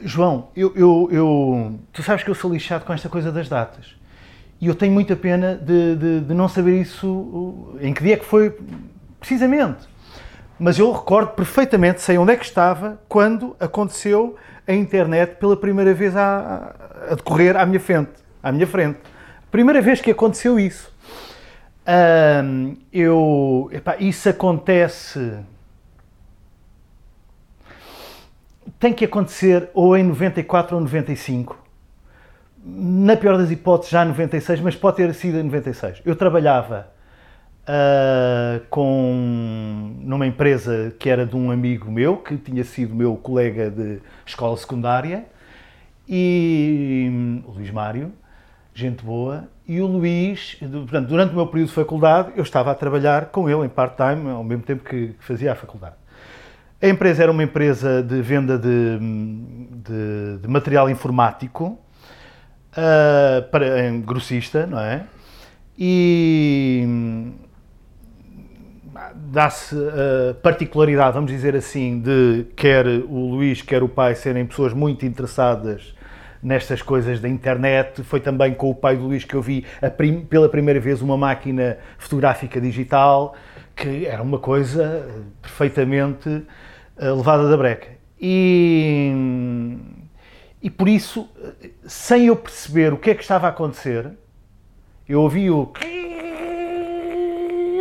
João, eu, eu, eu, tu sabes que eu sou lixado com esta coisa das datas. E eu tenho muita pena de, de, de não saber isso, em que dia é que foi precisamente. Mas eu recordo perfeitamente, sei onde é que estava quando aconteceu a internet pela primeira vez a, a decorrer à minha frente. À minha frente. Primeira vez que aconteceu isso. Eu, epá, isso acontece. Tem que acontecer ou em 94 ou 95. Na pior das hipóteses, já em 96, mas pode ter sido em 96. Eu trabalhava uh, com, numa empresa que era de um amigo meu, que tinha sido meu colega de escola secundária, e o Luís Mário, gente boa, e o Luís, portanto, durante o meu período de faculdade, eu estava a trabalhar com ele em part-time, ao mesmo tempo que fazia a faculdade. A empresa era uma empresa de venda de, de, de material informático, uh, para, um, grossista, não é? E dá-se a particularidade, vamos dizer assim, de quer o Luís, quer o pai serem pessoas muito interessadas nestas coisas da internet. Foi também com o pai do Luís que eu vi prim pela primeira vez uma máquina fotográfica digital, que era uma coisa perfeitamente levada da breca. E, e por isso, sem eu perceber o que é que estava a acontecer, eu ouvi o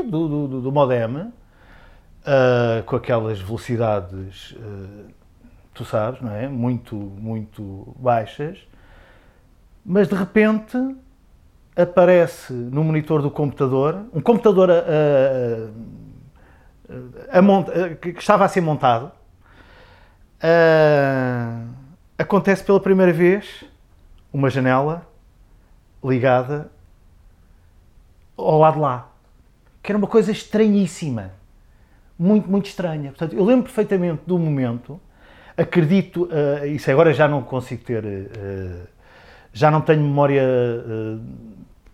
do, do, do modem uh, com aquelas velocidades uh, tu sabes, não é? Muito, muito baixas, mas de repente aparece no monitor do computador, um computador a, a, a, que estava a ser montado, acontece pela primeira vez uma janela ligada ao lado lá, que era uma coisa estranhíssima, muito, muito estranha. Portanto, eu lembro perfeitamente do momento acredito, uh, isso agora já não consigo ter, uh, já não tenho memória uh,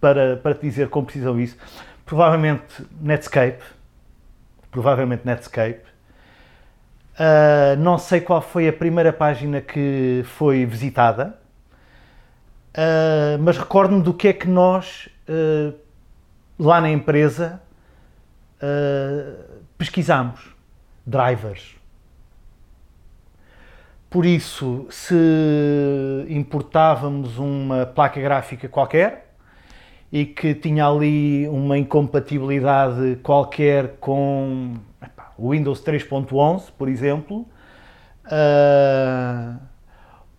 para, para te dizer com precisão isso. Provavelmente Netscape, provavelmente Netscape. Não sei qual foi a primeira página que foi visitada, mas recordo-me do que é que nós, lá na empresa, pesquisamos. Drivers por isso, se importávamos uma placa gráfica qualquer e que tinha ali uma incompatibilidade qualquer com o Windows 3.11, por exemplo, uh,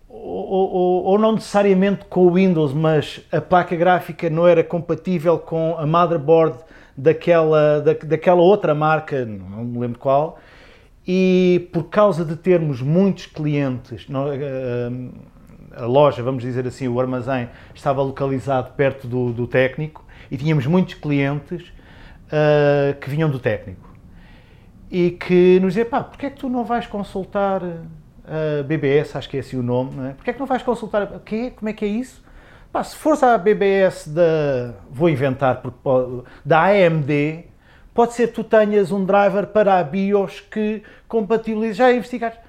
ou, ou, ou, não necessariamente com o Windows, mas a placa gráfica não era compatível com a motherboard daquela, da, daquela outra marca, não me lembro qual, e por causa de termos muitos clientes, eh, a loja, vamos dizer assim, o armazém estava localizado perto do, do técnico e tínhamos muitos clientes uh, que vinham do técnico e que nos diziam, pá, porquê é que tu não vais consultar a BBS, acho que é assim o nome, não é? Porquê é que não vais consultar, a... quê? como é que é isso? Pá, se fores à BBS da, vou inventar, da AMD, Pode ser que tu tenhas um driver para a BIOS que compatibiliza, já investigaste.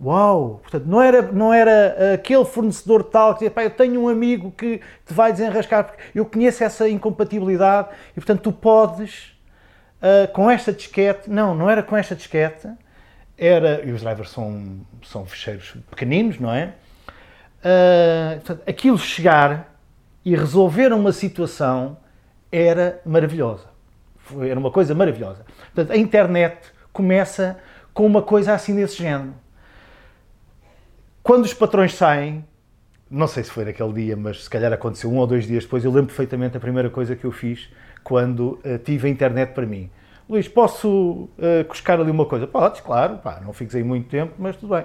Uau! Portanto, não era, não era aquele fornecedor tal que dizia, pá, eu tenho um amigo que te vai desenrascar, porque eu conheço essa incompatibilidade e, portanto, tu podes, uh, com esta disquete, não, não era com esta disquete, era, e os drivers são, são ficheiros pequeninos, não é? Uh, portanto, aquilo chegar e resolver uma situação era maravilhosa era uma coisa maravilhosa. Portanto, a internet começa com uma coisa assim desse género. Quando os patrões saem, não sei se foi naquele dia, mas se calhar aconteceu um ou dois dias depois, eu lembro perfeitamente a primeira coisa que eu fiz quando uh, tive a internet para mim. Luís, posso uh, cuscar ali uma coisa? Podes, claro, pá, não fiques aí muito tempo, mas tudo bem.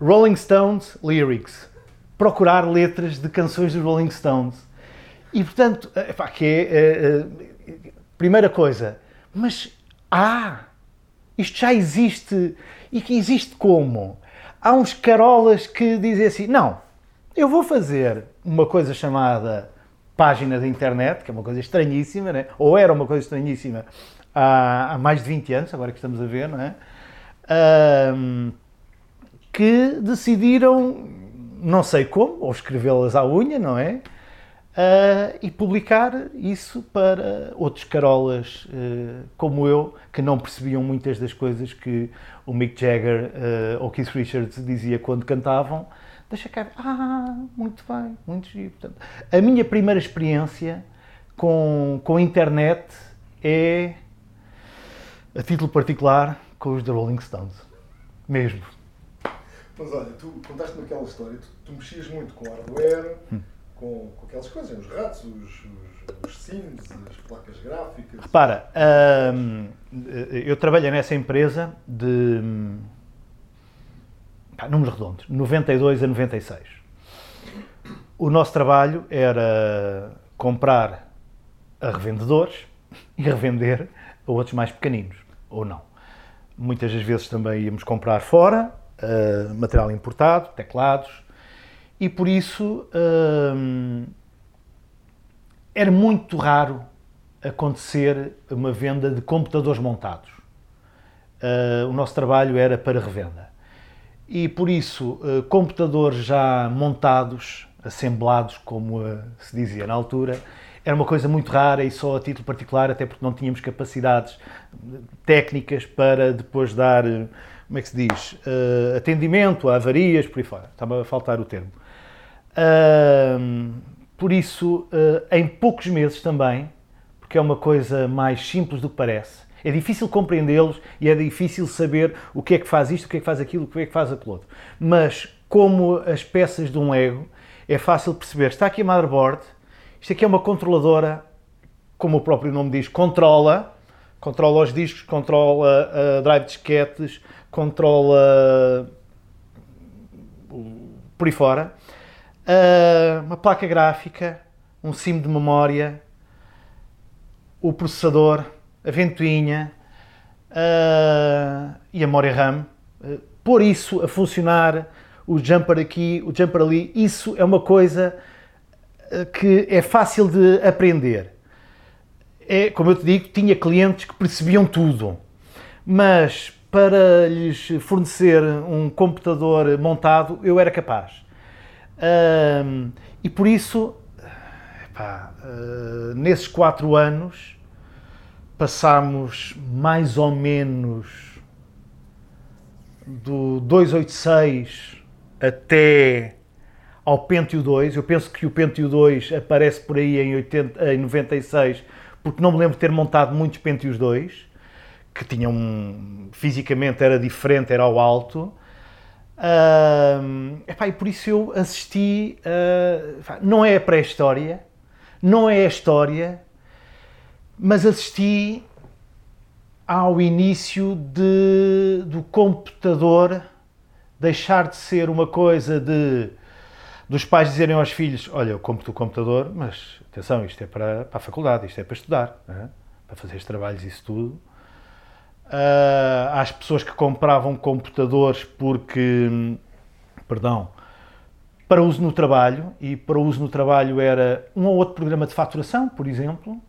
Rolling Stones Lyrics. procurar letras de canções dos Rolling Stones. E portanto, epá, que é, primeira coisa, mas há, isto já existe, e que existe como? Há uns carolas que dizem assim, não, eu vou fazer uma coisa chamada página da internet, que é uma coisa estranhíssima, né? ou era uma coisa estranhíssima há, há mais de 20 anos, agora que estamos a ver, não é? Um, que decidiram, não sei como, ou escrevê-las à unha, não é? Uh, e publicar isso para outros carolas uh, como eu, que não percebiam muitas das coisas que o Mick Jagger uh, ou Keith Richards dizia quando cantavam. Deixa cá, ah, muito bem, muito giro. Portanto, a minha primeira experiência com, com a internet é, a título particular, com os The Rolling Stones. Mesmo. Mas olha, tu contaste-me aquela história, tu, tu, mexias muito com hardware, hum. com, com aquelas coisas, os ratos, os, os, os sims, as placas gráficas. Repara, hum, eu trabalhei nessa empresa de pá, números redondos, 92 a 96. O nosso trabalho era comprar a revendedores e revender a outros mais pequeninos, ou não. Muitas das vezes também íamos comprar fora, uh, material importado, teclados, e por isso uh, era muito raro acontecer uma venda de computadores montados. Uh, o nosso trabalho era para revenda. E por isso, computadores já montados, assemblados, como se dizia na altura, era uma coisa muito rara e só a título particular, até porque não tínhamos capacidades técnicas para depois dar, como é que se diz, atendimento a avarias, por aí fora. Estava a faltar o termo. Por isso, em poucos meses também, porque é uma coisa mais simples do que parece, é difícil compreendê-los e é difícil saber o que é que faz isto, o que é que faz aquilo, o que é que faz aquilo outro. Mas, como as peças de um Lego, é fácil perceber. Está aqui a motherboard, isto aqui é uma controladora, como o próprio nome diz, controla, controla os discos, controla uh, drive disquetes, controla por aí fora. Uh, uma placa gráfica, um SIM de memória, o processador, a ventoinha uh, e a memória RAM. Uh, isso a funcionar, o jumper aqui, o jumper ali, isso é uma coisa que é fácil de aprender. É, como eu te digo, tinha clientes que percebiam tudo, mas para lhes fornecer um computador montado, eu era capaz. E por isso, epá, uh, nesses quatro anos, passámos mais ou menos do 286 até ao Pentium 2. Eu penso que o Pentium 2 aparece por aí em, 80, em 96, porque não me lembro de ter montado muitos Pentium 2, que tinham, fisicamente era diferente, era ao alto. Uh, epá, e por isso eu assisti, uh, não é a pré-história, não é a história, mas assisti ao início de, do computador deixar de ser uma coisa de dos pais dizerem aos filhos: Olha, eu compro o computador, mas atenção, isto é para, para a faculdade, isto é para estudar, é? para fazer os trabalhos, isso tudo. Uh, às pessoas que compravam computadores porque, perdão, para uso no trabalho, e para uso no trabalho era um ou outro programa de faturação, por exemplo,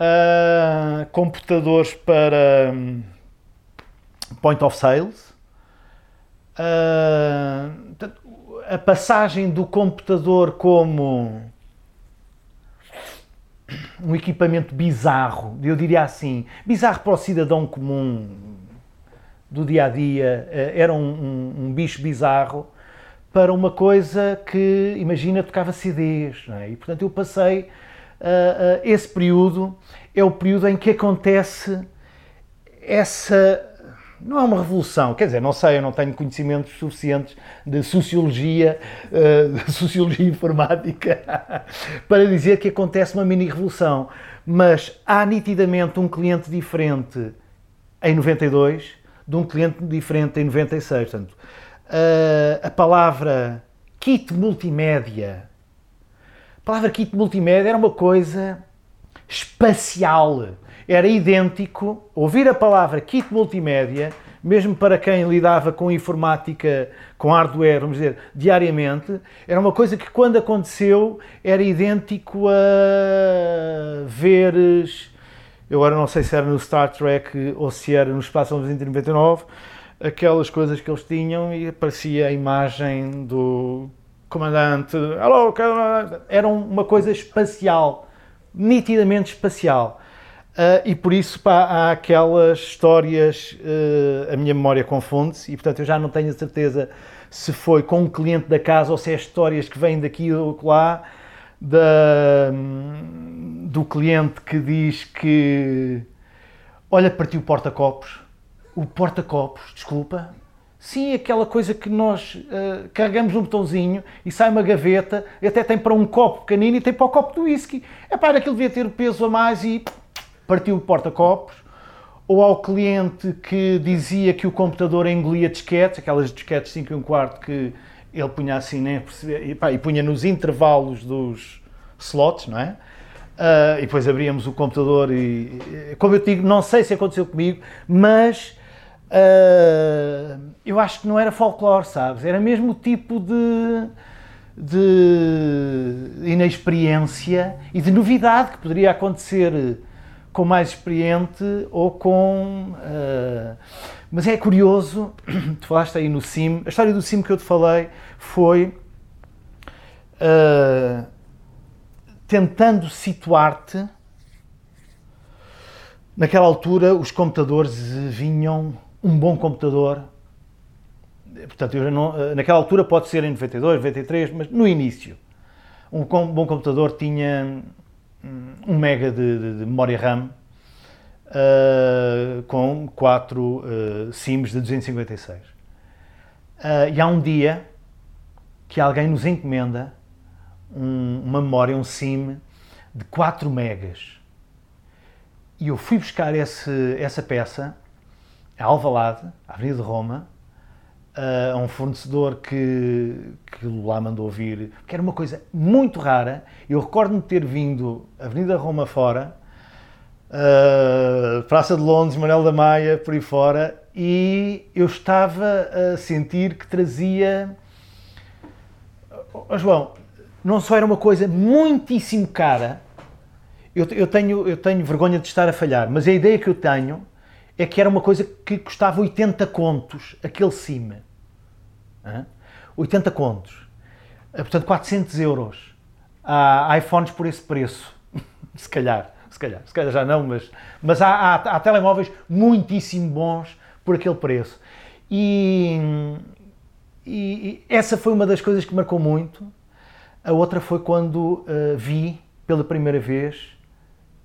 uh, computadores para um, point of sales. Uh, a passagem do computador como um equipamento bizarro, eu diria assim, bizarro para o cidadão comum do dia a dia, eh, era um, um, um bicho bizarro, para uma coisa que, imagina, tocava CDs. É? E portanto eu passei esse período, é o período em que acontece essa não é uma revolução, quer dizer, não sei, eu não tenho conhecimentos suficientes de sociologia, eh, de sociologia informática, para dizer que acontece uma mini revolução, mas há nitidamente um cliente diferente em 92 de um cliente diferente em 96. Portanto, a palavra kit multimédia. Palavra kit multimédia era uma coisa espacial. Era idêntico. Ouvir a palavra kit multimédia, mesmo para quem lidava com informática, com hardware, vamos dizer, diariamente, era uma coisa que quando aconteceu era idêntico a veres. Eu agora não sei se era no Star Trek ou se era no Espaço 1999, aquelas coisas que eles tinham e aparecia a imagem do comandante. Alô, era uma coisa espacial nitidamente espacial. Uh, e por isso pá, há aquelas histórias, uh, a minha memória confunde-se e portanto eu já não tenho a certeza se foi com um cliente da casa ou se é histórias que vêm daqui ou lá da, do cliente que diz que olha, partiu o porta-copos. O porta-copos, desculpa, Sim, aquela coisa que nós uh, carregamos um botãozinho e sai uma gaveta, e até tem para um copo pequenino e tem para o copo do whisky. É para aquilo devia ter peso a mais e partiu o porta-copos. Ou ao cliente que dizia que o computador engolia disquetes, aquelas disquetes 5 e 1 quarto que ele punha assim, nem perceber, e, pá, e punha nos intervalos dos slots, não é? Uh, e depois abríamos o computador e, como eu digo, não sei se aconteceu comigo, mas Uh, eu acho que não era folclore, sabes? Era mesmo o tipo de, de inexperiência e de novidade que poderia acontecer com mais experiente ou com. Uh, mas é curioso, tu falaste aí no Sim, a história do Sim que eu te falei foi uh, tentando situar-te. Naquela altura, os computadores vinham um bom computador, portanto, não, eh, naquela altura pode ser em 92, 93, mas no início, um bom computador tinha 1 um mega de, de, de, memória RAM uh, com 4 uh, eh, SIMs de 256. Uh, e há um dia que alguém nos encomenda um, uma memória, um SIM de 4 megas. E eu fui buscar esse, essa peça a Alvalade, a Avenida de Roma, a um fornecedor que, que lá mandou vir, que era uma coisa muito rara. Eu recordo-me de ter vindo Avenida Roma fora, uh, Praça de Londres, Manuel da Maia, por aí fora, e eu estava a sentir que trazia. Oh, João, não só era uma coisa muitíssimo cara, eu, eu, tenho, eu tenho vergonha de estar a falhar, mas a ideia que eu tenho é que era uma coisa que custava 80 contos, aquele cima. Hã? 80 contos. Ah, portanto, 400 euros. Há iPhones por esse preço. se calhar, se calhar, se calhar já não, mas, mas há, há, há telemóveis muitíssimo bons por aquele preço. E, e, e, essa foi uma das coisas que marcou muito. A outra foi quando uh, vi pela primeira vez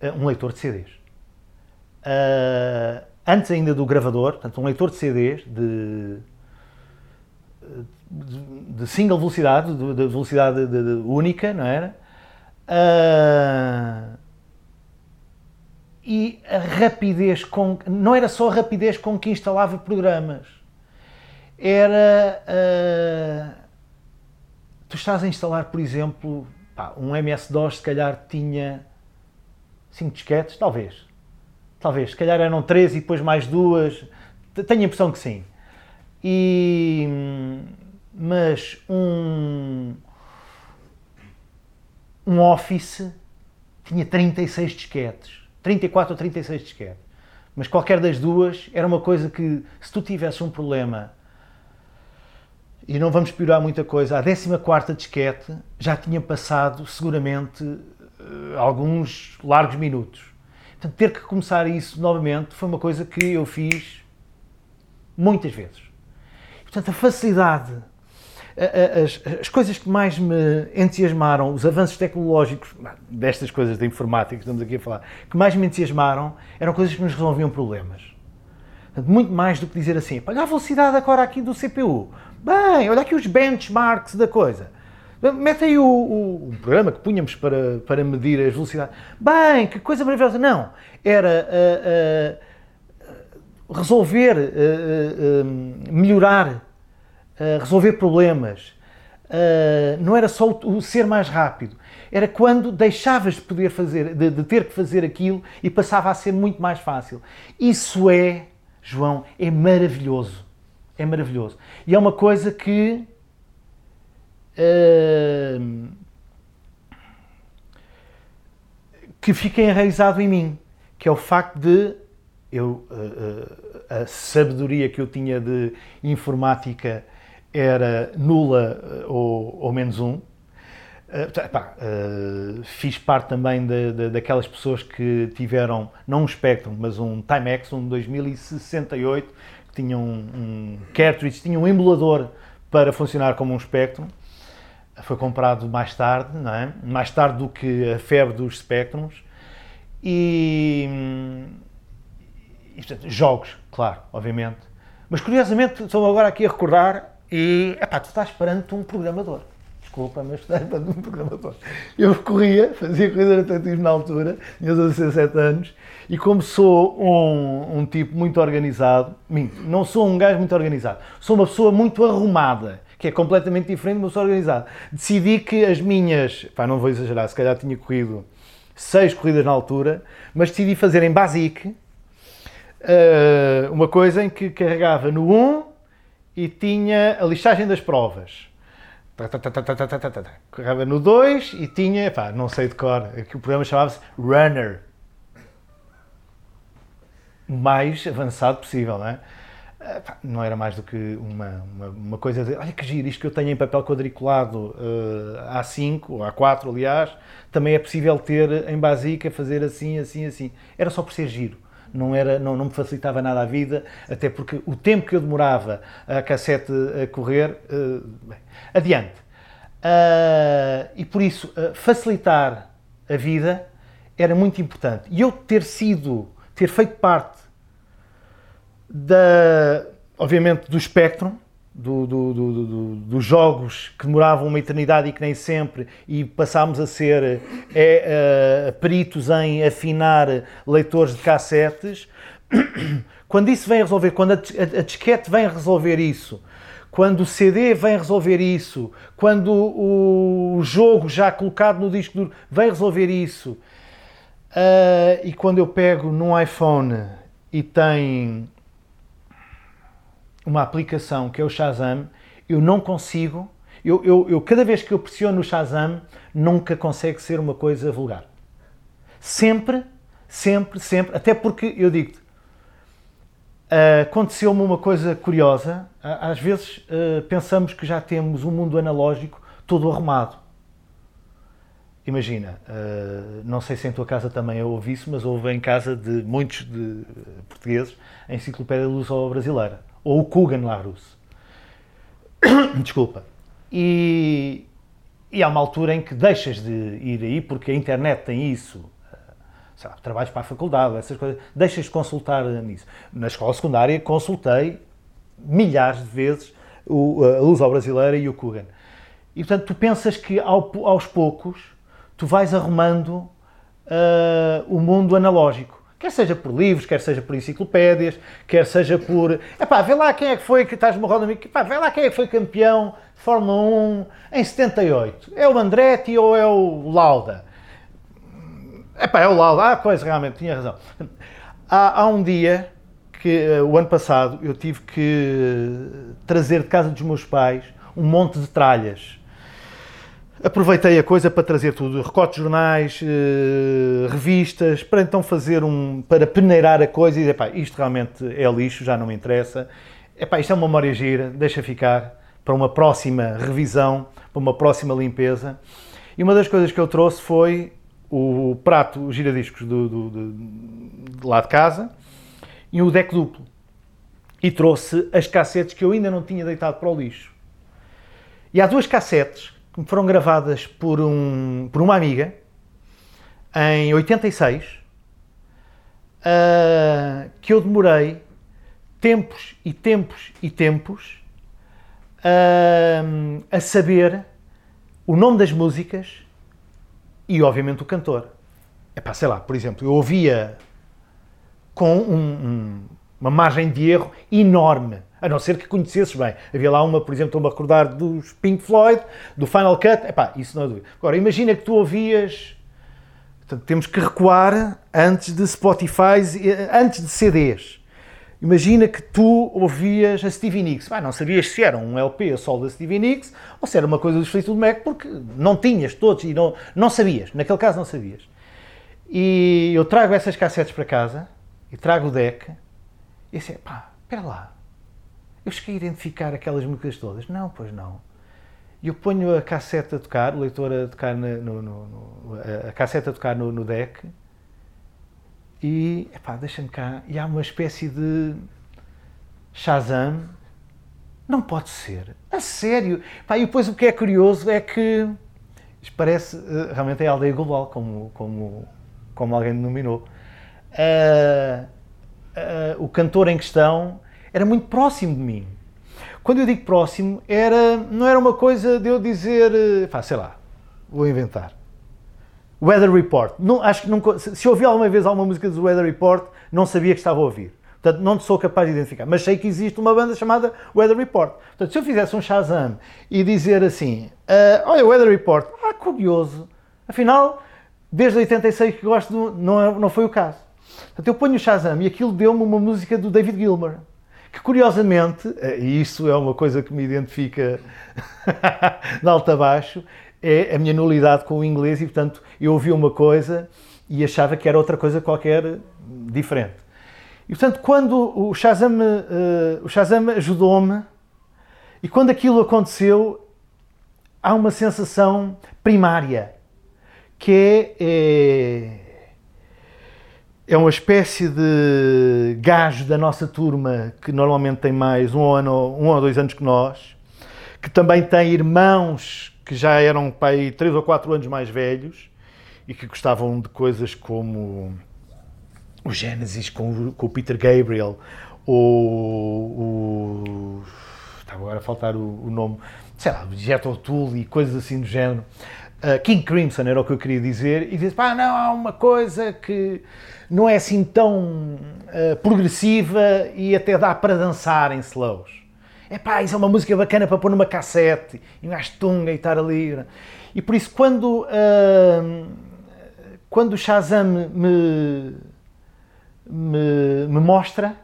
uh, um leitor de CDs. Uh, antes ainda do gravador, portanto, um leitor de CDs de, de, de single velocidade, de, de velocidade de, única, não era? Uh, e a rapidez com. Não era só a rapidez com que instalava programas, era. Uh, tu estás a instalar, por exemplo, pá, um MS-DOS, se calhar tinha 5 disquetes, talvez Talvez, se calhar eram três e depois mais duas. Tenho a impressão que sim. E, mas um, um Office tinha 36 disquetes. 34 ou 36 disquetes. Mas qualquer das duas era uma coisa que, se tu tivesse um problema, e não vamos piorar muita coisa, a 14 disquete já tinha passado seguramente eh, alguns largos minutos. Portanto, ter que começar isso novamente foi uma coisa que eu fiz muitas vezes. Portanto, a facilidade, as, as coisas que mais me entusiasmaram, os avanços tecnológicos, destas coisas da informática que estamos aqui a falar, que mais me entusiasmaram, eram coisas que nos resolviam problemas. Portanto, muito mais do que dizer assim, olha a velocidade agora aqui do CPU. Bem, olha aqui os benchmarks da coisa. Mete aí o, o, o, programa que punhamos para, para medir as velocidades. Bem, que coisa maravilhosa. Não, era uh, uh, resolver, uh, melhorar, resolver problemas, não era só o, o, ser mais rápido, era quando deixavas de poder fazer, de, de, ter que fazer aquilo e passava a ser muito mais fácil. Isso é, João, é maravilhoso. É maravilhoso. E é uma coisa que. Uh, que fica enraizado em mim, que é o facto de eu, uh, a sabedoria que eu tinha de informática era nula eh, ou, ou menos um. Uh, pá, uh, fiz parte também de, de, daquelas pessoas que tiveram, não um Spectrum, mas um Timex, um 2068, que tinha um, um cartridge, tinha um emulador para funcionar como um Spectrum. Foi comprado mais tarde, não é? mais tarde do que a febre dos Spectrums. E, e portanto, jogos, claro, obviamente. Mas curiosamente, estou agora aqui a recordar e, epá, tu estás perante um programador. Desculpa, mas estás perante um programador. Eu corria, fazia corrida de atletismo na altura, tinha 17 anos, e como sou um, um tipo muito organizado, minto, não sou um gajo muito organizado, sou uma pessoa muito arrumada, que é completamente diferente de uma pessoa organizada. Decidi que as minhas, pá, não vou exagerar, se calhar tinha corrido seis corridas na altura, mas decidi fazer em Basic, uh, uma coisa em que carregava no 1, e tinha a listagem das provas. Carregava no 2 e tinha, pá, não sei de cor, o programa chamava-se Runner. O mais avançado possível, não é? Não era mais do que uma, uma, uma, coisa de olha que giro, isto que eu tenho em papel quadriculado uh, A5, ou A4 aliás, também é possível ter em basica, fazer assim, assim, assim. Era só por ser giro não, era, não, não me facilitava nada a vida, até porque o tempo que eu demorava a cassete a correr, uh, bem, adiante. Uh, e por isso, facilitar a vida era muito importante. E eu ter sido, ter feito parte da, obviamente, do espectro, do, do, do, dos jogos que demoravam uma eternidade e que nem sempre, e passámos a ser é, peritos em afinar leitores de cassetes. Quando isso vem resolver, quando a, a, a disquete vem resolver isso, quando o CD vem resolver isso, quando o jogo já colocado no disco duro vem resolver isso, uh, e quando eu pego num iPhone e tem uma aplicação que é o Shazam, eu não consigo, eu, eu, eu, cada vez que eu pressiono o Shazam, nunca consegue ser uma coisa vulgar. Sempre, sempre, sempre, até porque eu digo-te, uh, aconteceu-me uma coisa curiosa, às vezes uh, pensamos que já temos um mundo analógico todo arrumado. Imagina, uh, não sei se em tua casa também houve isso, mas houve em casa de muitos de portugueses a Enciclopédia Luso-Brasileira ou o Kugan Larus. Desculpa. E, e há uma altura em que deixas de ir aí, porque a internet tem isso, eh, sei lá, trabalhos para a faculdade, essas coisas, deixas de consultar nisso. Na escola secundária consultei milhares de vezes o, a Luz ao Brasileira e o Kugan. E portanto, tu pensas que ao, aos poucos tu vais arrumando uh, o mundo analógico. Quer seja por livros, quer seja por enciclopédias, quer seja por. Epá, vê lá quem é que foi que estás-me roda Epá, vê lá quem é que foi campeão de Fórmula 1 em 78. É o Andretti ou é o Lauda? Epá, é o Lauda. Ah, coisa, realmente, tinha razão. Há, há um dia que, uh, o ano passado, eu tive que trazer de casa dos meus pais um monte de tralhas Aproveitei a coisa para trazer tudo, recortes de jornais, eh, revistas, para então fazer um, para peneirar a coisa e dizer, pá, isto realmente é lixo, já não me interessa. Epá, isto é uma memória gira, deixa ficar para uma próxima revisão, para uma próxima limpeza. E uma das coisas que eu trouxe foi o prato, os giradiscos do, do, do, de lá de casa e o deck duplo. E trouxe as cassetes que eu ainda não tinha deitado para o lixo. E há duas cassetes que me foram gravadas por, um, por uma amiga em 86, uh, ah, que eu demorei tempos e tempos e tempos uh, a saber o nome das músicas e, obviamente, o cantor. É pá, sei lá, por exemplo, eu ouvia com um, um uma margem de erro enorme. A não ser que conhecesses bem. Havia lá uma, por exemplo, estou-me a recordar dos Pink Floyd, do Final Cut. Epá, isso não é dúvida. Agora, imagina que tu ouvias. Portanto, temos que recuar antes de Spotify, antes de CDs. Imagina que tu ouvias a Stevie Nicks. Ah, não sabias se era um LP a sol da Stevie Nicks ou se era uma coisa do Fleetwood Mac, porque não tinhas todos e não, não sabias. Naquele caso não sabias. E eu trago essas cassetes para casa e trago o deck e assim, pá, espera lá. Eu cheguei a identificar aquelas músicas todas. Não, pois não. E eu ponho a cassete a tocar, o leitor a tocar no, no, no a cassete a tocar no, no deck e, epá, deixa-me cá, e há uma espécie de Shazam. Não pode ser. A sério. Epá, e depois o que é curioso é que parece uh, realmente é a aldeia global, como, como, como alguém denominou. Uh, uh, o cantor em questão era muito próximo de mim. Quando eu digo próximo, era, não era uma coisa de eu dizer, pá, sei lá, vou inventar. Weather Report. Não, acho que nunca, se ouvi alguma vez alguma música do Weather Report, não sabia que estava a ouvir. Portanto, não sou capaz de identificar. Mas sei que existe uma banda chamada Weather Report. Portanto, se eu fizesse um Shazam e dizer assim: uh, Olha, Weather Report, ah, curioso. Afinal, desde 86 que gosto, não, é, não foi o caso. Portanto, eu ponho o Shazam e aquilo deu-me uma música do David Gilmour. Que curiosamente, eh, e isso é uma coisa que me identifica de alto a baixo, é a minha nulidade com o inglês e, portanto, eu ouvi uma coisa e achava que era outra coisa qualquer diferente. E, portanto, quando o Shazam, uh, o Shazam ajudou-me e quando aquilo aconteceu, há uma sensação primária, que é, é, é uma espécie de gajo da nossa turma que normalmente tem mais um, ano, um ou dois anos que nós, que também tem irmãos que já eram pai três ou quatro anos mais velhos e que gostavam de coisas como o Genesis com, com o Peter Gabriel ou o. Estava agora a faltar o, o nome, sei lá, Jet O'Toole e coisas assim do género. Uh, King Crimson era o que eu queria dizer, e diz: pá, não, há uma coisa que não é assim tão uh, progressiva e até dá para dançar em slows é pá, isso é uma música bacana para pôr numa cassete e mais tunga e estar ali. E por isso, quando, uh, quando o Shazam me, me, me mostra,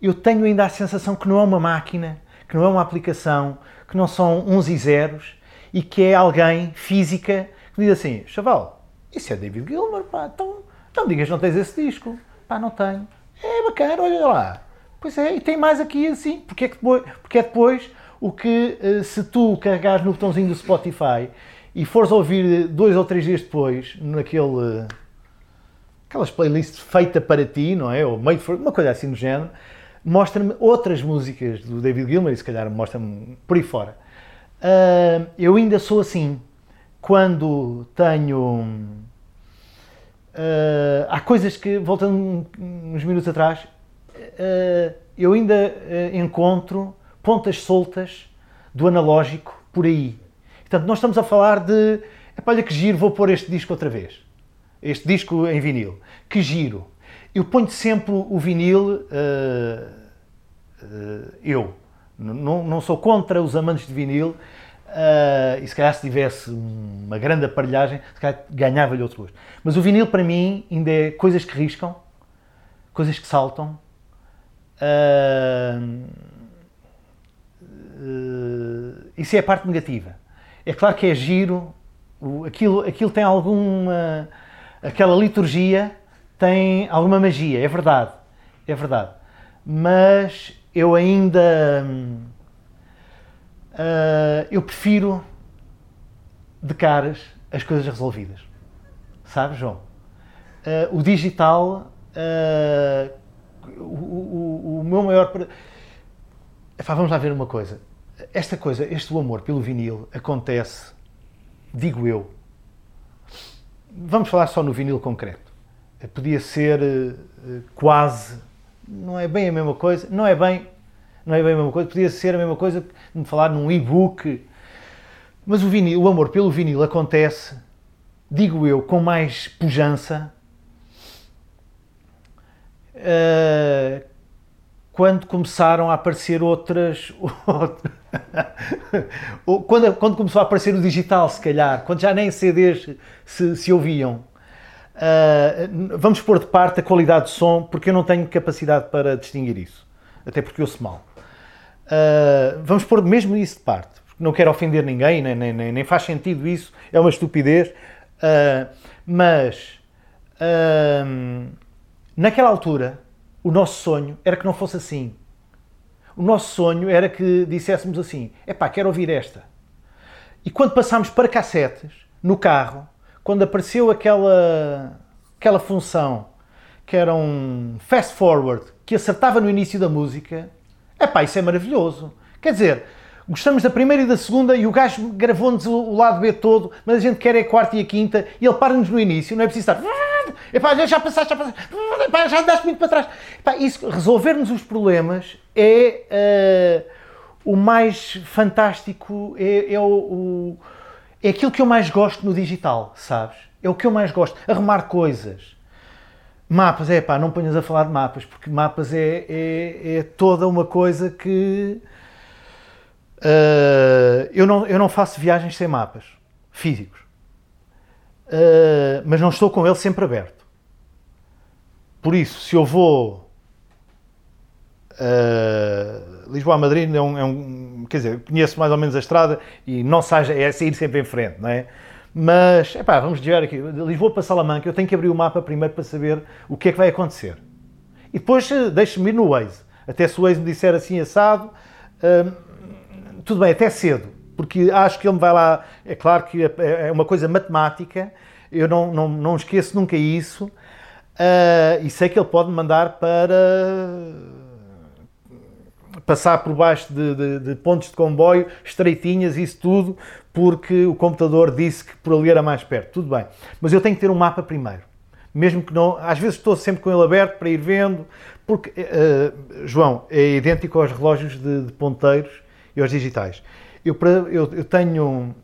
eu tenho ainda a sensação que não é uma máquina, que não é uma aplicação, que não são uns e zeros e que é alguém física que diz assim: chaval, isso é David Gilmour, pá, então não digas não tens esse disco, pá, não tenho. É bacana, olha lá. Pois é, e tem mais aqui assim, porque é, que depois, porque é depois o que eh, se tu carregares no botãozinho do Spotify e fores ouvir dois ou três dias depois, naquele aquelas playlists feitas para ti, não é? Ou made for, uma coisa assim do género, mostra-me outras músicas do David Gilmour e se calhar mostra-me por aí fora. Uh, eu ainda sou assim quando tenho. Uh, há coisas que, voltando uns minutos atrás, uh, eu ainda uh, encontro pontas soltas do analógico por aí. Portanto, nós estamos a falar de, olha que giro, vou pôr este disco outra vez. Este disco em vinil. Que giro. Eu ponho sempre o vinil, eu. Não, não sou contra os amantes de vinil, Uh, e se calhar se tivesse uma grande aparelhagem, se calhar ganhava-lhe outro gosto. Mas o vinil para mim ainda é coisas que riscam, coisas que saltam, Uh, uh, isso é a parte negativa. É claro que é giro, o, aquilo, aquilo tem alguma. aquela liturgia tem alguma magia, é verdade, é verdade. Mas eu ainda. Uh, eu prefiro de caras as coisas resolvidas. Sabes, João? Uh, o digital uh, o, o, o meu maior. Vamos lá ver uma coisa. Esta coisa, este amor pelo vinil acontece, digo eu. Vamos falar só no vinil concreto. Podia ser quase, não é bem a mesma coisa, não é bem, não é bem a mesma coisa, podia ser a mesma coisa de falar num e-book. Mas o vinil, o amor pelo vinil acontece, digo eu, com mais pujança uh, quando começaram a aparecer outras. quando, quando começou a aparecer o digital, se calhar, quando já nem CDs se, se ouviam. Uh, vamos pôr de parte a qualidade de som, porque eu não tenho capacidade para distinguir isso. Até porque ouço mal. Uh, vamos pôr mesmo isso de parte. Porque não quero ofender ninguém, nem, nem, nem faz sentido isso, é uma estupidez. Uh, mas naquela altura, o nosso sonho era que não fosse assim. O nosso sonho era que disséssemos assim: epá, quero ouvir esta. E quando passámos para cassetes, no carro, quando apareceu aquela, aquela função que era um fast forward, que acertava no início da música, epá, isso é maravilhoso. Quer dizer, gostamos da primeira e da segunda e o gajo gravou-nos o lado B todo, mas a gente quer é a quarta e a quinta e ele para-nos no início, não é preciso estar. Epá, já passaste, já passaste, epá, já andaste muito para trás. Epá, isso, resolver-nos os problemas é uh, o mais fantástico, é, é o, o, é aquilo que eu mais gosto no digital, sabes? É o que eu mais gosto. Arrumar coisas. Mapas, é pá, não ponhas a falar de mapas, porque mapas é, é, é toda uma coisa que. Uh, eu, não, eu não faço viagens sem mapas físicos. Uh, mas não estou com ele sempre aberto. Por isso, se eu vou uh, Lisboa a Madrid, é um, é um, quer dizer, conheço mais ou menos a estrada e não seja, é sair sempre em frente, não é? Mas, epá, vamos dizer aqui, de Lisboa para Salamanca, eu tenho que abrir o mapa primeiro para saber o que é que vai acontecer. E depois eh, deixo-me ir no Waze. Até se o Waze me disser assim assado, uh, tudo bem, até cedo, porque acho que ele me vai lá. É claro que é, é uma coisa matemática, eu não, não, não esqueço nunca isso, uh, e sei que ele pode me mandar para passar por baixo de, de, de, pontos de comboio estreitinhas, isso tudo, porque o computador disse que por ali era mais perto. Tudo bem. Mas eu tenho que ter um mapa primeiro. Mesmo que não. Às vezes estou sempre com ele aberto para ir vendo, porque, uh, João, é idêntico aos relógios de, de ponteiros e aos digitais. Eu, eu, eu tenho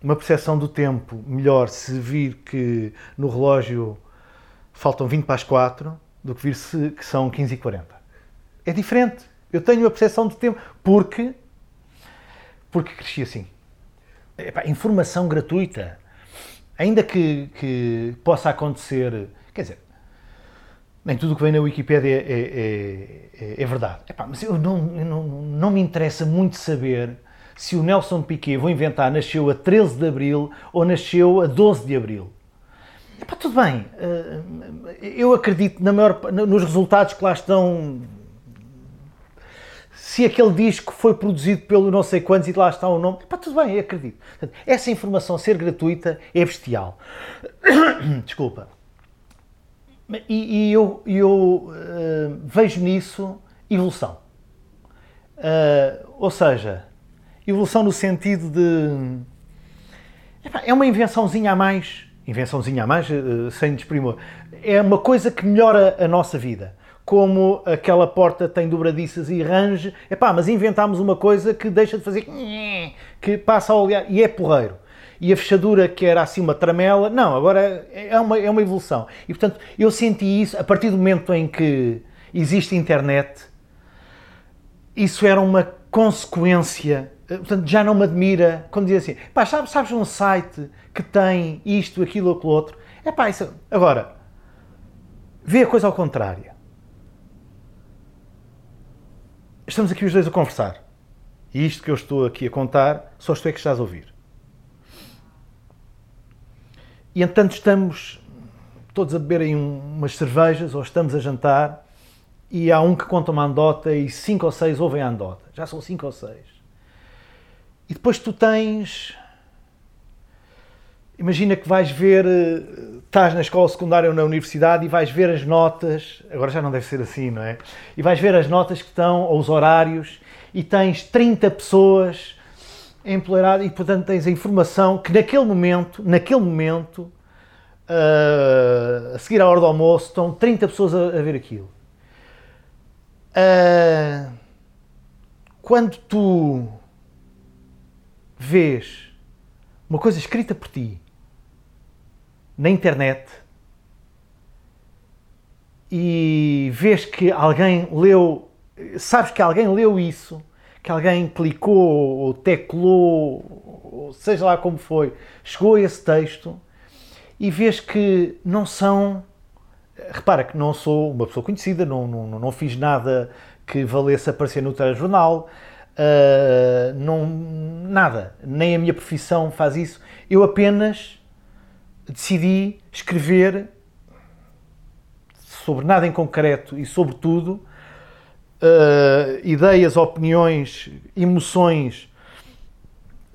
uma percepção do tempo melhor se vir que no relógio faltam 20 para as 4 do que vir se que são 15 e 40. É diferente. Eu tenho a percepção de tempo porque porque cresci assim. Epá, informação gratuita, ainda que, que, possa acontecer, quer dizer, nem tudo o que vem na Wikipédia é, é, é, é verdade. Epá, mas eu não, não, não me interessa muito saber se o Nelson Piquet, vou inventar, nasceu a 13 de Abril ou nasceu a 12 de Abril. Epá, tudo bem, eh, eu acredito na maior, nos resultados que lá estão se aquele disco foi produzido pelo não sei quantos e lá está o nome, pá, tudo bem, acredito. Essa informação ser gratuita é bestial. Desculpa. E, e eu, eu uh, vejo nisso evolução. Uh, ou seja, evolução no sentido de. É uma invençãozinha a mais. Invençãozinha a mais, uh, sem desprimor. É uma coisa que melhora a nossa vida como aquela porta tem dobradiças e range, epá, mas inventámos uma coisa que deixa de fazer que passa a olhar e é porreiro. E a fechadura que era assim uma tramela, não, agora é uma, é uma evolução. E portanto, eu senti isso a partir do momento em que existe internet, isso era uma consequência. Portanto, já não me admira quando diz assim, pá, sabes, sabes um site que tem isto, aquilo ou aquilo outro? É pá, isso. Agora, vê a coisa ao contrário estamos aqui os dois a conversar. E isto que eu estou aqui a contar, só tu é que estás a ouvir. E entanto estamos todos a beberem umas cervejas ou estamos a jantar e há um que conta uma andota e cinco ou seis ouvem a andota. Já são cinco ou seis. E depois tu tens Imagina que vais ver, eh, estás na escola secundária ou na universidade e vais ver as notas, agora já não deve ser assim, não é? E vais ver as notas que estão, ou os horários, e tens 30 pessoas empoleiradas e, portanto, tens a informação que naquele momento, naquele momento, uh, a seguir à hora do almoço, estão 30 pessoas a, a ver aquilo. Uh, quando tu vês uma coisa escrita por ti, na internet e vês que alguém leu sabes que alguém leu isso, que alguém clicou ou teclou, ou seja lá como foi, chegou a esse texto e vês que não são. Repara que não sou uma pessoa conhecida, não, não, não fiz nada que valesse aparecer no telejornal, uh, não, nada, nem a minha profissão faz isso. Eu apenas decidi escrever sobre nada em concreto e sobre tudo, uh, ideias, opiniões, emoções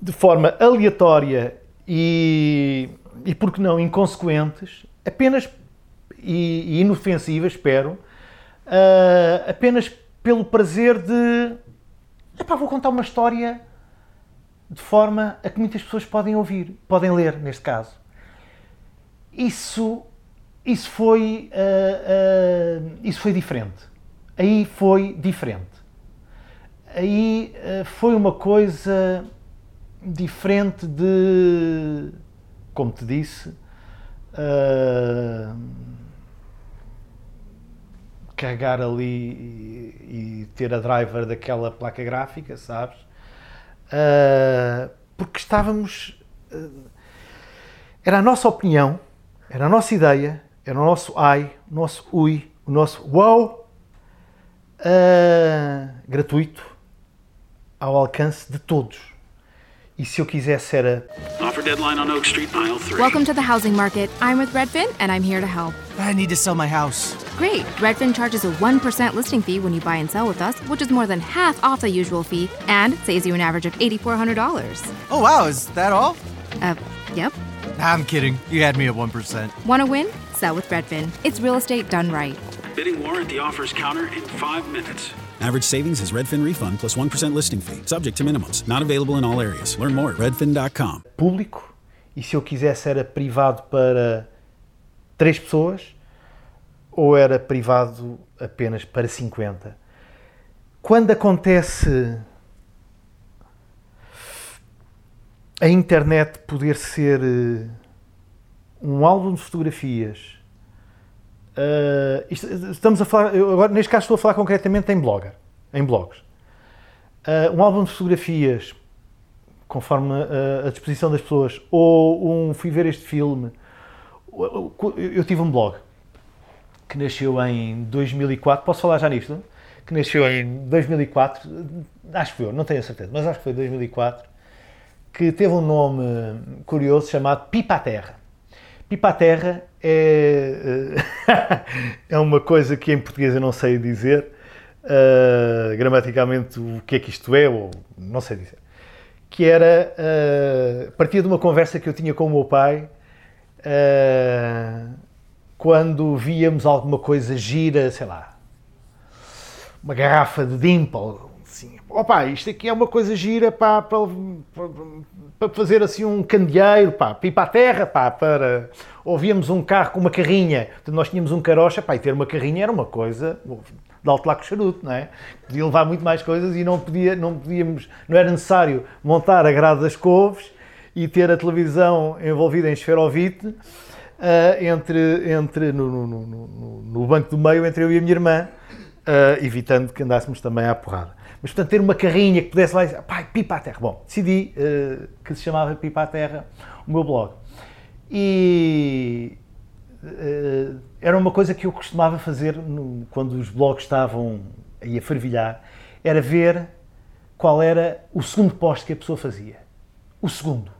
de forma aleatória e, e por que não, inconsequentes, apenas e, e inofensivas, espero, uh, apenas pelo prazer de. Epá, vou contar uma história de forma a que muitas pessoas podem ouvir, podem ler, neste caso. Isso, isso, foi, uh, uh, isso foi diferente. Aí foi diferente. Aí uh, foi uma coisa diferente de, como te disse, carregar ali e, e, ter a driver daquela placa gráfica, sabes? Porque estávamos. Era a nossa opinião, era a nossa ideia, era o nosso ai, o nosso ui, o nosso wow, uh, gratuito, ao alcance de todos. E se eu quisesse era. Offer deadline on Oak Street, aisle 3. Welcome to the housing market. I'm with Redfin and I'm here to help. I need to sell my house. Great. Redfin charges a 1% listing fee when you buy and sell with us, which is more than half off the usual fee and saves you an average of $8,400. Oh, wow. Is that all? Uh, yep. I'm kidding. You had me at 1%. Want to win? Sell with Redfin. It's real estate done right. Bidding war at the offers counter in five minutes. Average savings is Redfin refund plus 1% listing fee. Subject to minimums. Not available in all areas. Learn more at redfin.com. Público, e se eu quisesse era privado para três pessoas ou era privado apenas para 50. Quando acontece a internet poder ser eh, um álbum de fotografias Uh, estamos a falar, agora neste caso estou a falar concretamente em blogger, em blogs. Uh, um álbum de fotografias, conforme a, a, disposição das pessoas, ou um fui ver este filme. Eu, eu tive um blog que nasceu em 2004, posso falar já nisto? Que nasceu em 2004, acho que foi, não tenho a certeza, mas acho que foi 2004, que teve um nome curioso chamado Pipa à Terra. Pipa à Terra é, é uma coisa que em português eu não sei dizer uh, gramaticalmente o que é que isto é, ou não sei dizer. Que era, uh, partia de uma conversa que eu tinha com o meu pai uh, quando víamos alguma coisa gira, sei lá, uma garrafa de Dimple, assim, isto aqui é uma coisa gira para, para, para fazer assim um candeeiro, pá, para ir para a terra, pá, para... Ouvíamos um carro com uma carrinha, nós tínhamos um carocha, pá, e ter uma carrinha era uma coisa de alto lá com charuto, não é? Podia levar muito mais coisas e não, podia, não podíamos, não era necessário montar a grade das couves e ter a televisão envolvida em esferovite uh, entre, entre no, no, no, no, banco do meio entre eu e a minha irmã, uh, evitando que andássemos também à porrada. Mas, portanto, ter uma carrinha que pudesse lá e dizer, pai, pipa à terra. Bom, decidi uh, que se chamava Pipa à Terra o meu blog. E uh, era uma coisa que eu costumava fazer no, quando os blogs estavam aí a fervilhar, era ver qual era o segundo post que a pessoa fazia. O segundo.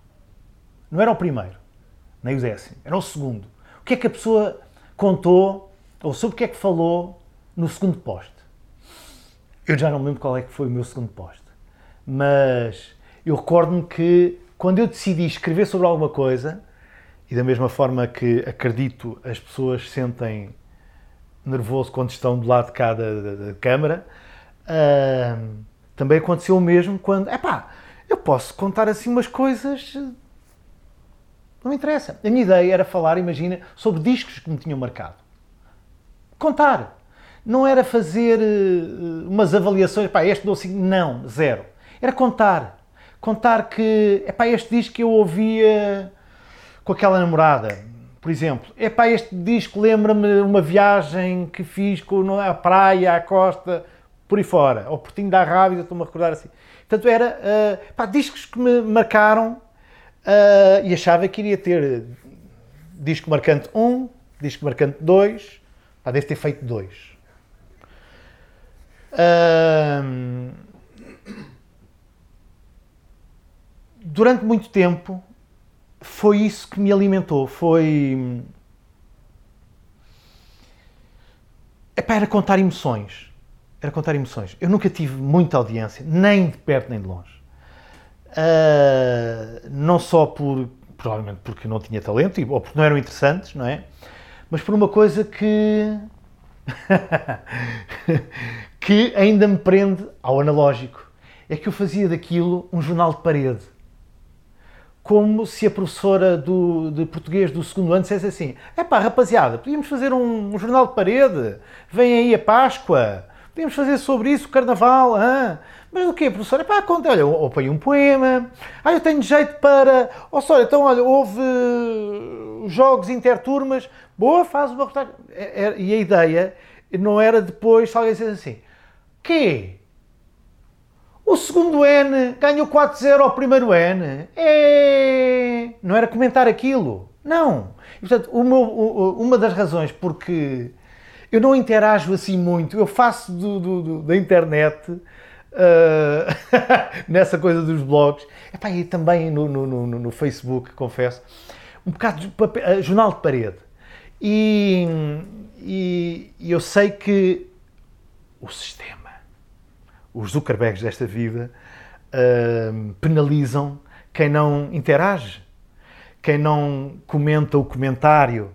Não era o primeiro, nem o décimo, era o segundo. O que é que a pessoa contou, ou sobre o que é que falou no segundo post. Eu já não me lembro qual é que foi o meu segundo post, mas eu recordo-me que quando eu decidi escrever sobre alguma coisa, e da mesma forma que acredito as pessoas sentem nervoso quando estão do lado de cá da, da, da câmara, uh, também aconteceu o mesmo quando, é pá, eu posso contar assim umas coisas, não me interessa. A minha ideia era falar, imagina, sobre discos que me tinham marcado. Contar não era fazer uh, umas avaliações, pá, este dou 5, não, zero. Era contar. Contar que, pá, este disco eu ouvia com aquela namorada, por exemplo. É pá, este disco lembra-me uma viagem que fiz com a praia, à costa. por aí fora. Ao Portinho da Rábida, estou-me a recordar assim. Portanto, era uh, pá, discos que me marcaram uh, e achava que iria ter disco marcante 1, disco marcante 2, pá, deve ter feito 2. Durante muito tempo foi isso que me alimentou, foi... Epá, era contar emoções era contar emoções. Eu nunca tive muita audiência, nem de perto nem de longe. Uh, não só por, provavelmente porque não tinha talento, ou porque não eram interessantes, não é? Mas por uma coisa que. que ainda me prende ao analógico. É que eu fazia daquilo um jornal de parede. Como se a professora do, de português do segundo ano dissesse assim: é pá, rapaziada, podíamos fazer um, um jornal de parede, vem aí a Páscoa Podemos fazer sobre isso o carnaval. Ah, mas o quê, professor? É pá, conta, olha, ou põe um poema. Ah, eu tenho jeito para. Ó, oh, só, então, olha, houve jogos interturmas. Boa, faz uma reportagem. É, é, e a ideia não era depois, alguém dissesse assim: quê? O segundo N ganhou 4-0 ao primeiro N. É... Não era comentar aquilo. Não. E, portanto, meu, uma das razões porque eu não interajo assim muito, eu faço do, do, do, da internet uh, nessa coisa dos blogs, Epá, e também no, no, no, no Facebook, confesso, um bocado de papel, uh, jornal de parede. E, e, e, eu sei que o sistema, os Zuckerbergs desta vida, uh, penalizam quem não interage, quem não comenta o comentário,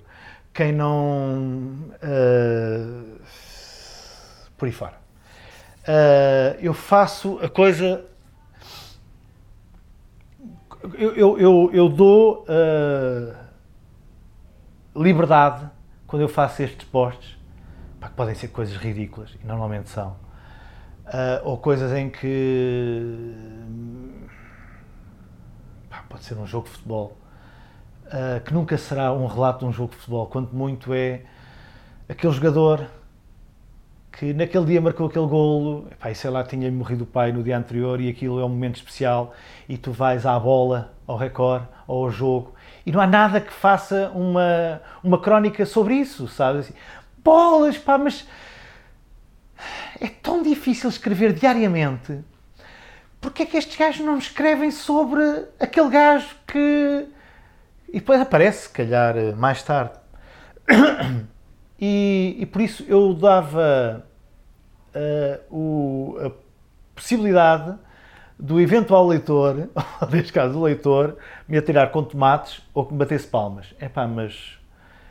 quem não. Uh, por aí fora. Uh, eu faço a coisa. Eu, eu, eu, eu dou uh, liberdade quando eu faço estes posts, pá, que podem ser coisas ridículas, e normalmente são, ou coisas em que. Pá, pode ser um jogo de futebol uh, que nunca será um relato de um jogo de futebol, quanto muito é aquele jogador que naquele dia marcou aquele golo, e sei lá, tinha morrido o pai no dia anterior e aquilo é um momento especial e tu vais à bola, ao recorde, ou ao jogo e não há nada que faça uma, uma crónica sobre isso, sabes? Assim, bolas, pá, mas é tão difícil escrever diariamente. Porque é que estes gajos não escrevem sobre aquele gajo que e depois aparece, se calhar, mais tarde. E, e por isso eu dava uh, o, a possibilidade do eventual leitor, ou neste caso o leitor, me atirar com tomates ou que me batesse palmas. É pá, mas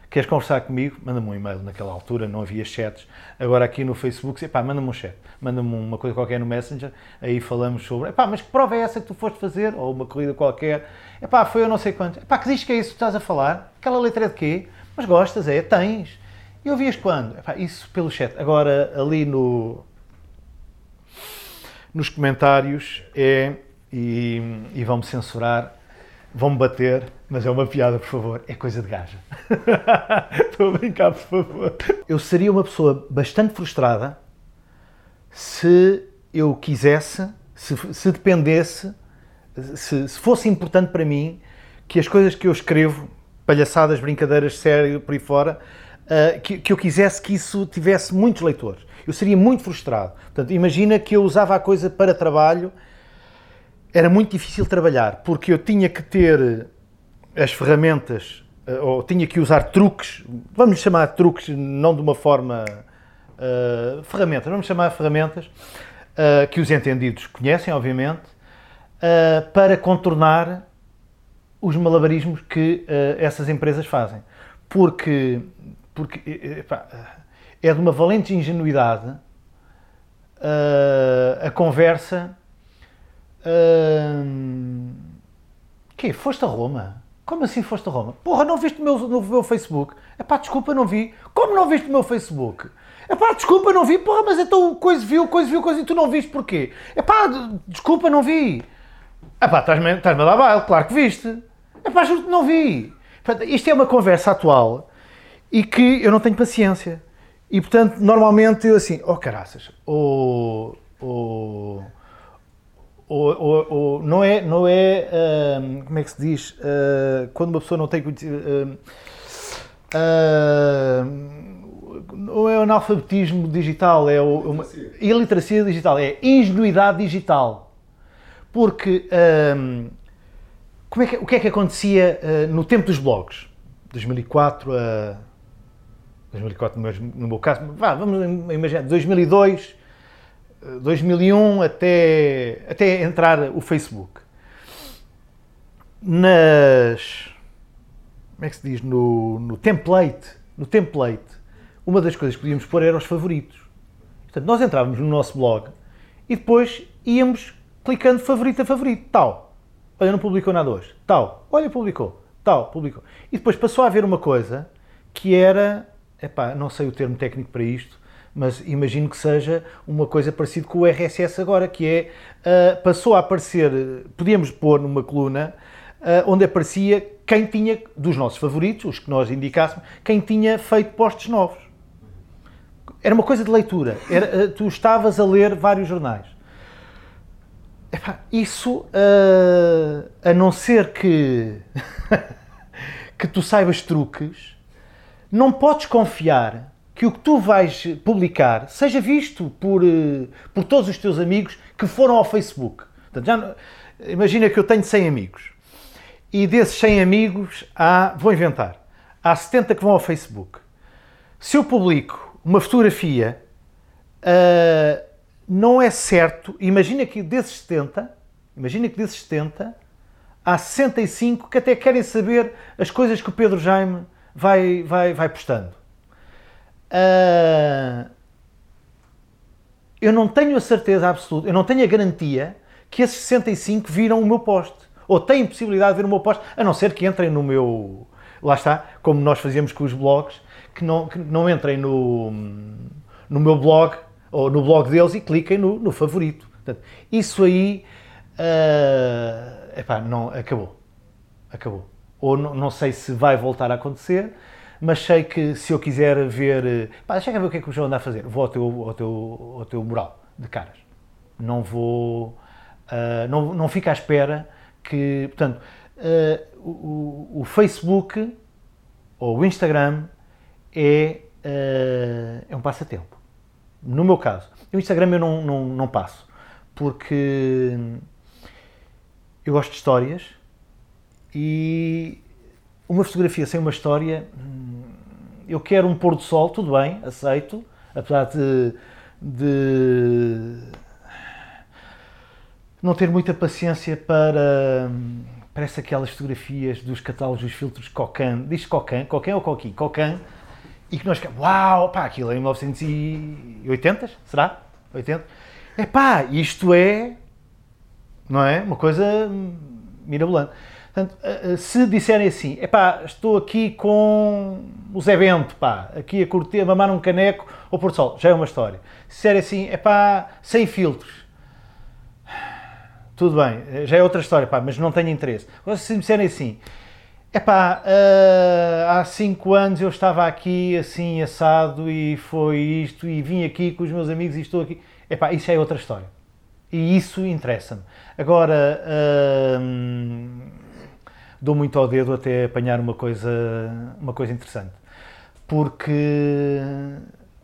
queres conversar comigo? Manda-me um e-mail. Naquela altura não havia chats. Agora aqui no Facebook, epá, manda-me um chat. Manda-me uma coisa qualquer no Messenger. Aí falamos sobre, epá, mas que prova é essa que tu foste fazer? Ou uma corrida qualquer. Epá, foi eu não sei quanto. Epá, que diz que é isso que estás a falar? Aquela letra é de quê? Mas gostas, é? Tens. E ouvias quando? Epá, isso pelo chat. Agora, ali no... Nos comentários é... E, e vão-me censurar, vão-me bater, mas é uma piada, por favor. É coisa de gaja. Estou a brincar, por favor. Eu seria uma pessoa bastante frustrada se eu quisesse, se, se dependesse se, se, fosse importante para mim que as coisas que eu escrevo, palhaçadas, brincadeiras, sério, por aí fora, uh, que, que, eu quisesse que isso tivesse muitos leitores. Eu seria muito frustrado. Portanto, imagina que eu usava a coisa para trabalho, era muito difícil trabalhar, porque eu tinha que ter as ferramentas, uh, ou tinha que usar truques, vamos chamar truques, não de uma forma. Uh, ferramentas, vamos chamar ferramentas que os entendidos conhecem, obviamente, uh, para contornar os malabarismos que uh, essas empresas fazem. Porque, porque epá, é de uma valente ingenuidade uh, a conversa. Uh, que Foste a Roma? Como assim foste a Roma? Porra, não viste o meu, no meu Facebook? Epá, desculpa, não vi. Como não viste o meu Facebook? Epá, desculpa, não vi. Porra, mas então coisa viu, coisa viu, coisa e tu não viste porquê? Epá, desculpa, não vi. Epá, estás-me estás a dar baile, claro que viste. Epá, juro que não vi. Isto é uma conversa atual e que eu não tenho paciência. E portanto, normalmente eu assim, oh caraças, ou. ou, ou, ou não é, não é hum, como é que se diz, uh, quando uma pessoa não tem conhecimento, não é o analfabetismo digital, é o, uma, Iliteracia. digital, é ingenuidade digital. Porque hum, como é que, o que é que acontecia uh, no tempo dos blogs? 2004 a 2004 no meu, no meu caso, vá, vamos imaginar, 2002, eh, 2001 até, até entrar o Facebook. Nas, como é que se diz, no, no template, no template, uma das coisas que podíamos pôr era os favoritos. Portanto, nós entrávamos no nosso blog e depois íamos clicando favorito a favorito, tal. Olha, não publicou nada hoje, tal. Olha, publicou, tal, publicou. E depois passou a haver uma coisa que era, epá, não sei o termo técnico para isto, mas imagino que seja uma coisa parecida com o RSS agora, que é, ah, passou a aparecer, podíamos pôr numa coluna, ah, onde aparecia quem tinha, dos nossos favoritos, os que nós indicássemos, quem tinha feito postos novos. Era uma coisa de leitura. Era, ah, tu estavas a ler vários jornais. Epá, isso, a não ser que, que tu saibas truques, não podes confiar que o que tu vais publicar seja visto por, eh, por todos os teus amigos que foram ao Facebook. Portanto, já imagina que eu tenho 100 amigos e desses 100 amigos há, vou inventar, há 70 que vão ao Facebook. Se eu publico uma fotografia, ah, não é certo, imagina que desses 70, imagina que desses 70, há 65 que até querem saber as coisas que o Pedro Jaime vai, vai, vai postando. Ah, eu não tenho a certeza absoluta, eu não tenho a garantia que esses 65 viram o meu post. Ou têm possibilidade de ver o meu post, a não ser que entrem no meu. Lá está, como nós fazíamos com os blogs, que não, que não entrem no, no meu blog ou no blog deles e cliquem no, no favorito. Portanto, isso aí. ah, epá, não, acabou. Acabou. Ou não, sei se vai voltar a acontecer, mas sei que se eu quiser ver. eh, Pá, deixa cá ver o que é que o João anda a fazer. Vou ao teu, ao teu, ao teu mural de caras. Não vou. ah, não, não fico à espera que. Portanto, ah, o, o- Facebook ou o Instagram é, ah, é um passatempo. No meu caso. O Instagram eu não, não, não passo. Porque eu gosto de histórias e uma fotografia sem uma história, hum, eu quero um pôr do sol, tudo bem, aceito, apesar de, de não ter muita paciência para, hum, parece aquelas fotografias dos catálogos dos filtros Cocan, diz Cocan, Cocan ou Coqui? Cocan, e que nós uau, pá, aquilo é em 1980, será? 80? É pá, isto é, não é? Uma coisa hum, mirabolante. Portanto, eh, eh, se disserem assim, epá, estou aqui com o Zé Bento, pá, aqui a curtir, a mamar um caneco ao Porto Sol, já é uma história. Se disserem assim, epá, sem filtros, tudo bem, eh, já é outra história, pá, mas não tenho interesse. Agora, se disserem assim, epá, eh, há cinco anos eu estava aqui assim assado e foi isto e vim aqui com os meus amigos e estou aqui, epá, isso já é outra história. E isso interessa-me. Agora, hum, dou muito ao dedo até apanhar uma coisa, uma coisa interessante. Porque,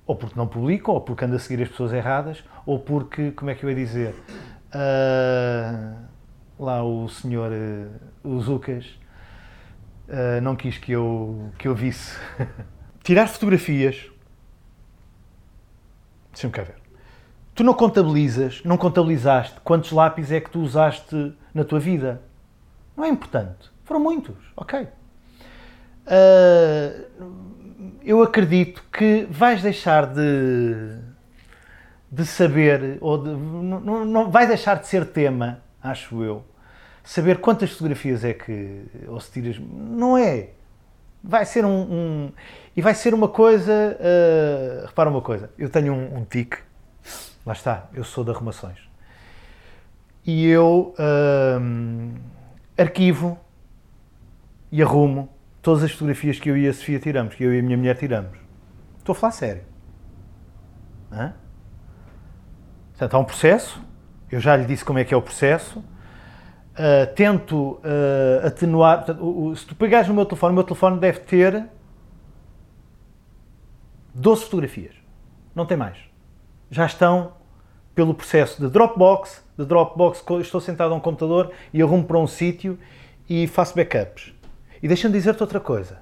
ou porque não publico, ou porque ando a seguir as pessoas erradas, ou porque, como é que eu ia dizer, ah, lá o senhor, o Zucas, ah, não quis que eu, que eu visse. Tirar fotografias, deixa-me cá ver. Tu não contabilizas, não contabilizaste quantos lápis é que tu usaste na tua vida. Não é importante. Foram muitos, ok. Ah, eu acredito que vais deixar de, de saber, ou de, não, não, vai deixar de ser tema, acho eu, saber quantas fotografias é que, ou se tiras, não é. Vai ser um, um- e vai ser uma coisa, ah, repara uma coisa, eu tenho um, um tique, lá está, eu sou de arrumações, e eu hum, arquivo e arrumo todas as fotografias que eu e a Sofia tiramos, que eu e a minha mulher tiramos. Estou a falar sério. hã? Portanto, há um processo, eu já lhe disse como é que é o processo, Uh, tento uh, atenuar. Portanto, o, o, se tu pegares no meu telefone, o meu telefone deve ter 12 fotografias. Não tem mais. Já estão pelo processo de Dropbox. De Dropbox, estou sentado a um computador e arrumo para um sítio e faço backups. E deixa-me dizer-te outra coisa.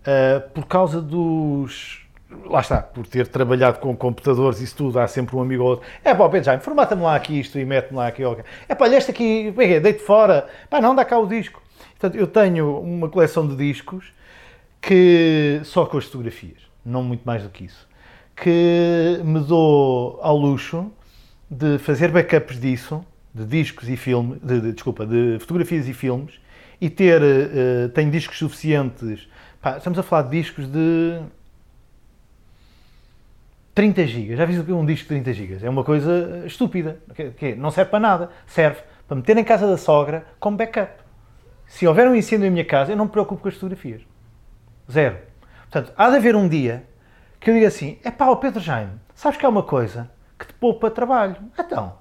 Uh, por causa dos lá está, por ter trabalhado com computadores e isso tudo, há sempre um amigo ou outro. É pá, Jaime, formata-me lá aqui isto e mete-me lá aqui. É pá, este aqui, deito fora. Pá, não, dá cá o disco. Portanto, eu tenho uma coleção de discos que, só com as fotografias, não muito mais do que isso, que me dou ao luxo de fazer backups disso, de discos e filmes, de, de, desculpa, de fotografias e filmes, e ter, uh, tenho discos suficientes, pá, estamos a falar de discos de 30 GB. Já viste um disco de 30 GB? É uma coisa estúpida. Que, não serve para nada. Serve para meter em casa da sogra como backup. Se houver um incêndio em minha casa, eu não me preocupo com as fotografias. Zero. Portanto, há de haver um dia que eu diga assim: é pá, Pedro Jaime, sabes que há uma coisa que te poupa trabalho. Então,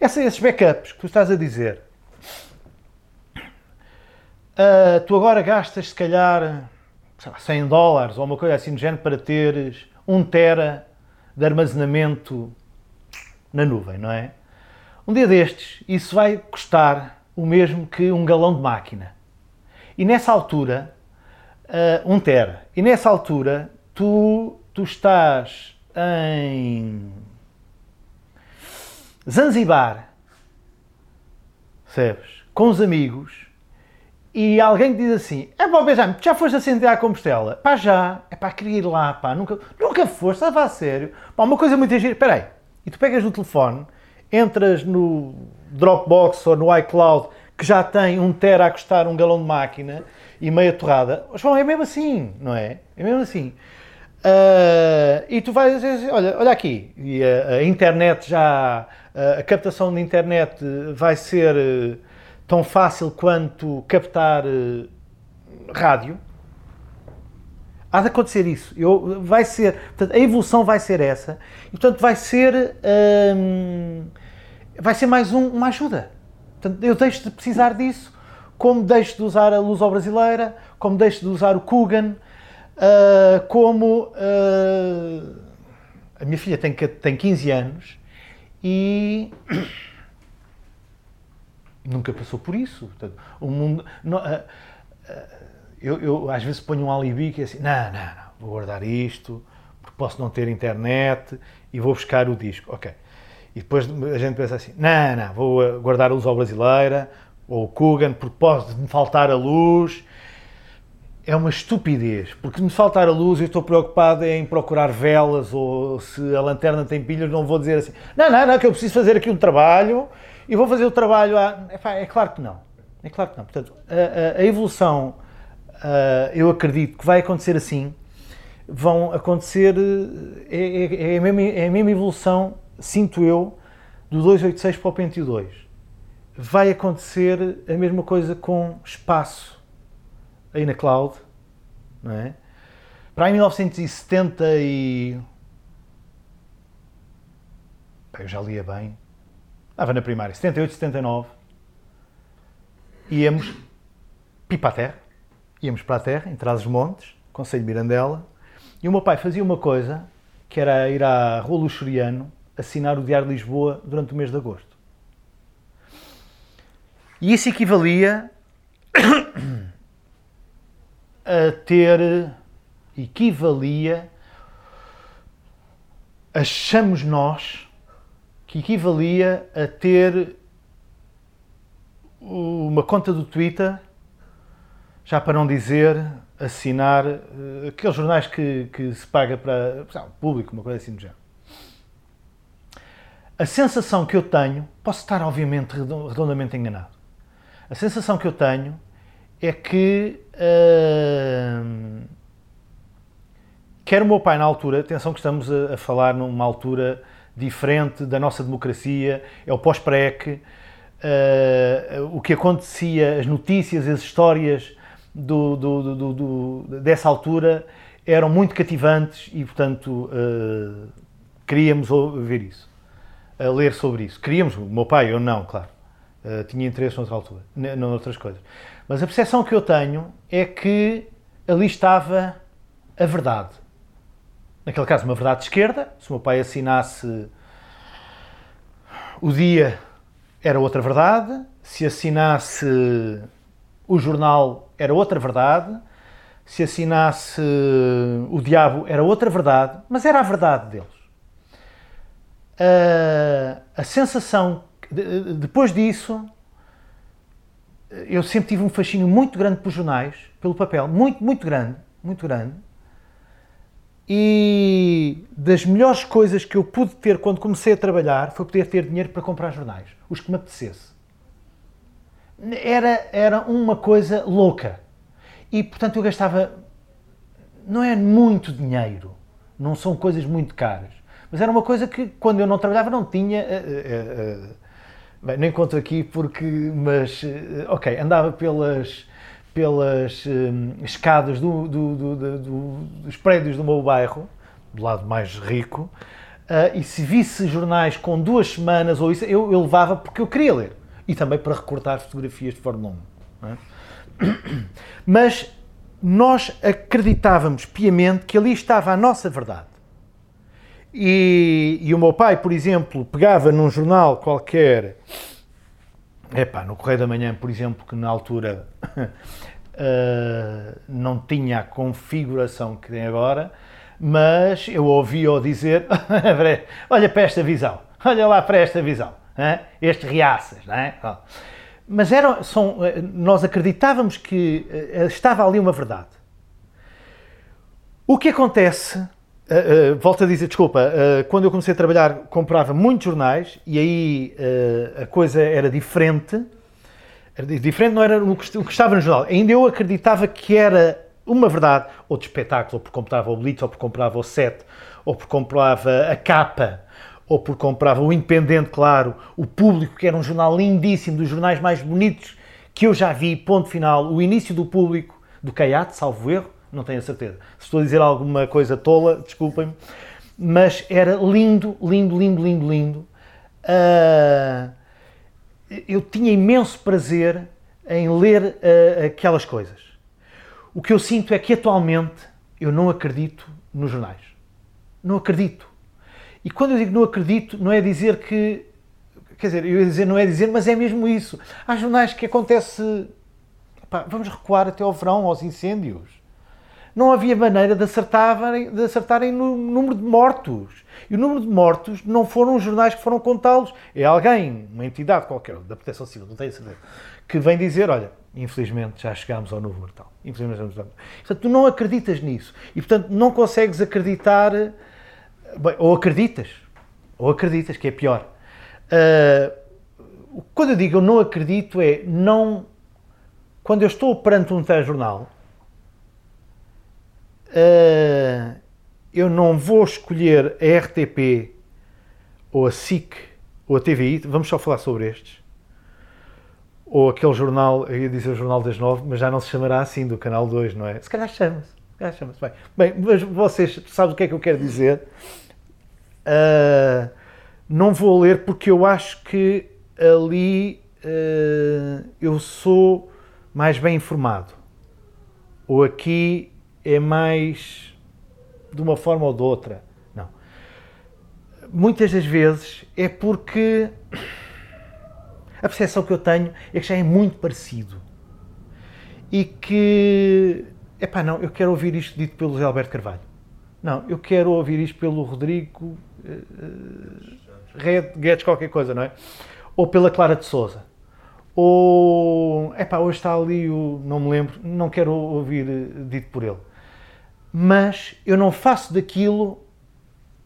esses backups que tu estás a dizer, uh, tu agora gastas se calhar lá, 100 dólares ou uma coisa assim do género para teres 1 tera de armazenamento na nuvem, não é? Um dia destes, isso vai custar o mesmo que um galão de máquina. E nessa altura, uh, um tera, e nessa altura tu, tu estás em Zanzibar, percebes? Com os amigos, e alguém diz assim: é pá, Benjamin, já foste a Santiago a Compostela? Pá, já. É pá, queria ir lá, pá. Nunca, nunca foste, estava a sério. Pá, uma coisa muito gira. Espera aí. E tu pegas no telefone, entras no Dropbox ou no iCloud, que já tem um tera a custar um galão de máquina e meia torrada. Bom, é mesmo assim, não é? É mesmo assim. Uh, e tu vais dizer assim, olha, olha aqui, e a, a internet já, a, a captação de internet vai ser tão fácil quanto captar uh, rádio. Há de acontecer isso. Eu, vai ser, portanto, a evolução vai ser essa e, portanto, vai ser, hum, vai ser mais um, uma ajuda. Portanto, eu deixo de precisar disso, como deixo de usar a luz ao brasileira, como deixo de usar o Kugan, uh, como uh, a minha filha tem, tem 15 anos e nunca passou por isso. Portanto, o mundo. Não, uh, uh, eu, eu, às vezes ponho um alibi que é assim: não, não, não, vou guardar isto, porque posso não ter internet e vou buscar o disco. Ok. E depois a gente pensa assim: não, não, vou guardar a luz ao brasileira ou o Kugan, porque pode me faltar a luz. É uma estupidez, porque me faltar a luz eu estou preocupado em procurar velas ou se a lanterna tem pilhas, não vou dizer assim: não, não, não, que eu preciso fazer aqui um trabalho e vou fazer o trabalho. É, claro que não. É claro que não. Portanto, a, a, evolução, eu acredito que vai acontecer assim. Vão acontecer. É, é, é, a mesma, é a mesma evolução, sinto eu, do 286 para o Pentium 2. Vai acontecer a mesma coisa com espaço aí na cloud, não é? Para aí 1970 e. Eu já lia bem, Estava na primária, 78, 79. Íamos pipa a terra. Íamos para a terra, em Trás-os-Montes, Conselho de Mirandela. E o meu pai fazia uma coisa, que era ir à Rua Luxuriano assinar o Diário de Lisboa durante o mês de agosto. E isso equivalia a ter. equivalia. Achamos nós que equivalia a ter uma conta do Twitter, já para não dizer assinar uh, aqueles jornais que, que se paga para o público, uma coisa assim do género. A sensação que eu tenho, posso estar obviamente redondamente enganado, a sensação que eu tenho é que uh, quer o meu pai na altura, atenção que estamos a, a falar numa altura diferente da nossa democracia, é o pós-PREC, uh, o que acontecia, as notícias, as histórias do, do, do, dessa altura eram muito cativantes e, portanto, uh, queríamos ouvir isso, a ler sobre isso. Queríamos, o meu pai, eu não, claro. Uh, tinha interesse noutra altura, noutras coisas. Mas a percepção que eu tenho é que ali estava a verdade. Naquele caso, uma verdade de esquerda. Se o meu pai assinasse o dia, era outra verdade. Se assinasse o jornal, era outra verdade. Se assinasse o diabo, era outra verdade. Mas era a verdade deles. A, a sensação, depois disso, eu sempre tive um fascínio muito grande pelos jornais, pelo papel, muito, muito grande, muito grande. E das melhores coisas que eu pude ter quando comecei a trabalhar foi poder ter dinheiro para comprar jornais, os que me apetecesse. Era, era uma coisa louca. E, portanto, eu gastava. Não é muito dinheiro, não são coisas muito caras, mas era uma coisa que, quando eu não trabalhava, não tinha. Uh, uh, uh, Bem, nem conto aqui porque, mas, eh, ok, andava pelas, pelas um, escadas do, do, do, dos prédios do meu bairro, do lado mais rico, uh, e se visse jornais com duas semanas ou isso, eu, eu levava porque eu queria ler. E também para recortar fotografias de Fórmula 1. É? Mas nós acreditávamos piamente que ali estava a nossa verdade. E, e, o meu pai, por exemplo, pegava num jornal qualquer, epá, no Correio da Manhã, por exemplo, que na altura uh, não tinha a configuração que tem agora, mas eu ouvi-o dizer: olha para esta visão, olha lá para esta visão, estes reaças, não é? Mas eram, são, eh, nós acreditávamos que uh, estava ali uma verdade. O que acontece Uh, uh, volto a dizer, desculpa, uh, quando eu comecei a trabalhar comprava muitos jornais e aí a coisa era diferente. Era diferente, não era o que, o que, estava no jornal. Ainda eu acreditava que era uma verdade, ou de espetáculo, porque comprava o Blitz, ou porque comprava o Set, ou porque comprava a capa, ou porque comprava o Independente, claro, o Público, que era um jornal lindíssimo, dos jornais mais bonitos que eu já vi, ponto final, o início do Público, do Caiate, salvo erro, não tenho a certeza. Se estou a dizer alguma coisa tola, desculpem-me, mas era lindo, lindo, lindo, lindo, lindo. Uh, eu tinha imenso prazer em ler uh, aquelas coisas. O que eu sinto é que atualmente eu não acredito nos jornais. Não acredito. E quando eu digo não acredito, não é dizer que. Quer dizer, eu ia dizer não é dizer, mas é mesmo isso. Há jornais que acontece. Pá, vamos recuar até ao verão, aos incêndios não havia maneira de acertarem, de acertarem no número de mortos. E o número de mortos não foram os jornais que foram contá-los, é alguém, uma entidade qualquer, da Proteção Civil, não tenho certeza, que vem dizer: olha, infelizmente já chegámos ao número tal. Infelizmente já estamos. Portanto, tu não acreditas nisso. E, portanto, não consegues acreditar. Bem, ou acreditas, ou acreditas, que é pior. Uh, quando eu digo eu não acredito, é não. Quando eu estou perante um telejornal uh, eu não vou escolher a RTP ou a SIC ou a TVI, vamos só falar sobre estes. Ou aquele jornal, eu ia dizer o Jornal das Nove, mas já não se chamará assim, do Canal 2, não é? Se calhar chama-se. Chama-se bem. Bem, mas vocês sabem o que é que eu quero dizer. Uh, não vou ler porque eu acho que ali uh, eu sou mais bem informado. Ou aqui é mais de uma forma ou de outra. Não. Muitas das vezes é porque a percepção que eu tenho é que já é muito parecido. E que, epá, não, eu quero ouvir isto dito pelo José Alberto Carvalho. Não, eu quero ouvir isto pelo Rodrigo uh, Guedes qualquer coisa, não é? Ou pela Clara de Souza. Ou, epá, hoje está ali o, não me lembro, não quero ouvir eh, dito por ele mas eu não faço daquilo.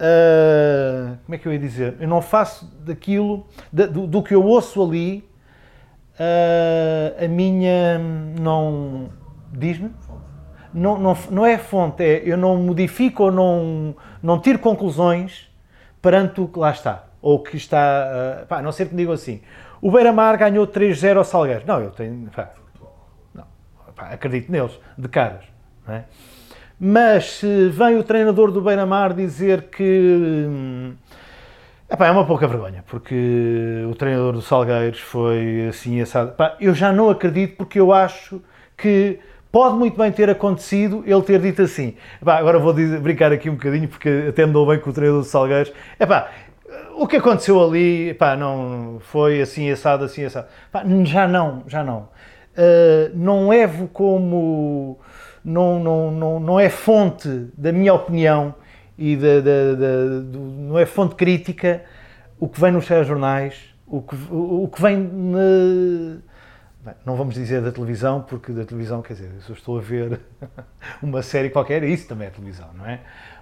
Uh, como é que eu ia dizer? Eu não faço daquilo, da, do, do, que eu ouço ali, uh, a minha. Não. Diz-me? Não, não, não é fonte, é eu não modifico ou não, não tiro conclusões perante o que lá está. Ou que está. Uh, pá, não sei que me digam assim. O Beira-Mar ganhou 3-0 ao Salgueiros. Não, eu tenho. Pá, não, pá, acredito neles, de caras. Não é? Mas se vem o treinador do Beira-Mar dizer que. hum, epá, é uma pouca vergonha, porque o treinador do Salgueiros foi assim assado. Epá, eu já não acredito porque eu acho que pode muito bem ter acontecido ele ter dito assim. Epá, agora vou dizer- brincar aqui um bocadinho porque até me dou bem com o treinador do Salgueiros. Epá, o que aconteceu ali epá, não foi assim assado, assim assado. Epá, já não, já não. Uh, não levo como. Não, não, não, não é fonte da minha opinião e da, não é fonte crítica o que vem nos telejornais, o que, o, o que vem na, Bem, não vamos dizer da televisão, porque da televisão, quer dizer, se eu estou a ver uma série qualquer, isso também é televisão, não é?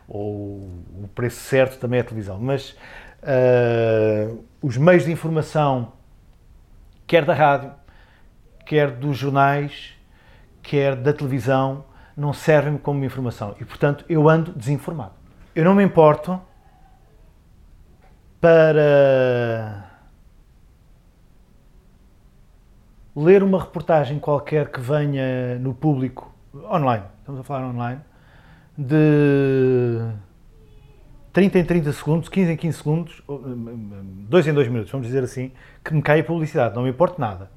Ou o preço certo também é televisão. Mas ah, os meios de informação, quer da rádio, quer dos jornais, quer da televisão, não servem como informação. E, portanto, eu ando desinformado. Eu não me importo para ler uma reportagem qualquer que venha no público, online, estamos a falar online, de 30 em 30 segundos, 15 em 15 segundos, 2 em 2 minutos, vamos dizer assim, que me cai a publicidade, não me importa nada.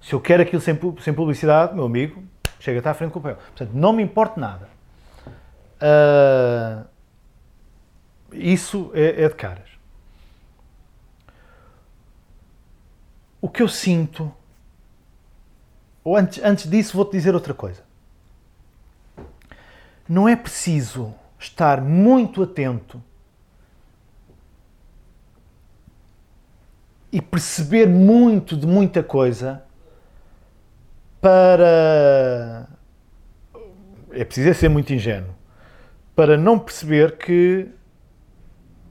Se eu quero aquilo sem publicidade, meu amigo, chega-te à frente com o papel. Portanto, não me importa nada. Ah, isso é, é de caras. O que eu sinto, ou antes, antes disso, vou-te dizer outra coisa. Não é preciso estar muito atento e perceber muito de muita coisa para. É preciso é ser muito ingênuo para não perceber que.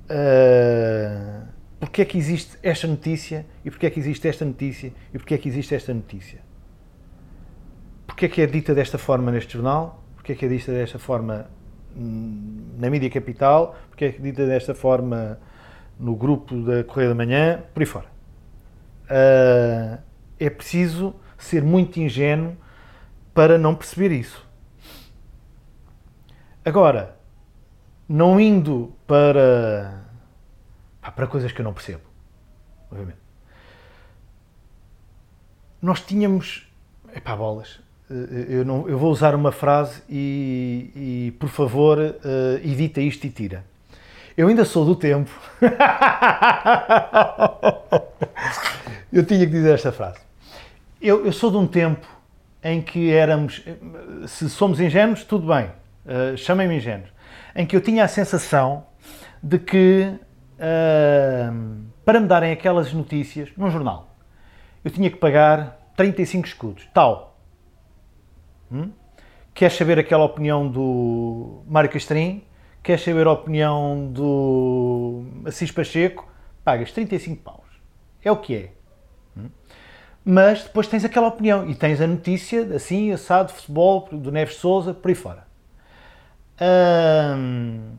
ah, porque é que existe esta notícia e porque é que existe esta notícia e porque é que existe esta notícia. Porque é que é dita desta forma neste jornal? Porque é que é dita desta forma hum, na mídia capital? Porque é que é dita desta forma no grupo da Correia da Manhã? Por aí fora. Ah, é preciso ser muito ingênuo para não perceber isso. Agora, não indo para, para coisas que eu não percebo, obviamente. Nós tínhamos, epá, bolas, eh, eu, não, eu vou usar uma frase e, e, por favor, eh, edita isto e tira. Eu ainda sou do tempo. eu tinha que dizer esta frase. Eu, eu sou de um tempo em que éramos, se somos ingênuos, tudo bem, uh, chamem-me ingênuos, em que eu tinha a sensação de que uh, para me darem aquelas notícias num jornal, eu tinha que pagar 35 escudos, tal. Hum? Queres saber aquela opinião do Mário Castrim? Queres saber a opinião do Assis Pacheco? Pagas 35 paus. É o que é. Mas depois tens aquela opinião e tens a notícia, assim, assado, futebol, do Neves Souza, por aí fora. Hum,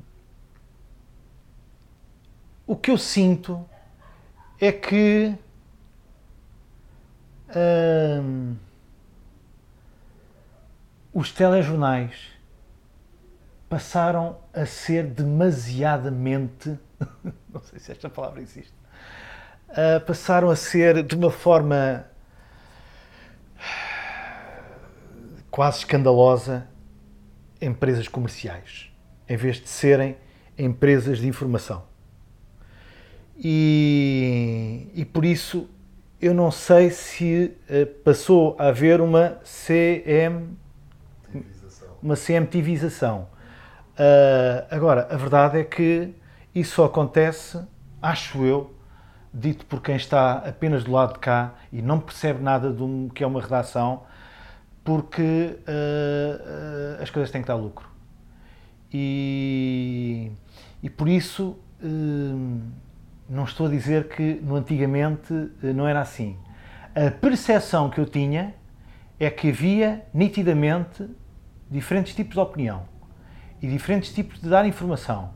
o que eu sinto é que hum, os telejornais passaram a ser demasiadamente, não sei se esta palavra existe, uh, passaram a ser de uma forma quase escandalosa empresas comerciais, em vez de serem empresas de informação. E, e por isso eu não sei se uh, passou a haver uma CM uma CMTVização. Uh, agora, a verdade é que isso só acontece, acho eu, dito por quem está apenas do lado de cá e não percebe nada do que é uma redação, porque uh, uh, as coisas têm que dar lucro. E, e por isso não estou a dizer que no antigamente não era assim. A percepção que eu tinha é que havia nitidamente diferentes tipos de opinião e diferentes tipos de dar informação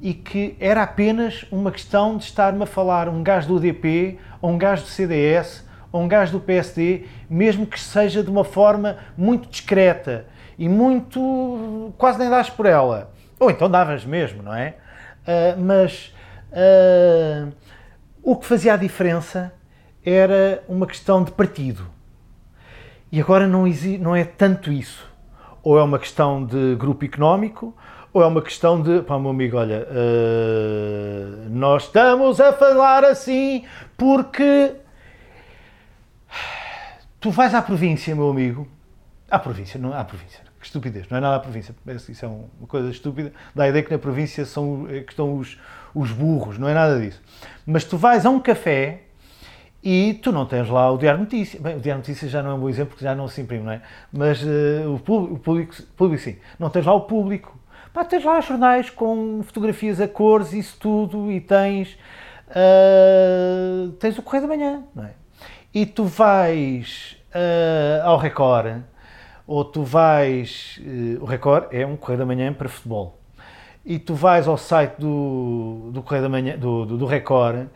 e que era apenas uma questão de estar-me a falar um gajo do UDP ou um gajo do CDS ou um gajo do PSD, mesmo que seja de uma forma muito discreta e muito. quase nem dás por ela. Ou então davas mesmo, não é? Uh, mas uh, o que fazia a diferença era uma questão de partido. E agora não, não é tanto isso. Ou é uma questão de grupo económico, ou é uma questão de, pá, meu amigo, olha, uh, nós estamos a falar assim porque tu vais à província, meu amigo, à província, não à província, que estupidez, não é nada à província, isso é uma coisa estúpida, dá a ideia que na província são, é que estão os, os burros, não é nada disso. Mas tu vais a um café e tu não tens lá o Diário Notícias. Bem, o Diário Notícias já não é um bom exemplo porque já não se imprime, não é? Mas uh, o, público, o público, público, sim. Não tens lá o público. Pá, tens lá jornais com fotografias a cores, isso tudo, e tens, uh, tens o Correio da Manhã, não é? E tu vais uh, ao Record, ou tu vais. o Record é um Correio da Manhã para futebol. E tu vais ao site do, do Correio da Manhã, do, do, do Record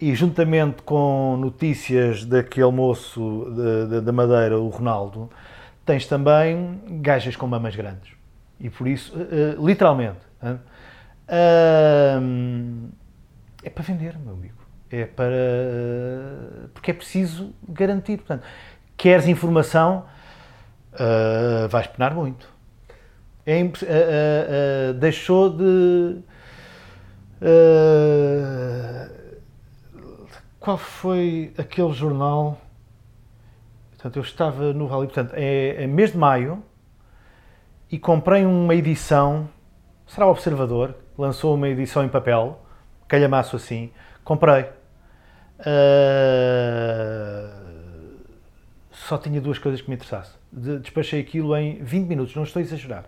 e juntamente com notícias daquele moço da Madeira, o Ronaldo, tens também gajas com mamas grandes. E por isso, uh, uh, literalmente, uh, é para vender, meu amigo. É para. porque é preciso garantir. Portanto, queres informação, vais penar muito. É, deixou de qual foi aquele jornal? Portanto, eu estava no Rally, portanto, é, é mês de maio e comprei uma edição, será o Observador, lançou uma edição em papel, calhamaço assim, comprei. Uh, só tinha duas coisas que me interessassem. Despachei aquilo em 20 minutos, não estou a exagerar.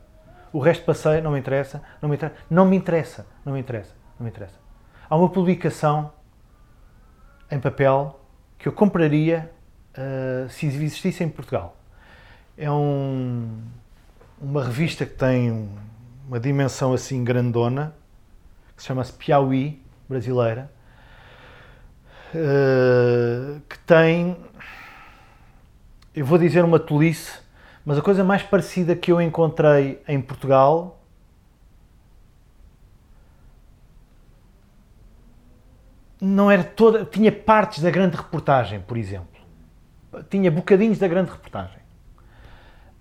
O resto passei, não me interessa, não me interessa, não me interessa, não me interessa, não me interessa. Há uma publicação em papel que eu compraria uh, se existisse em Portugal. É um, uma revista que tem uma dimensão assim grandona, que se chama-se Piauí, brasileira, uh, que tem, eu vou dizer uma tolice, mas a coisa mais parecida que eu encontrei em Portugal não era toda, tinha partes da grande reportagem, por exemplo. Tinha bocadinhos da grande reportagem.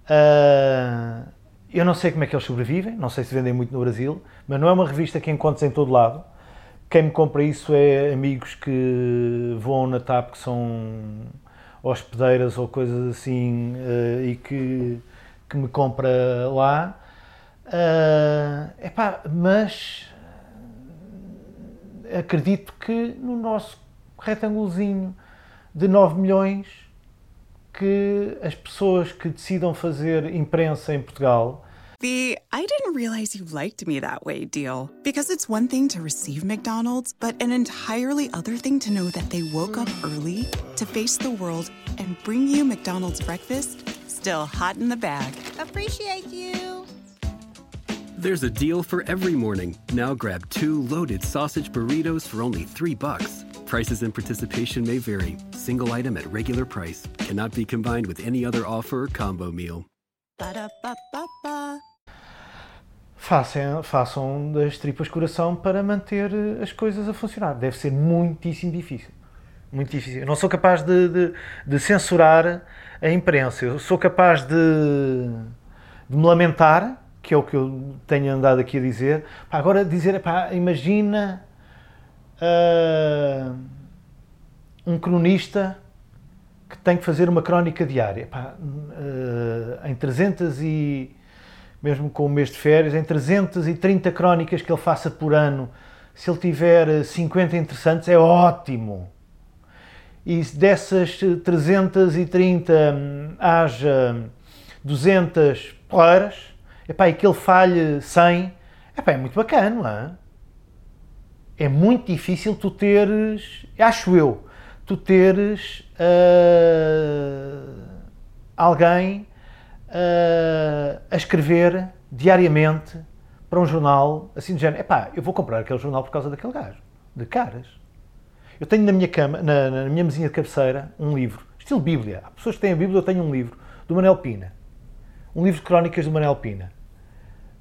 Uh, eu não sei como é que eles sobrevivem, não sei se vendem muito no Brasil, mas não é uma revista que encontras em todo lado. Quem me compra isso é amigos que voam na TAP, que são hospedeiras ou coisas assim, uh, e que, que me compra lá. Uh, epá, mas acredito que no nosso retângulozinho de 9 milhões que as pessoas que decidam fazer imprensa em Portugal The I didn't realize you liked me that way deal. Because it's one thing to receive McDonald's, but an entirely other thing to know that they woke up early to face the world and bring you McDonald's breakfast still hot in the bag. Appreciate you. There's a deal for every morning. Now grab two loaded sausage burritos for only three bucks. Prices and participation may vary. Single item at regular price cannot be combined with any other offer or combo meal. Façam, façam das tripas coração para manter as coisas a funcionar. Deve ser muitíssimo difícil. Muito difícil. Eu não sou capaz de, de, de censurar a imprensa. Eu sou capaz de, de me lamentar que é o que eu tenho andado aqui a dizer. Pá, agora dizer, pá, imagina uh, um cronista que tem que fazer uma crónica diária. Pá, uh, em 300 e, mesmo com o mês de férias, em 330 crónicas que ele faça por ano, se ele tiver 50 interessantes, é ótimo. E dessas 330 hum, haja 200 poeiras, epá, e que ele falhe 100, epá, é muito bacana, não é? É muito difícil tu teres, acho eu, tu teres uh, alguém uh, a escrever diariamente para um jornal assim de género, epá, eu vou comprar aquele jornal por causa daquele gajo, de caras. Eu tenho na minha cama, na, na minha mesinha de cabeceira, um livro, estilo Bíblia. Há pessoas que têm a Bíblia, eu tenho um livro, do Manuel Pina um livro de crónicas do Manuel Pina.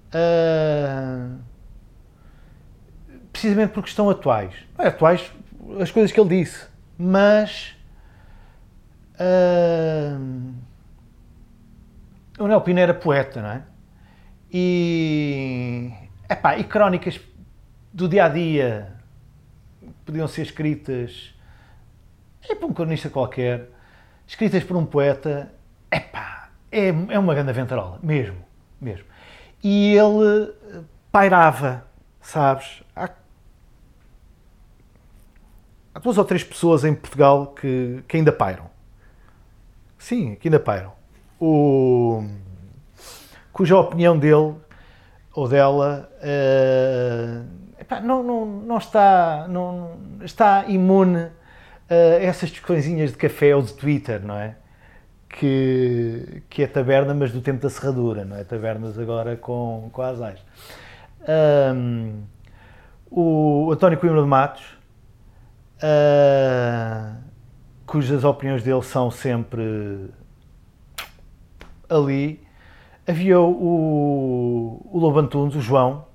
Uh, precisamente porque estão atuais. É atuais as coisas que ele disse, mas uh, o Manuel Pina era poeta, não é? E, epá, e crónicas do dia a dia podiam ser escritas é para um cronista qualquer, escritas por um poeta, epá, é, é uma grande aventurola, mesmo, mesmo. E ele pairava, sabes? Há, há duas ou três pessoas em Portugal que, que ainda pairam. Sim, que ainda pairam. O, cuja opinião dele ou dela uh, epá, não, não, não está, não, está imune uh, essas discussõezinhas de café ou de Twitter, não é? Que, que é taberna, mas do tempo da serradura, não é? Tabernas agora com, com asais. Um, o António Coimbra de Matos, uh, cujas opiniões dele são sempre ali. Havia o, o Lobantunes, o João,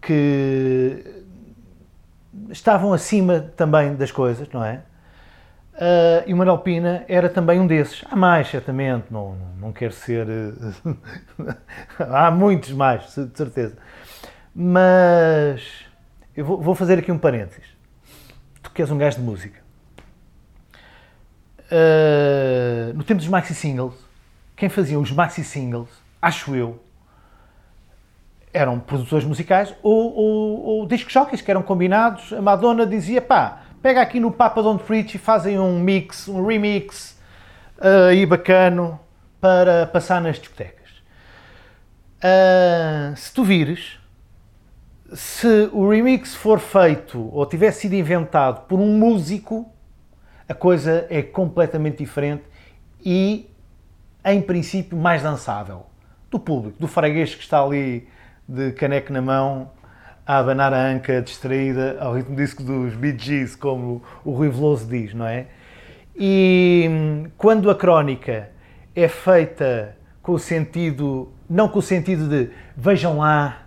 que estavam acima também das coisas, não é? Uh, e o Manuel Pina era também um desses. Há mais, certamente, não, não quero ser. Há muitos mais, de certeza. Mas eu vou, vou, fazer aqui um parênteses. Que és um gajo de música. Uh, no tempo dos maxi singles, quem fazia os maxi singles, acho eu, eram produtores musicais ou, ou, ou jockeys que eram combinados. A Madonna dizia, pá, pega aqui no Papa Don't Preach e fazem um mix, um remix uh, aí bacano para passar nas discotecas. Uh, se tu vires, se o remix for feito ou tivesse sido inventado por um músico, a coisa é completamente diferente e, em princípio, mais dançável. Do público, do freguês que está ali de caneco na mão a abanar a anca distraída ao ritmo disco dos Bee Gees, como o Rui Veloso diz, não é? E hum, quando a crónica é feita com o sentido, não com o sentido de vejam lá,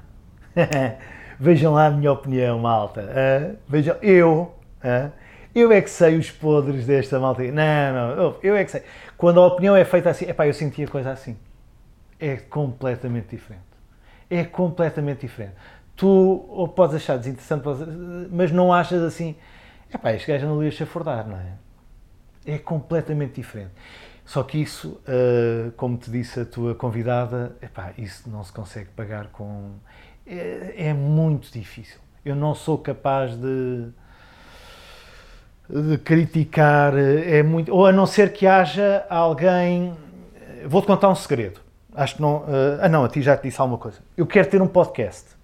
vejam lá a minha opinião, malta, uh, vejam, eu, uh, eu é que sei os podres desta malta. Não, não, eu é que sei. Quando a opinião é feita assim, epá, eu senti a coisa assim. É completamente diferente é completamente diferente. Tu ou podes achar desinteressante, mas não achas assim, é pá, este gajo não ia chafurdar, não é? É completamente diferente. Só que isso, uh, como te disse a tua convidada, epá, isso não se consegue pagar com. É, é, muito difícil. Eu não sou capaz de, de criticar, é muito. Ou a não ser que haja alguém. Vou-te contar um segredo. Acho que não. Uh, ah, não, a ti já te disse alguma coisa. Eu quero ter um podcast.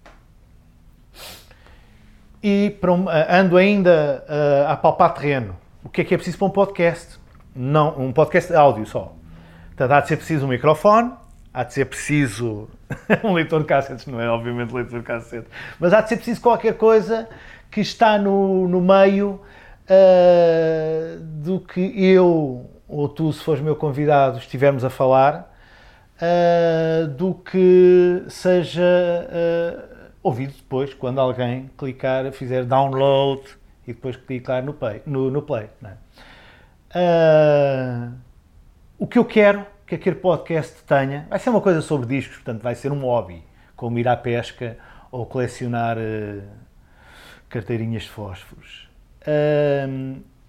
E um, uh, ando ainda uh, a palpar terreno. O que é que é preciso para um podcast? Não, um podcast de áudio só. Portanto, há de ser preciso um microfone, há de ser preciso um leitor de cassetes, não é obviamente leitor de cassetes, mas há de ser preciso qualquer coisa que está no, no meio uh, do que eu ou tu, se fores meu convidado, estivermos a falar uh, do que seja uh, ouvido depois, quando alguém clicar, fizer download e depois clicar no, pay, no, no play. É? O que eu quero que aquele podcast tenha vai ser uma coisa sobre discos, portanto, vai ser um hobby, como ir à pesca ou colecionar carteirinhas de fósforos.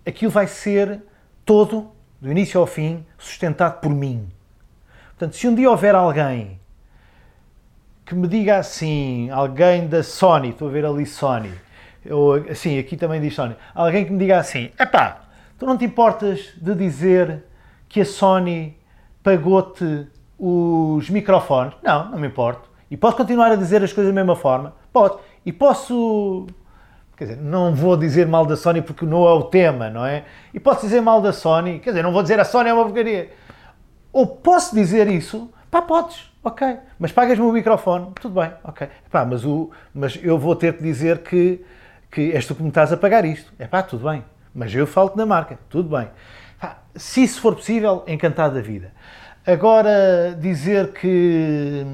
aquilo vai ser todo, do início ao fim, sustentado por mim. Portanto, se um dia houver alguém que me diga assim, alguém da Sony, estou a ver ali Sony, ou assim, aqui também diz Sony, alguém que me diga assim, epá, tu não te importas de dizer que a Sony pagou-te os microfones? Não, não me importo. E posso continuar a dizer as coisas da mesma forma? Pode. E posso Quer dizer, não vou dizer mal da Sony porque não é o tema, não é? E posso dizer mal da Sony, quer dizer, não vou dizer a Sony é uma porcaria. Ou posso dizer isso? Pá, podes, ok. Mas pagas-me o microfone, tudo bem, ok. Pá, mas, o, mas eu vou ter que dizer que, que és tu que me estás a pagar isto. É pá, tudo bem. Mas eu falo-te na marca, tudo bem. Pá, se isso for possível, encantado da vida. Agora dizer que,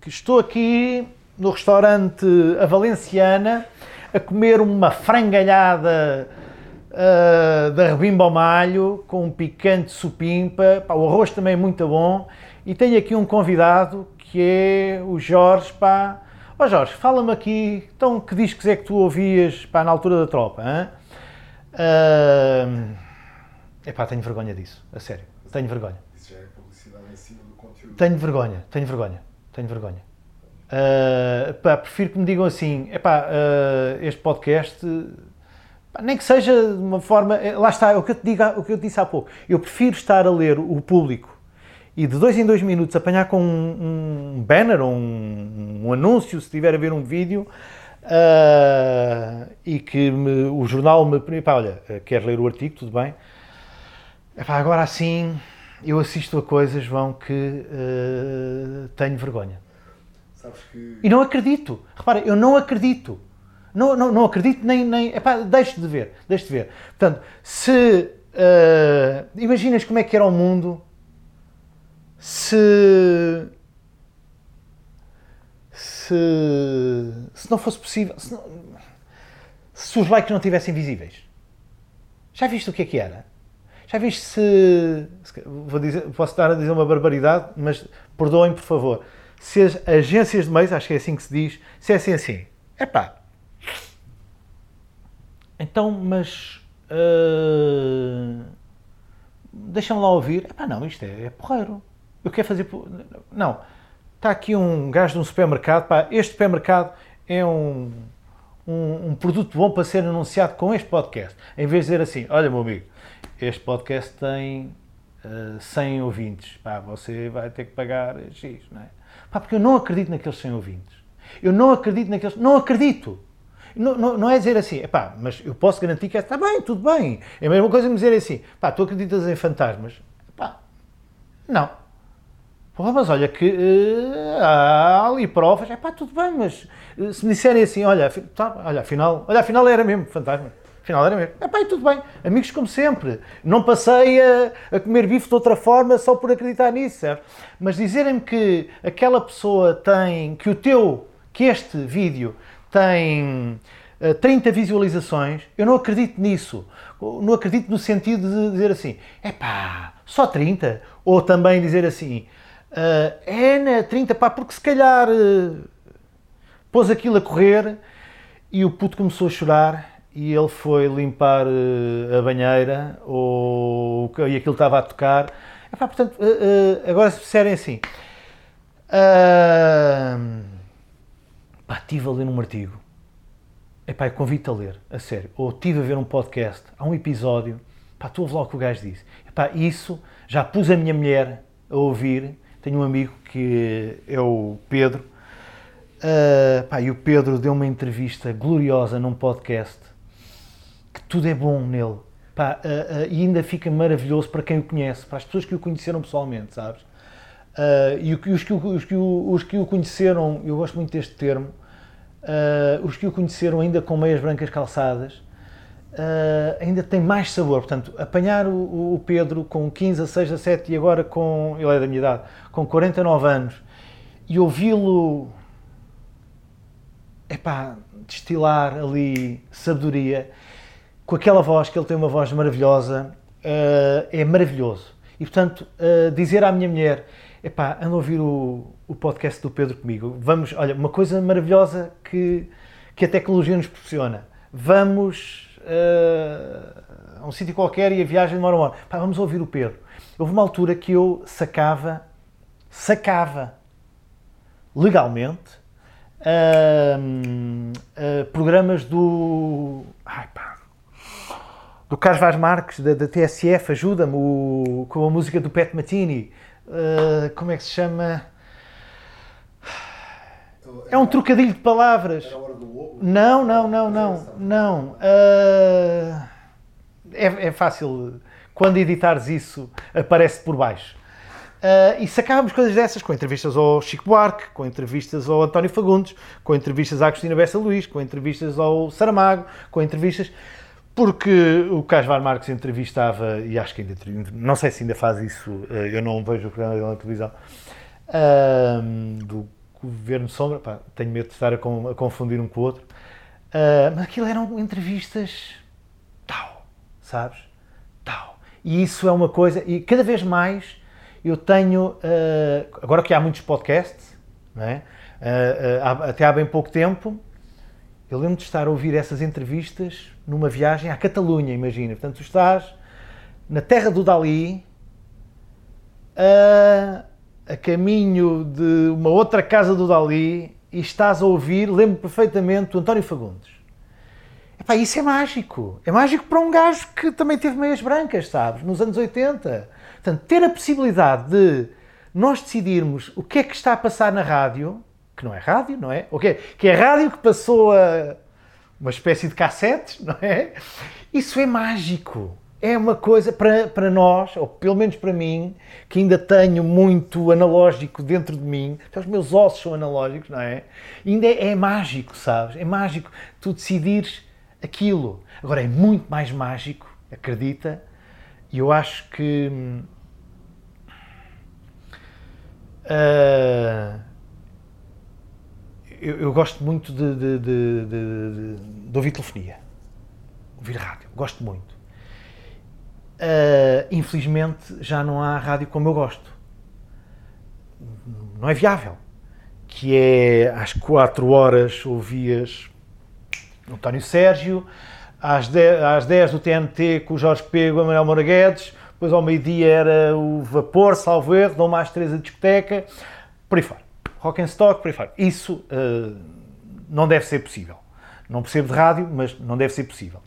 que estou aqui no restaurante A Valenciana a comer uma frangalhada uh, da rebimba ao malho com um picante supimpa, pá, o arroz também é muito bom e tenho aqui um convidado que é o Jorge, pá, Ó oh Jorge, fala-me aqui, então que discos é que tu ouvias pá, na altura da tropa? Hein? Uh... Epá, tenho vergonha disso, a sério, tenho vergonha. Isso já é publicidade em cima do conteúdo. Tenho vergonha, tenho vergonha, tenho vergonha. Uh, pá, prefiro que me digam assim, epá, uh, este podcast, pá, nem que seja de uma forma, eh, lá está, é o que, eu te digo, o que eu disse há pouco, eu prefiro estar a ler o público e de dois em dois minutos apanhar com um, um banner ou um, um, anúncio, se tiver a ver um vídeo, uh, e que me, o jornal me... Pá, olha, quer ler o artigo, tudo bem. Agora assim, eu assisto a coisas, João, que uh, tenho vergonha. Que... E não acredito. Repara, eu não acredito. Não, não, não acredito nem... nem epá, deixe de ver, deixe de ver. Portanto, se... Uh, imaginas como é que era o mundo se. Se, se não fosse possível. Se, não, se os likes não tivessem visíveis. Já viste o que é que era? Já viste se. Vou dizer, posso estar a dizer uma barbaridade, mas perdoem por favor. Se as agências de meios, acho que é assim que se diz, se é assim assim. Pá. Então, mas. Uh, Deixa-me lá ouvir. É pá, não, isto é, é porreiro eu quero fazer. Não. Está aqui um gajo de um supermercado. Pá, este supermercado é um, um, um, produto bom para ser anunciado com este podcast. Em vez de dizer assim: olha, meu amigo, este podcast tem uh, eh, 100 ouvintes. Pá, você vai ter que pagar X, não é? Pá, porque eu não acredito naqueles 100 ouvintes. Eu não acredito naqueles. Não acredito! Não, não, não, é dizer assim, pá, mas eu posso garantir que está bem, tudo bem. É a mesma coisa me dizer assim, pá, tu acreditas em fantasmas? Pá, não. Porra, mas olha que uh, há ali provas, é pá, tudo bem, mas uh, se me disserem assim, olha, tá, olha, afinal, olha, afinal era mesmo fantasma, afinal era mesmo, é pá, tudo bem, amigos como sempre, não passei a, a comer bife de outra forma só por acreditar nisso, certo? Mas dizerem-me que aquela pessoa tem, que o teu, que este vídeo tem uh, eh, 30 visualizações, eu não acredito nisso, não acredito no sentido de dizer assim, é pá, só 30, ou também dizer assim, Uh, é na 30, pá, porque se calhar uh, pôs aquilo a correr e o puto começou a chorar e ele foi limpar uh, a banheira ou, e aquilo estava a tocar. Epá, portanto, uh, agora se disserem assim, pá, estive a ler um artigo, epá, eu convido-te a ler, a sério, ou estive a ver um podcast, há um episódio, pá, tu ouve lá o que o gajo disse. Epá, isso já pus a minha mulher a ouvir tenho um amigo que é o Pedro, uh, pá, e o Pedro deu uma entrevista gloriosa num podcast, que tudo é bom nele, pá, uh, uh, e ainda fica maravilhoso para quem o conhece, para as pessoas que o conheceram pessoalmente, sabes? e os que, os, que o, os que o conheceram, eu gosto muito deste termo, os que o conheceram ainda com meias brancas calçadas, Uh, ainda tem mais sabor. Portanto, apanhar o, o, Pedro com 15, a 6, a 7 e agora com, ele é da minha idade, com 49 anos e ouvi-lo, epá, destilar ali sabedoria, com aquela voz, que ele tem uma voz maravilhosa, uh, é maravilhoso. E, portanto, uh, dizer à minha mulher, epá, anda a ouvir o, o podcast do Pedro comigo. Vamos, olha, uma coisa maravilhosa que, que a tecnologia nos proporciona. Vamos uh, a um sítio qualquer e a viagem demora uma hora. Pá, vamos ouvir o Pedro. Houve uma altura que eu sacava, sacava legalmente uh, uh, programas do. Ai, pá, do Carlos Vaz Marques, da, da TSF, ajuda-me, com a música do Pet Matini. Uh, como é que se chama? É um trocadilho de palavras. Não, não, não, não, não. Uh, é, é, fácil. Quando editares isso, aparece por baixo. Uh, e sacávamos coisas dessas com entrevistas ao Chico Buarque, com entrevistas ao António Fagundes, com entrevistas à Agostina Bessa Luís, com entrevistas ao Saramago, com entrevistas. Porque o Casvar Marques entrevistava, e acho que ainda, não sei se ainda faz isso, eh, eu não vejo o programa dele na televisão, uh, do Governo Sombra, pá, tenho medo de estar a, a confundir um com o outro, uh, mas aquilo eram entrevistas tal, sabes? Tal. E isso é uma coisa, e cada vez mais eu tenho, uh, agora que há muitos podcasts, é? Uh, até há bem pouco tempo, eu lembro de estar a ouvir essas entrevistas numa viagem à Catalunha, imagina. Portanto, tu estás na terra do Dali, a, a caminho de uma outra casa do Dali, e estás a ouvir, lembro perfeitamente, o António Fagundes. Epá, isso é mágico. É mágico para um gajo que também teve meias brancas, sabes? Nos anos 80. Portanto, ter a possibilidade de nós decidirmos o que é que está a passar na rádio, que não é rádio, não é? O que é, que é rádio que passou a uma espécie de cassetes, não é? Isso é mágico. É uma coisa para, para nós, ou pelo menos para mim, que ainda tenho muito analógico dentro de mim, os meus ossos são analógicos, não é? Ainda é, é mágico, sabes? É mágico tu decidires aquilo. Agora é muito mais mágico, acredita, e eu acho que Uh, eu, eu, gosto muito de, de, de, de, ouvir telefonia, ouvir rádio, gosto muito. Uh, infelizmente já não há rádio como eu gosto. Não é viável. Que é às 4 horas ouvias António Sérgio, às 10, às 10 do TNT com o Jorge Pego e Manuel Moura Guedes, depois ao meio-dia era o Vapor, salvo erro, Dom Mais três a discoteca, por aí fora. Rock and Stock, por aí fora. Isso uh, não deve ser possível. Não percebo de rádio, mas não deve ser possível.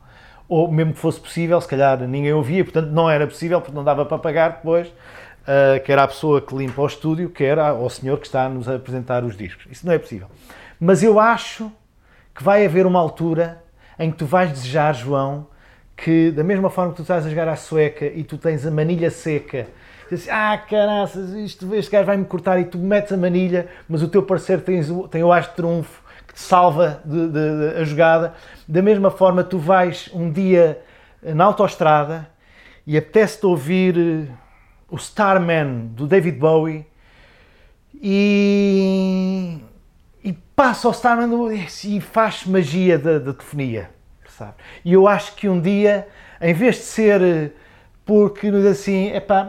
Ou mesmo que fosse possível, se calhar ninguém ouvia, portanto não era possível, porque não dava para pagar depois, uh, quer a pessoa que limpa o estúdio, quer ao senhor que está a nos apresentar os discos. Isso não é possível. Mas eu acho que vai haver uma altura em que tu vais desejar, João, que da mesma forma que tu estás a jogar à sueca e tu tens a manilha seca, dizes, ah, caraças, isto, este gajo vai-me cortar e tu metes a manilha, mas o teu parceiro tem, tem o as de trunfo que te salva de, de, de, a jogada. Da mesma forma, tu vais um dia na autoestrada e apetece-te ouvir eh, o Starman do David Bowie e, e passa o Starman do, e faz magia da, da telefonia sabe? E eu acho que um dia, em vez de ser eh, porque nos assim, é pá,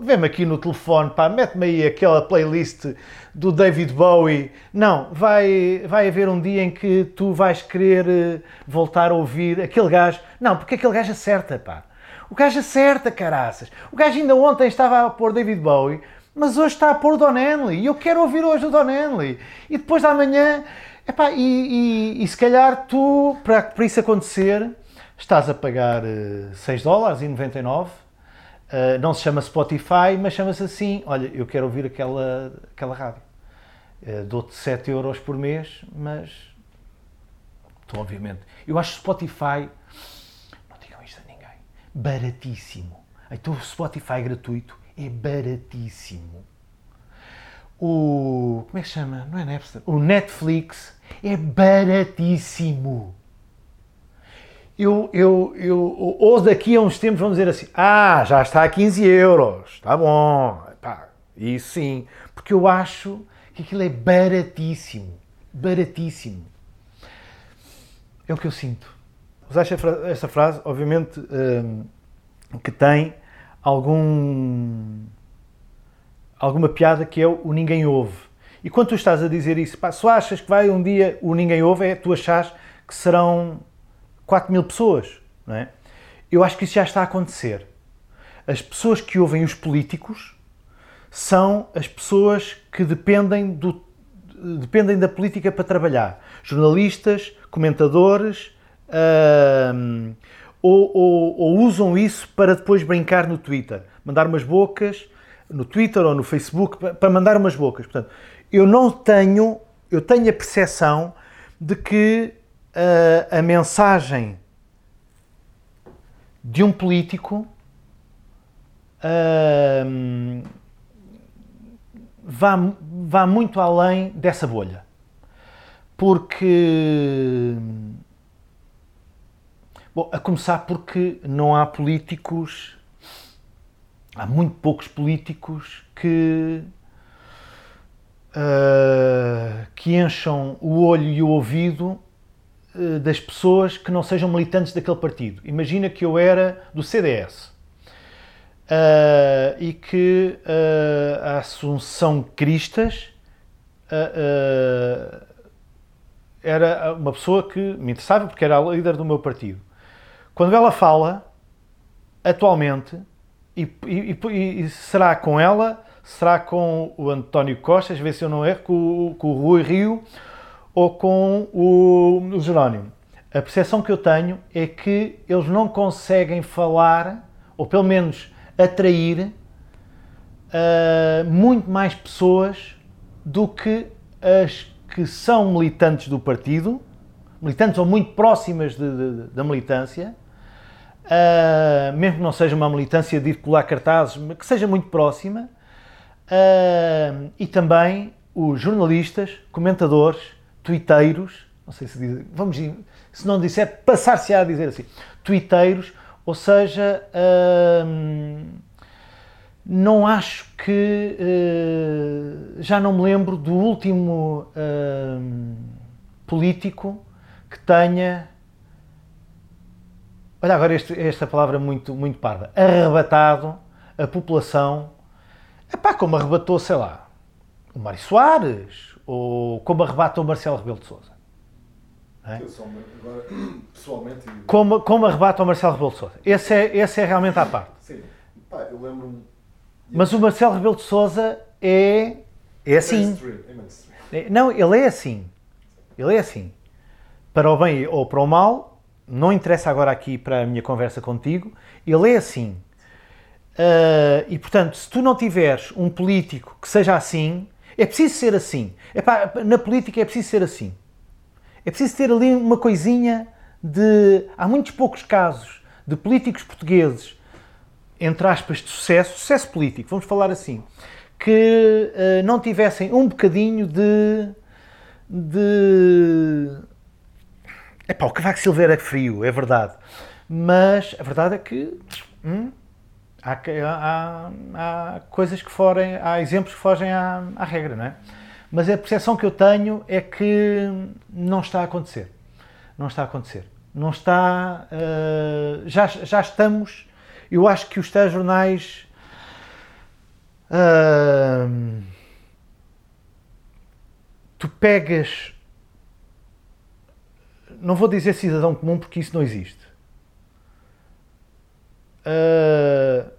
vem-me aqui no telefone, pá, mete-me aí aquela playlist do David Bowie. Não, vai, vai haver um dia em que tu vais querer eh, voltar a ouvir aquele gajo. Não, porque aquele gajo acerta, pá. O gajo acerta, caraças. O gajo ainda ontem estava a pôr David Bowie, mas hoje está a pôr o Don Henley. E eu quero ouvir hoje o Don Henley. E depois da manhã Epá, e, e, e se calhar tu, para, para isso acontecer, estás a pagar uh, 6 dólares e 99. Uh, não se chama Spotify, mas chama-se assim: olha, eu quero ouvir aquela, aquela rádio. Uh, Dou-te 7 euros por mês, mas. Então, obviamente. Eu acho Spotify. Não digam isto a ninguém. Baratíssimo. Então, o Spotify gratuito é baratíssimo o. Como é que chama? Não é Napster? O Netflix é baratíssimo. Eu, eu, eu, ou daqui a uns tempos vão dizer assim: ah, já está a 15 euros, está bom. Pá, isso sim, porque eu acho que aquilo é baratíssimo. Baratíssimo. É o que eu sinto. Usaste esta frase, obviamente, hum, que tem algum alguma piada que é o ninguém ouve. E quando tu estás a dizer isso, pá, só achas que vai um dia o ninguém ouve, é tu achas que serão 4 mil pessoas, não é? Eu acho que isso já está a acontecer. As pessoas que ouvem os políticos são as pessoas que dependem, do, dependem da política para trabalhar. Jornalistas, comentadores, ou, ou, ou usam isso para depois brincar no Twitter. Mandar umas bocas no Twitter ou no Facebook para mandar umas bocas. Portanto, eu não tenho, eu tenho a percepção de que uh, a mensagem de um político vá, vá muito além dessa bolha. Porque Bom, a começar porque não há políticos, há muito poucos políticos que, uh, que encham o olho e o ouvido das pessoas que não sejam militantes daquele partido. Imagina que eu era do CDS uh, e que a Assunção Cristas era uma pessoa que me interessava porque era a líder do meu partido. Quando ela fala, atualmente, e, e, e, será com ela, será com o António Costa, às vezes eu não erro, com, com o Rui Rio ou com o, Jerónimo. A percepção que eu tenho é que eles não conseguem falar, ou pelo menos atrair, uh, muito mais pessoas do que as que são militantes do partido, militantes ou muito próximas de, de, da militância, uh, mesmo que não seja uma militância de ir colar cartazes, mas que seja muito próxima, uh, e também os jornalistas, comentadores, tuiteiros, não sei se diz, vamos, se não disser, passar-se a dizer assim, tuiteiros, ou seja, uh, não acho que. Uh, já não me lembro do último uh, político que tenha. Olha, agora este, esta palavra muito, muito parda. Arrebatado a população. É pá, como arrebatou, sei lá, o Mário Soares, ou como arrebata o Marcelo Rebelo de Souza. É? Agora, pessoalmente. Como, como arrebata o Marcelo Rebelo de Souza. Esse é, esse é realmente à parte. Sim. Pá, eu lembro-me mas o Marcelo Rebelo de Souza é, é assim. É, não, ele é assim. Ele é assim. Para o bem ou para o mal, não interessa agora aqui para a minha conversa contigo, ele é assim. Uh, e portanto, se tu não tiveres um político que seja assim, é preciso ser assim. Na política é preciso ser assim. É preciso ter ali uma coisinha de. Há muitos poucos casos de políticos portugueses entre aspas, de sucesso, sucesso político, vamos falar assim, que uh, não tivessem um bocadinho de. de. Epá, o Cavaco Silveira é frio, é verdade. Mas a verdade é que. Hum, há, há, há, coisas que forem. há exemplos que fogem à, à regra, não é? Mas a percepção que eu tenho é que não está a acontecer. Não está a acontecer. Não está. Uh, já, já estamos eu acho que os telejornais. Uh, tu pegas. Não vou dizer cidadão comum porque isso não existe. Uh,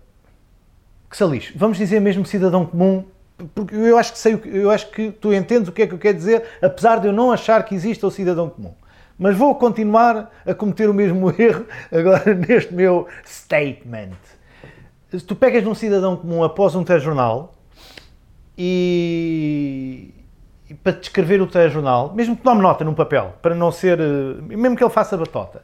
que se Vamos dizer mesmo cidadão comum, porque eu acho que sei, eu acho que tu entendes o que é que eu quero dizer, apesar de eu não achar que exista o cidadão comum. Mas vou continuar a cometer o mesmo erro agora neste meu statement. Se tu pegas num cidadão comum após um telejornal e, e para descrever o telejornal, mesmo que tome nota num papel, para não ser, eh, mesmo que ele faça batota,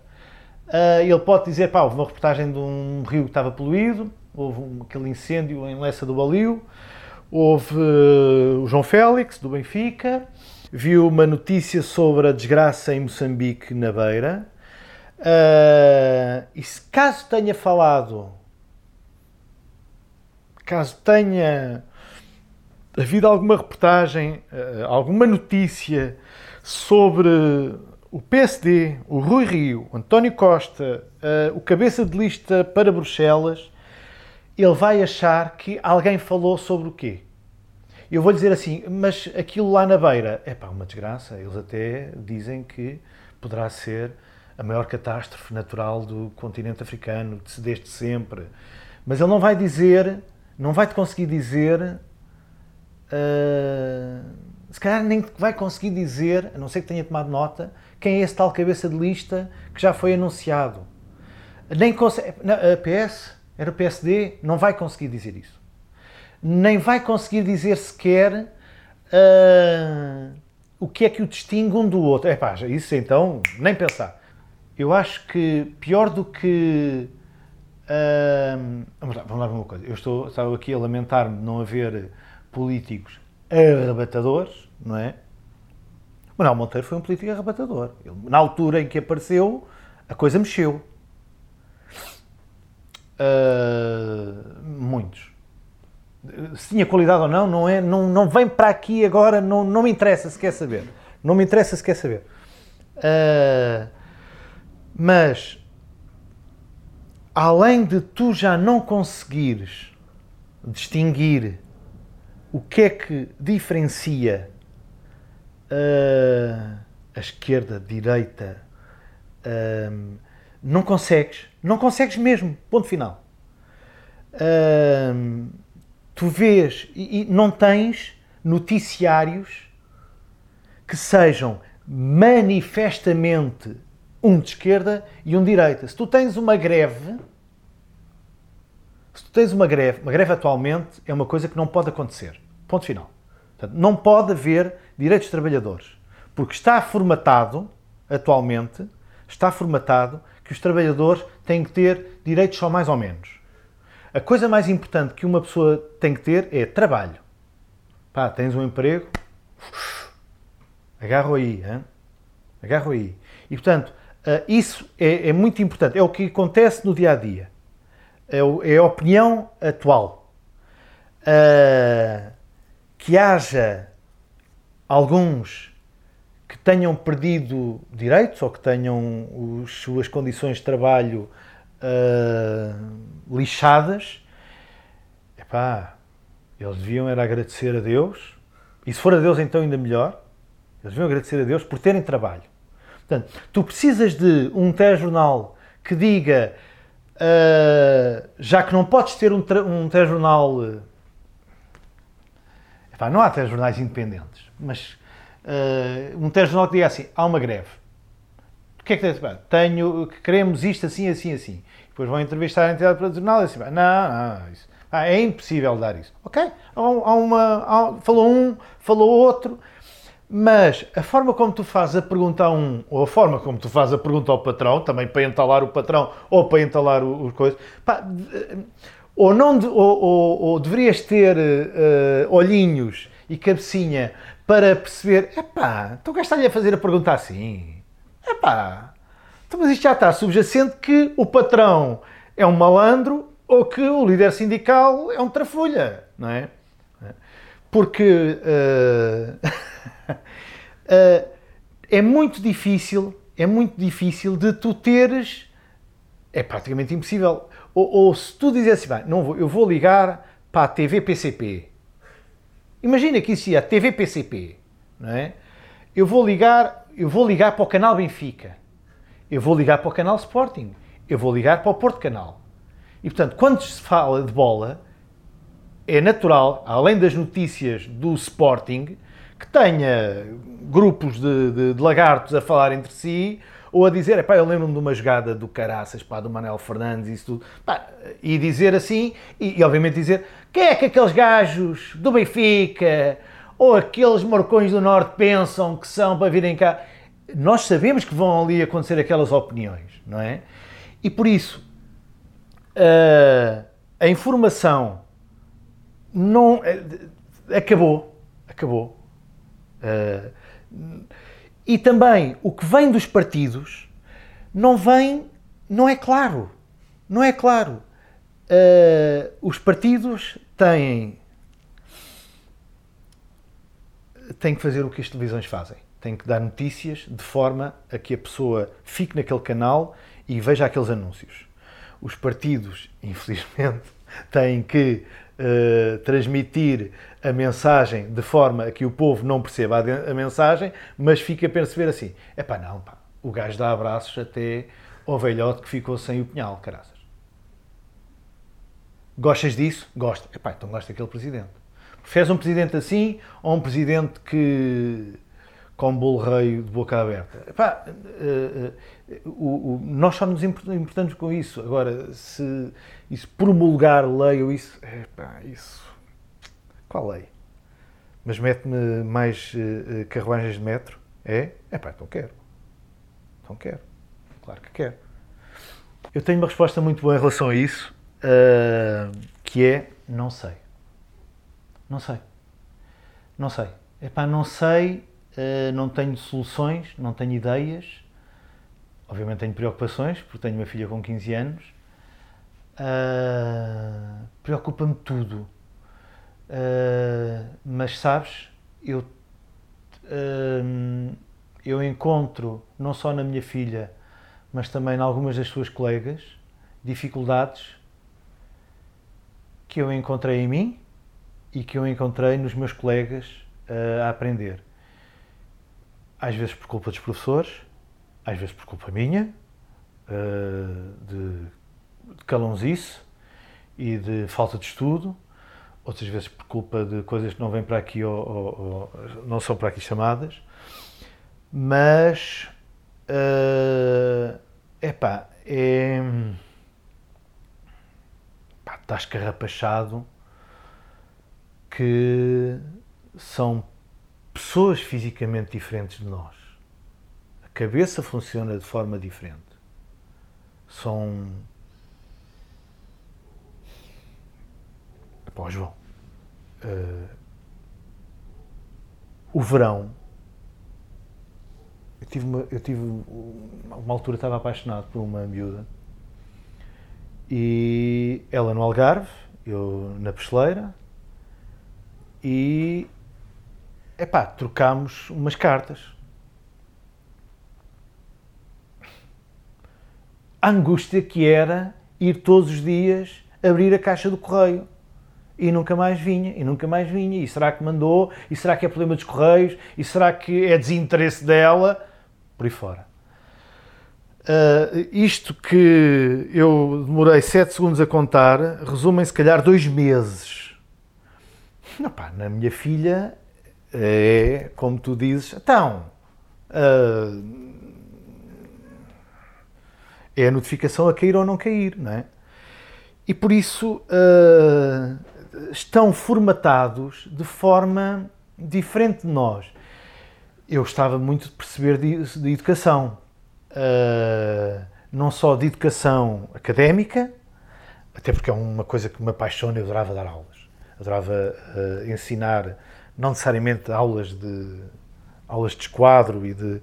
uh, ele pode dizer, pá, houve uma reportagem de um rio que estava poluído, houve um, aquele incêndio em Lessa do Balio, houve uh, o João Félix, do Benfica, viu uma notícia sobre a desgraça em Moçambique, na Beira. Uh, e se caso tenha falado, caso tenha havido alguma reportagem, alguma notícia sobre o PSD, o Rui Rio, o António Costa, uh, o cabeça de lista para Bruxelas, ele vai achar que alguém falou sobre o quê? Eu vou dizer assim, mas aquilo lá na beira, é pá, uma desgraça. Eles até dizem que poderá ser a maior catástrofe natural do continente africano, desde sempre. Mas ele não vai dizer, não vai te conseguir dizer, uh, se calhar nem vai conseguir dizer, a não ser que tenha tomado nota, quem é esse tal cabeça de lista que já foi anunciado. Nem consegue, a PS, era o PSD, não vai conseguir dizer isso nem vai conseguir dizer sequer uh, o que é que o distingue um do outro. É pá, isso então, nem pensar. Eu acho que pior do que. Uh, vamos, lá, vamos lá ver uma coisa. Eu estou, estava aqui a lamentar-me de não haver políticos arrebatadores, não é? Manuel Monteiro foi um político arrebatador. Ele, na altura em que apareceu, a coisa mexeu. Uh, muitos. Se tinha qualidade ou não, não, é, não, não vem para aqui agora, não, não me interessa se quer saber. Não me interessa se quer saber. Uh, mas, além de tu já não conseguires distinguir o que é que diferencia uh, a esquerda, a direita, uh, não consegues, não consegues mesmo, ponto final. Uh, tu vês e, e não tens noticiários que sejam manifestamente um de esquerda e um de direita. Se tu tens uma greve, se tu tens uma greve, uma greve atualmente é uma coisa que não pode acontecer. Ponto final. Portanto, não pode haver direitos de trabalhadores, porque está formatado atualmente, está formatado que os trabalhadores têm que ter direitos só mais ou menos. A coisa mais importante que uma pessoa tem que ter é trabalho. Pá, tens um emprego, agarro aí, hein? agarro aí. E portanto, uh, isso é, é, muito importante, é o que acontece no dia a dia, é, a opinião atual. Uh, que haja alguns que tenham perdido direitos ou que tenham as suas condições de trabalho uh, lixadas, epá, eles deviam era agradecer a Deus, e se for a Deus então ainda melhor, eles deviam agradecer a Deus por terem trabalho. Portanto, tu precisas de um telejornal que diga, uh, já que não podes ter um, um telejornal Pá, não há telejornais independentes, mas uh, um telejornal que diga assim, há uma greve. O que é que tem pá, Tenho, queremos isto assim, assim, assim. Depois vão entrevistar a entidade profissional e assim, não, não, isso, pá, é impossível dar isso. Ok? Há uma, há, falou um, falou outro, mas a forma como tu fazes a pergunta a um, ou a forma como tu fazes a pergunta ao patrão, também para entalar o patrão ou para entalar os coisas, pá, ou, não, ou, ou, ou deverias ter uh, olhinhos e cabecinha para perceber, epá, então o gajo está-lhe a fazer a pergunta assim, epá, então, mas isto já está subjacente que o patrão é um malandro ou que o líder sindical é um trafulha, não é? Porque uh, uh, é muito difícil, é muito difícil de tu teres, é praticamente impossível, ou, ou se tu dissesse, assim, não vou, eu vou ligar para a TV PCP. Imagina que isso ia a TV PCP, não é? Eu vou ligar, eu vou ligar para o canal Benfica. Eu vou ligar para o canal Sporting. Eu vou ligar para o Porto Canal. E portanto, quando se fala de bola, é natural, além das notícias do Sporting, que tenha grupos de, de, de lagartos a falar entre si, ou a dizer, pá, eu lembro-me de uma jogada do Caraças, pá, do Manuel Fernandes e isso tudo, pá, e dizer assim, e, e, obviamente dizer, quem é que aqueles gajos do Benfica ou aqueles morcões do Norte pensam que são para virem cá? Nós sabemos que vão ali acontecer aquelas opiniões, não é? E por isso, uh, a informação não uh, acabou, acabou. Uh, e também o que vem dos partidos não vem, não é claro. Não é claro. Uh, os partidos têm, têm que fazer o que as televisões fazem. Têm que dar notícias de forma a que a pessoa fique naquele canal e veja aqueles anúncios. Os partidos, infelizmente, têm que uh, transmitir a mensagem de forma a que o povo não perceba a, mensagem, mas fica a perceber assim: é pá, não, pá, o gajo dá abraços até ao velhote que ficou sem o punhal, caraças. Gostas disso? Gosto. É pá, então gosto daquele presidente. Preferes um presidente assim ou um presidente que com bolo rei de boca aberta? Epá, uh, uh, uh, nós só nos importamos com isso. Agora, se isso promulgar lei ou isso, epá, isso qual lei? Mas mete-me mais uh, carruagens de metro? É? É pá, então quero. Então quero. Claro que quero. Eu tenho uma resposta muito boa em relação a isso, uh, que é não sei. Não sei. Não sei. É pá, não sei, uh, não tenho soluções, não tenho ideias. Obviamente tenho preocupações, porque tenho uma filha com 15 anos. Uh, Preocupa-me tudo. Uh, mas sabes, eu, uh, eu encontro, não só na minha filha, mas também em algumas das suas colegas, dificuldades que eu encontrei em mim e que eu encontrei nos meus colegas uh, a aprender. Às vezes por culpa dos professores, às vezes por culpa minha, de, de calãozice e de falta de estudo, outras vezes por culpa de coisas que não vêm para aqui ou, ou, ou não são para aqui chamadas, mas uh, epá, é pá, está escarrapachado que são pessoas fisicamente diferentes de nós. A cabeça funciona de forma diferente. São. Pô, João. Uh, o verão. Eu tive, uma, eu tive uma altura estava apaixonado por uma miúda e ela no Algarve, eu na Pesteleira, e epá, trocámos umas cartas. A angústia que era ir todos os dias abrir a caixa do correio e nunca mais vinha, e nunca mais vinha. E será que mandou? E será que é problema dos correios? E será que é desinteresse dela? Por aí fora. Uh, isto que eu demorei 7 segundos a contar resume em se calhar dois meses. Não, pá, na minha filha é como tu dizes, então uh, é a notificação a cair ou não cair, não é? E por isso uh, estão formatados de forma diferente de nós. Eu estava muito de perceber de, de educação uh, não só de educação académica, até porque é uma coisa que me apaixona, eu adorava dar aulas. Adorava uh, ensinar, não necessariamente aulas de aulas de esquadro, e de,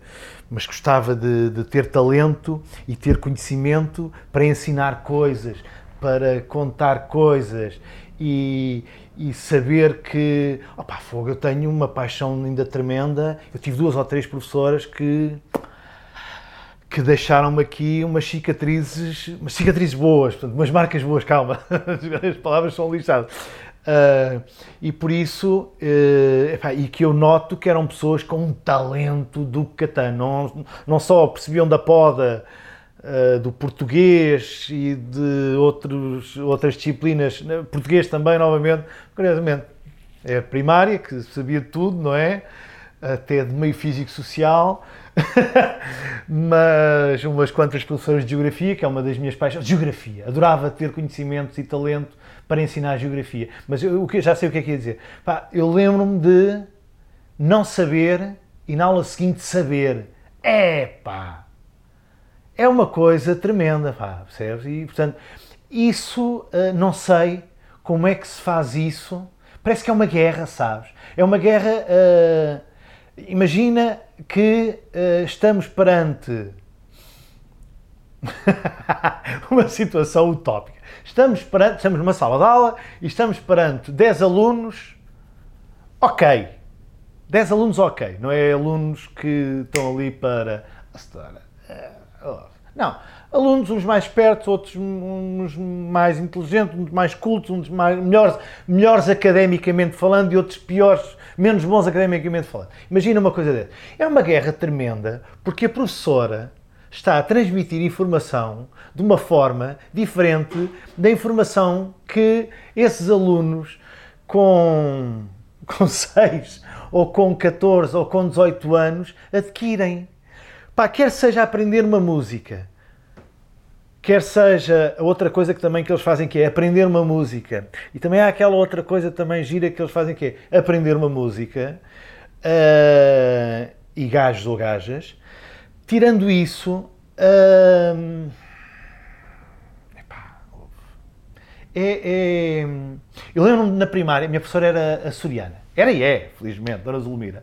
mas gostava de, de ter talento e ter conhecimento para ensinar coisas, para contar coisas e, e saber que, opá, fogo, eu tenho uma paixão ainda tremenda. Eu tive duas ou três professoras que que deixaram-me aqui umas cicatrizes, umas cicatrizes boas, portanto, umas marcas boas, calma, as palavras são lixadas. Uh, e por isso, uh, epá, e que eu noto que eram pessoas com um talento do Catan, não, não só percebiam da poda uh, do português e de outros, outras disciplinas, né, português também, novamente, curiosamente, é primária, que sabia tudo, não é? Até de meio físico-social, mas umas quantas professoras de geografia, que é uma das minhas paixões, geografia, adorava ter conhecimentos e talento para ensinar geografia, mas eu, eu já sei o que é que ia dizer. Pá, eu lembro-me de não saber e na aula seguinte saber. É pá! É uma coisa tremenda, pá, percebes? E portanto, isso uh, não sei como é que se faz isso. Parece que é uma guerra, sabes? É uma guerra. Uh, imagina que uh, estamos perante uma situação utópica. Estamos, perante, estamos numa sala de aula e estamos perante 10 alunos, ok. 10 alunos, ok. Não é alunos que estão ali para. Eh, oh, não. Alunos, uns mais espertos, outros uns mais inteligentes, uns mais cultos, uns mais, melhores, melhores academicamente falando e outros piores menos bons academicamente falando. Imagina uma coisa dessa. É uma guerra tremenda porque a professora está a transmitir informação de uma forma diferente da informação que esses alunos com, com 6 ou com 14 ou com 18 anos adquirem. Pá, quer seja aprender uma música, quer seja outra coisa que também que eles fazem que é aprender uma música. E também há aquela outra coisa também gira que eles fazem que é aprender uma música uh, e gajos ou gajas. Tirando isso uh, epá, é, é, eu lembro-me na primária a minha professora era açoriana. Era e é, felizmente, Dona Zulmira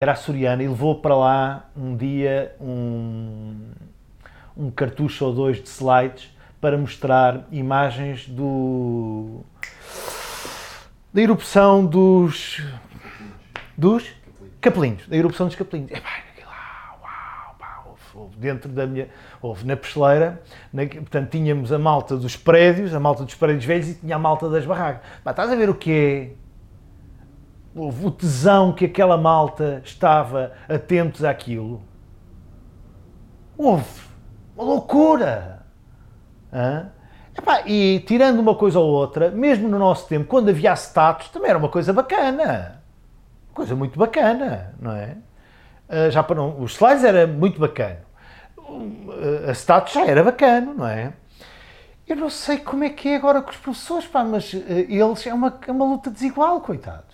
Era açoriana e levou para lá um dia um, um cartucho ou dois de slides para mostrar imagens do da erupção dos dos capelinhos, da erupção dos capelinhos. Aquilo lá, uau, pá, dentro da minha, houve na pesteleira, na, portanto tínhamos a malta dos prédios, a malta dos prédios velhos e tinha a malta das barracas. Pá, estás a ver o que é? Houve o tesão que aquela malta estava atentos àquilo. Houve uma loucura. Hã? Epá, e tirando uma coisa ou outra, mesmo no nosso tempo, quando havia status, também era uma coisa bacana. Coisa muito bacana, não é? Ah, já para os slides era muito bacana. Ah, A status já era bacana, não é? Eu não sei como é que é agora com os professores, pá, mas ah, eles é uma, é uma luta desigual, coitados.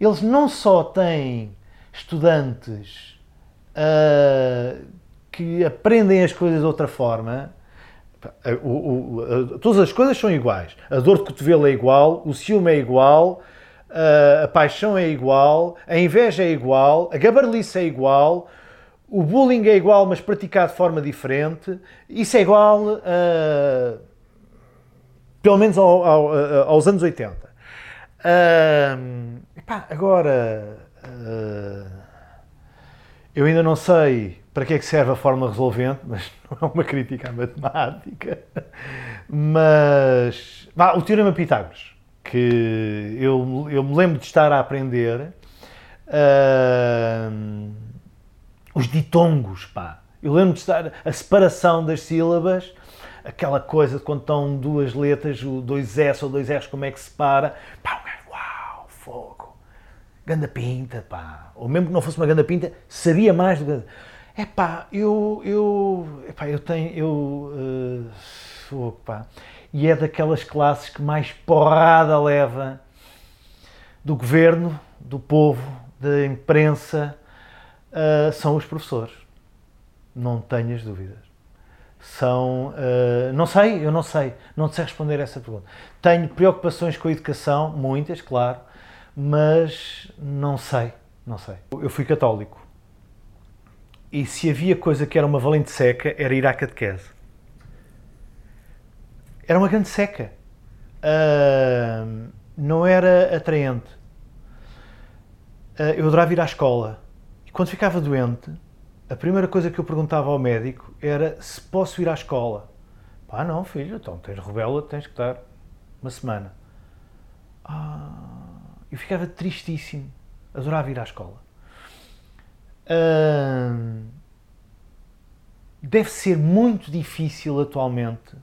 Eles não só têm estudantes ah, que aprendem as coisas de outra forma, o- o- a- todas as coisas são iguais. A dor de cotovelo é igual, o ciúme é igual, a, a paixão é igual, a inveja é igual, a gabarlice é igual, o bullying é igual, mas praticado de forma diferente. Isso é igual, a, pelo menos ao- ao- aos anos 80. Epá, agora, ah, eu ainda não sei para que é que serve a fórmula resolvente, mas não é uma crítica à matemática. Mas, vá, o Teorema Pitágoras, que eu, eu me lembro de estar a aprender, ahm, os ditongos, pá. Eu lembro de estar, a separação das sílabas, aquela coisa de quando estão duas letras, o dois S ou dois R's, como é que se separa. Pá, fogo. Ganda pinta, pá. Ou mesmo que não fosse uma ganda pinta, sabia mais do que. É pá, eu. eu epá, eu tenho. Eu. eh, fogo, pá. E é daquelas classes que mais porrada leva do governo, do povo, da imprensa, eh, são os professores. Não tenhas dúvidas. São. eh, não sei, eu não sei. Não sei responder a essa pergunta. Tenho preocupações com a educação, muitas, claro, mas não sei. Não sei. Eu fui católico. E se havia coisa que era uma valente seca, era ir à catequese. Era uma grande seca. Ah, não era atraente. Ah, eu adorava ir à escola. E quando ficava doente, a primeira coisa que eu perguntava ao médico era se posso ir à escola. Pá, não, filho, então tens rubela, tens que estar uma semana. Ah, eu ficava tristíssimo. Adorava ir à escola. Deve ser muito difícil atualmente.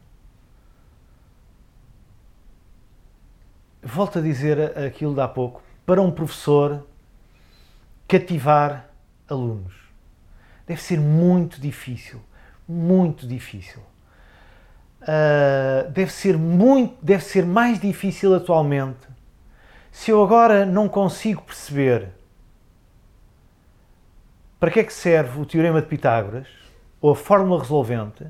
Volto a dizer aquilo de há pouco. Para um professor cativar alunos. Deve ser muito difícil. Muito difícil. Ah, deve ser muito, deve ser mais difícil atualmente. Se eu agora não consigo perceber para que é que serve o teorema de Pitágoras ou a fórmula resolvente,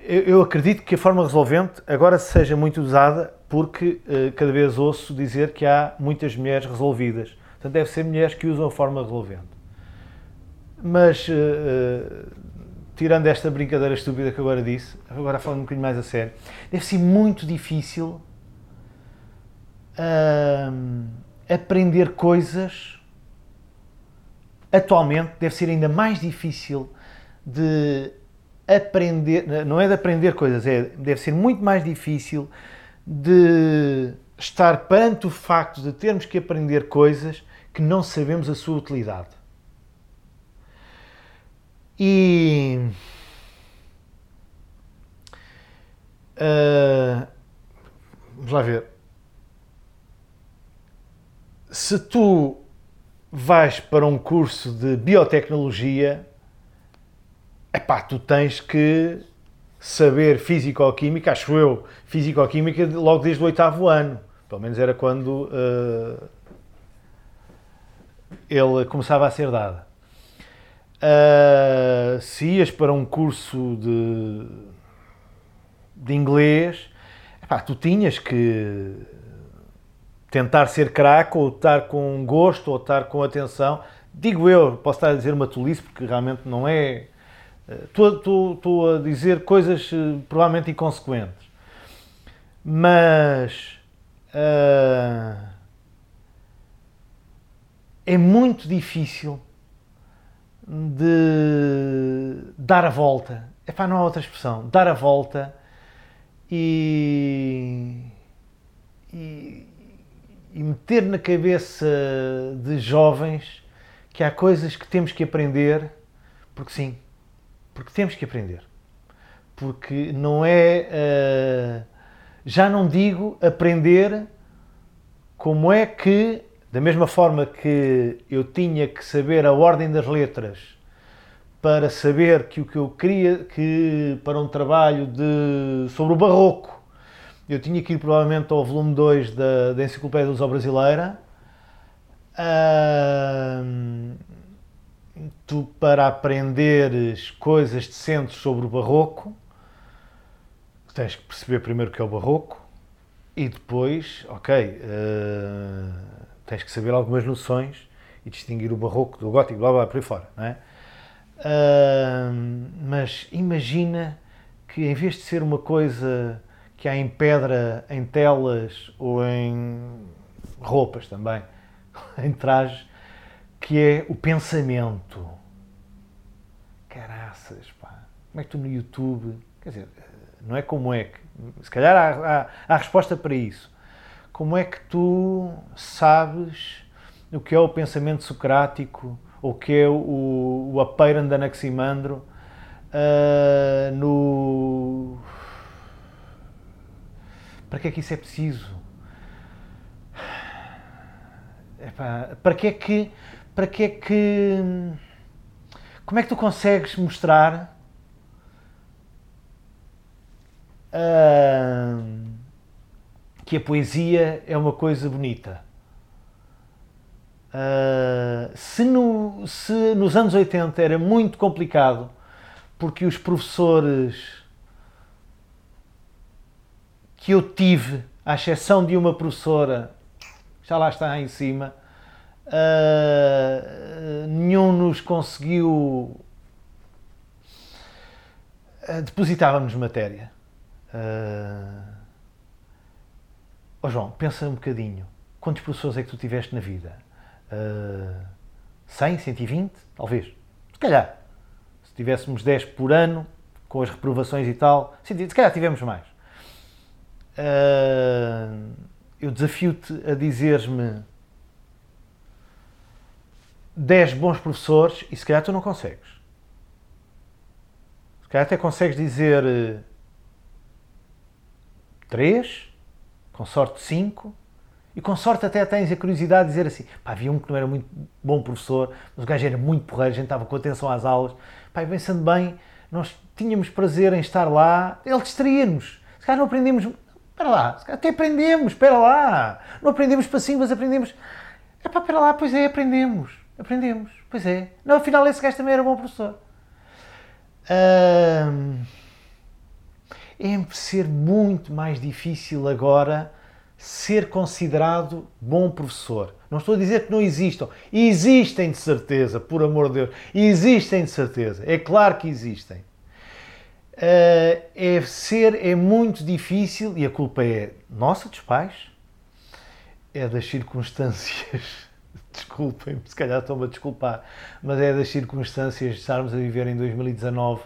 eu, acredito que a fórmula resolvente agora seja muito usada porque eh, cada vez ouço dizer que há muitas mulheres resolvidas. Portanto, deve ser mulheres que usam a fórmula resolvente. Mas, eh, eh, tirando esta brincadeira estúpida que agora disse, agora falando um bocadinho mais a sério, deve ser muito difícil ahm, aprender coisas atualmente deve ser ainda mais difícil de aprender, não é de aprender coisas, é, deve ser muito mais difícil de estar perante o facto de termos que aprender coisas que não sabemos a sua utilidade. E ah, vamos lá ver. Se tu vais para um curso de biotecnologia, epá, tu tens que saber físico-química, acho eu, físico-química logo desde o oitavo ano. Pelo menos era quando uh, ele começava a ser dado. Uh, se ias para um curso de, de inglês, epá, tu tinhas que tentar ser craque ou estar com gosto ou estar com atenção. Digo eu, posso estar a dizer uma tolice porque realmente não é. Estou a dizer coisas uh, provavelmente inconsequentes. Mas. Uh, é muito difícil de dar a volta. Epá, não há outra expressão. Dar a volta e, e meter na cabeça de jovens que há coisas que temos que aprender, porque sim, porque temos que aprender. Porque não é. Uh, já não digo aprender como é que da mesma forma que eu tinha que saber a ordem das letras para saber que o que eu queria que para um trabalho de, sobre o barroco eu tinha que ir provavelmente ao volume 2 da, da Enciclopédia de Lusão Brasileira tu para aprenderes coisas decentes sobre o barroco tens que perceber primeiro o que é o barroco e depois, ok, uh, tens que saber algumas noções e distinguir o barroco do gótico, blá blá, por aí fora, não é? Uh, mas imagina que em vez de ser uma coisa que há em pedra, em telas ou em roupas também, em trajes, que é o pensamento. Caraças, pá. Como é que tu no YouTube, quer dizer, não é como é que, se calhar há, há, há resposta para isso como é que tu sabes o que é o pensamento socrático, o que é o, o Apeiron de Anaximandro uh, no... Para que é que isso é preciso? Epá, para que é que... Para que é que... Como é que tu consegues mostrar... Uh, que a poesia é uma coisa bonita. Uh, se, no, se nos anos 80 era muito complicado porque os professores que eu tive, à exceção de uma professora, já lá está em cima, uh, nenhum nos conseguiu. Uh, depositávamos matéria. Uh, Oh João, pensa um bocadinho. Quantos professores é que tu tiveste na vida? Uh, 100, 120? Talvez. Se calhar. Se tivéssemos 10 por ano, com as reprovações e tal, se calhar tivemos mais. Uh, eu desafio-te a dizeres-me 10 bons professores e se calhar tu não consegues. Se calhar até consegues dizer 3, com sorte 5, e com sorte até tens a curiosidade de dizer assim, pá, havia um que não era muito bom professor, mas o gajo era muito porreiro, a gente estava com atenção às aulas, pá, pensando bem, nós tínhamos prazer em estar lá, ele distraía-nos, se calhar não aprendemos, espera lá, até aprendemos, espera lá, não aprendemos para sim, mas aprendemos, é pá, espera lá, pois é, aprendemos, aprendemos, pois é, não, afinal esse gajo também era bom professor. Hum é ser muito mais difícil agora ser considerado bom professor. Não estou a dizer que não existam. Existem de certeza, por amor de Deus. Existem de certeza. É claro que existem. Uh, é ser, é muito difícil, e a culpa é nossa, dos pais, é das circunstâncias. Desculpem, se calhar estão-me a desculpar, mas é das circunstâncias de estarmos a viver em 2019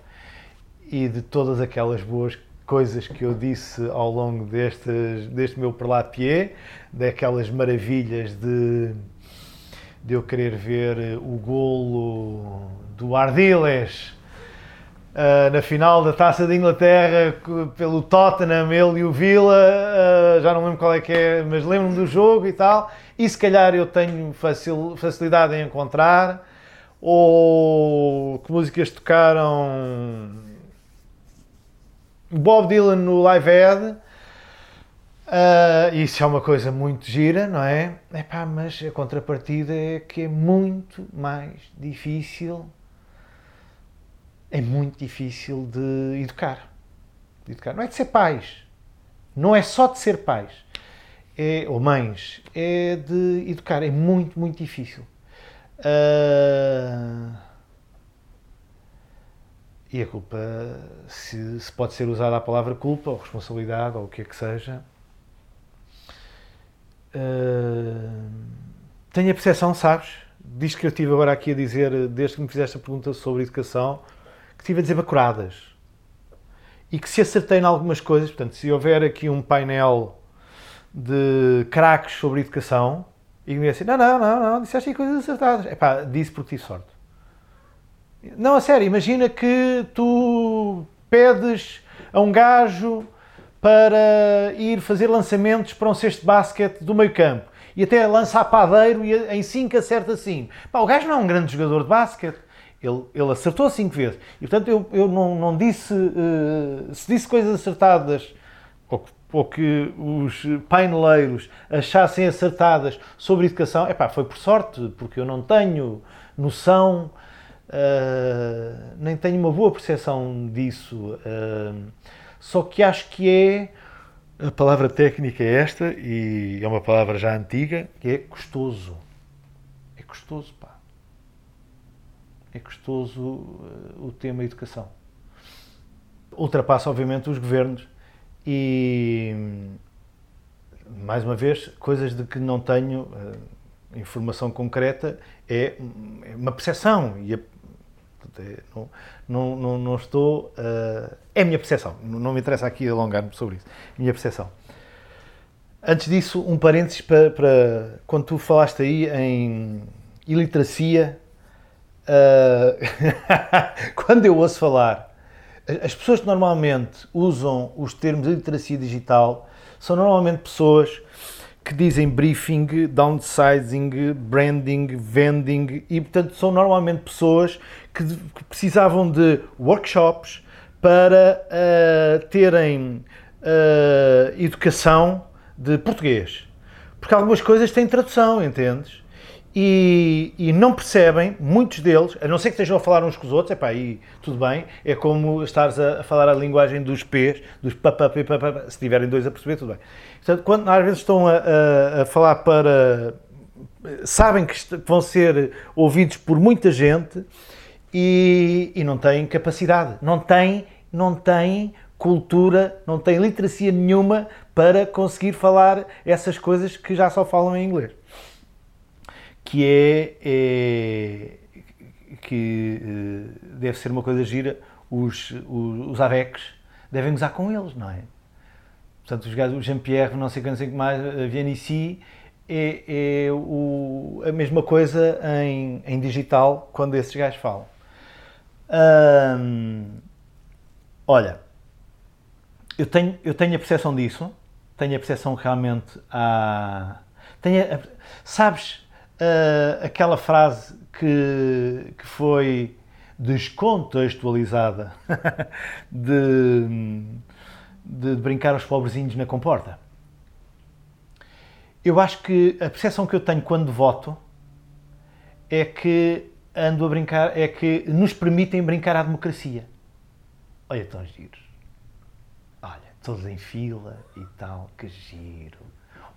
e de todas aquelas boas coisas que eu disse ao longo destes, deste meu perlapié, daquelas maravilhas de, de eu querer ver o golo do Ardiles Uh, na final da Taça de Inglaterra pelo Tottenham, ele e o Villa, uh, já não lembro qual é que é, mas lembro-me do jogo e tal, e se calhar eu tenho facil, facilidade em encontrar, ou que músicas tocaram? Bob Dylan no Live Aid, uh, isso é uma coisa muito gira, não é? Epá, mas a contrapartida é que é muito mais difícil é muito difícil de educar. de educar. Não é de ser pais, não é só de ser pais, é, ou mães, é de educar. É muito, muito difícil. Uh... E a culpa, se, se, pode ser usada a palavra culpa, ou responsabilidade, ou o que é que seja. Uh... Tenho a percepção, sabes, diz que eu estive agora aqui a dizer, desde que me fizeste a pergunta sobre educação, que estive a dizer bacuradas. E que se acertei em algumas coisas, portanto, se houver aqui um painel de craques sobre educação, e me assim, não, não, não, não, disseste coisas acertadas. É pá, disse porque tive sorte. Não, a sério, imagina que tu pedes a um gajo para ir fazer lançamentos para um cesto de basquete do meio campo e até lança a padeiro e em 5 acerta assim. Pá, o gajo não é um grande jogador de basquete, ele, ele acertou cinco vezes. E portanto eu, eu não, não disse. Uh, se disse coisas acertadas ou, ou, que os paineleiros achassem acertadas sobre educação, epá, foi por sorte, porque eu não tenho noção, uh, nem tenho uma boa percepção disso. Uh, só que acho que é. A palavra técnica é esta, e é uma palavra já antiga, que é custoso. É custoso, pá é custoso uh, o tema educação. Ultrapassa, obviamente, os governos e, mais uma vez, coisas de que não tenho uh, informação concreta, é, é uma percepção. E a, é, não, não, não, estou. Uh, é a minha percepção, não me interessa aqui alongar-me sobre isso. Minha percepção. Antes disso, um parênteses para, para quando tu falaste aí em iliteracia Uh, quando eu ouço falar, as pessoas que normalmente usam os termos de literacia digital são normalmente pessoas que dizem briefing, downsizing, branding, vending e, portanto, são normalmente pessoas que, que precisavam de workshops para uh, terem uh, educação de português. Porque algumas coisas têm tradução, entendes? E, e, não percebem, muitos deles, a não ser que estejam a falar uns com os outros, epá, aí tudo bem, é como estares a, a falar a linguagem dos P's, dos papapá, se tiverem dois a perceber, tudo bem. Portanto, quando às vezes estão a, a, a falar para. sabem que vão ser ouvidos por muita gente e, e não têm capacidade, não têm, não têm cultura, não têm literacia nenhuma para conseguir falar essas coisas que já só falam em inglês que é, é que eh, deve ser uma coisa gira, os, os, os AVECs devem gozar com eles, não é? Portanto, os gajos, o Jean-Pierre, não sei não sei que mais, a Vianici, é, é o, a mesma coisa em, em digital quando esses gajos falam. Hum, olha, eu tenho, eu tenho a percepção disso, tenho a percepção realmente há. Tenho a, sabes, uh, aquela frase que, que foi descontextualizada de, de, brincar aos pobrezinhos na comporta. Eu acho que a percepção que eu tenho quando voto é que ando a brincar, é que nos permitem brincar à democracia. Olha, tão giros. Olha, todos em fila e tal, que giro.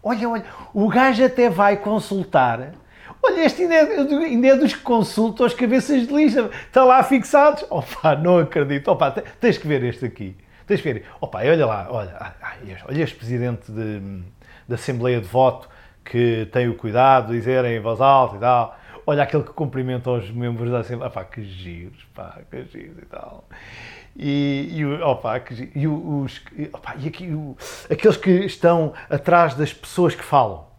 Olha, olha, o gajo até vai consultar Olha, este ainda é, ainda é dos que consultam as cabeças de lista. Está lá fixados. Opa, não acredito. Opa, tens que ver este aqui. Tens que ver. Opa, olha lá, olha, olha este presidente de, da Assembleia de Voto que tem o cuidado de dizerem em voz alta e tal. Olha aquele que cumprimenta os membros da Assembleia. Opa, que giros, pá, que giros e tal. E, e, opa, que, e os, opa, e aqui, aqueles que estão atrás das pessoas que falam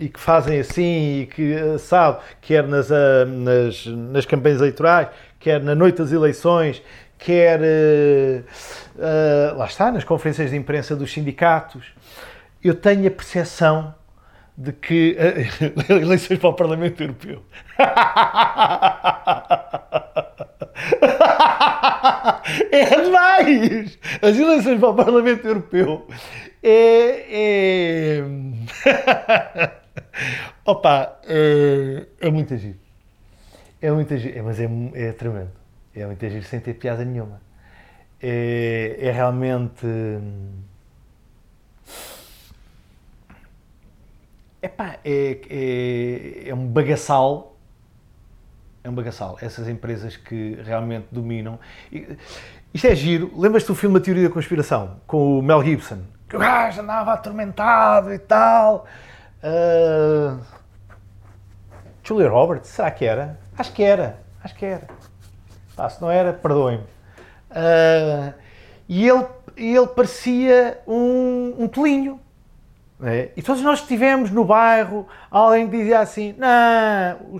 e que fazem assim e que eh, sabe, quer nas, ah, nas, nas campanhas eleitorais, quer na noite das eleições, quer uh, uh, lá está, nas conferências de imprensa dos sindicatos, eu tenho a percepção de que uh, eleições para o Parlamento Europeu. é demais! As eleições para o Parlamento Europeu é. é... Opa, é, é muito agir. É muito agir, é, mas é, é tremendo. É muito agir sem ter piada nenhuma. É, é realmente. Epá, é, é, é um bagaçal. É um bagaçal. Essas empresas que realmente dominam. Isto é giro. Lembras-te do filme A Teoria da Conspiração? Com o Mel Gibson? Que o gajo andava atormentado e tal. Uh... Julia Roberts? Será que era? Acho que era. Acho que era. Ah, se não era, perdoem-me. Uh... E ele, ele parecia um, um tolinho. É? E todos nós estivemos no bairro, alguém dizia assim: Não.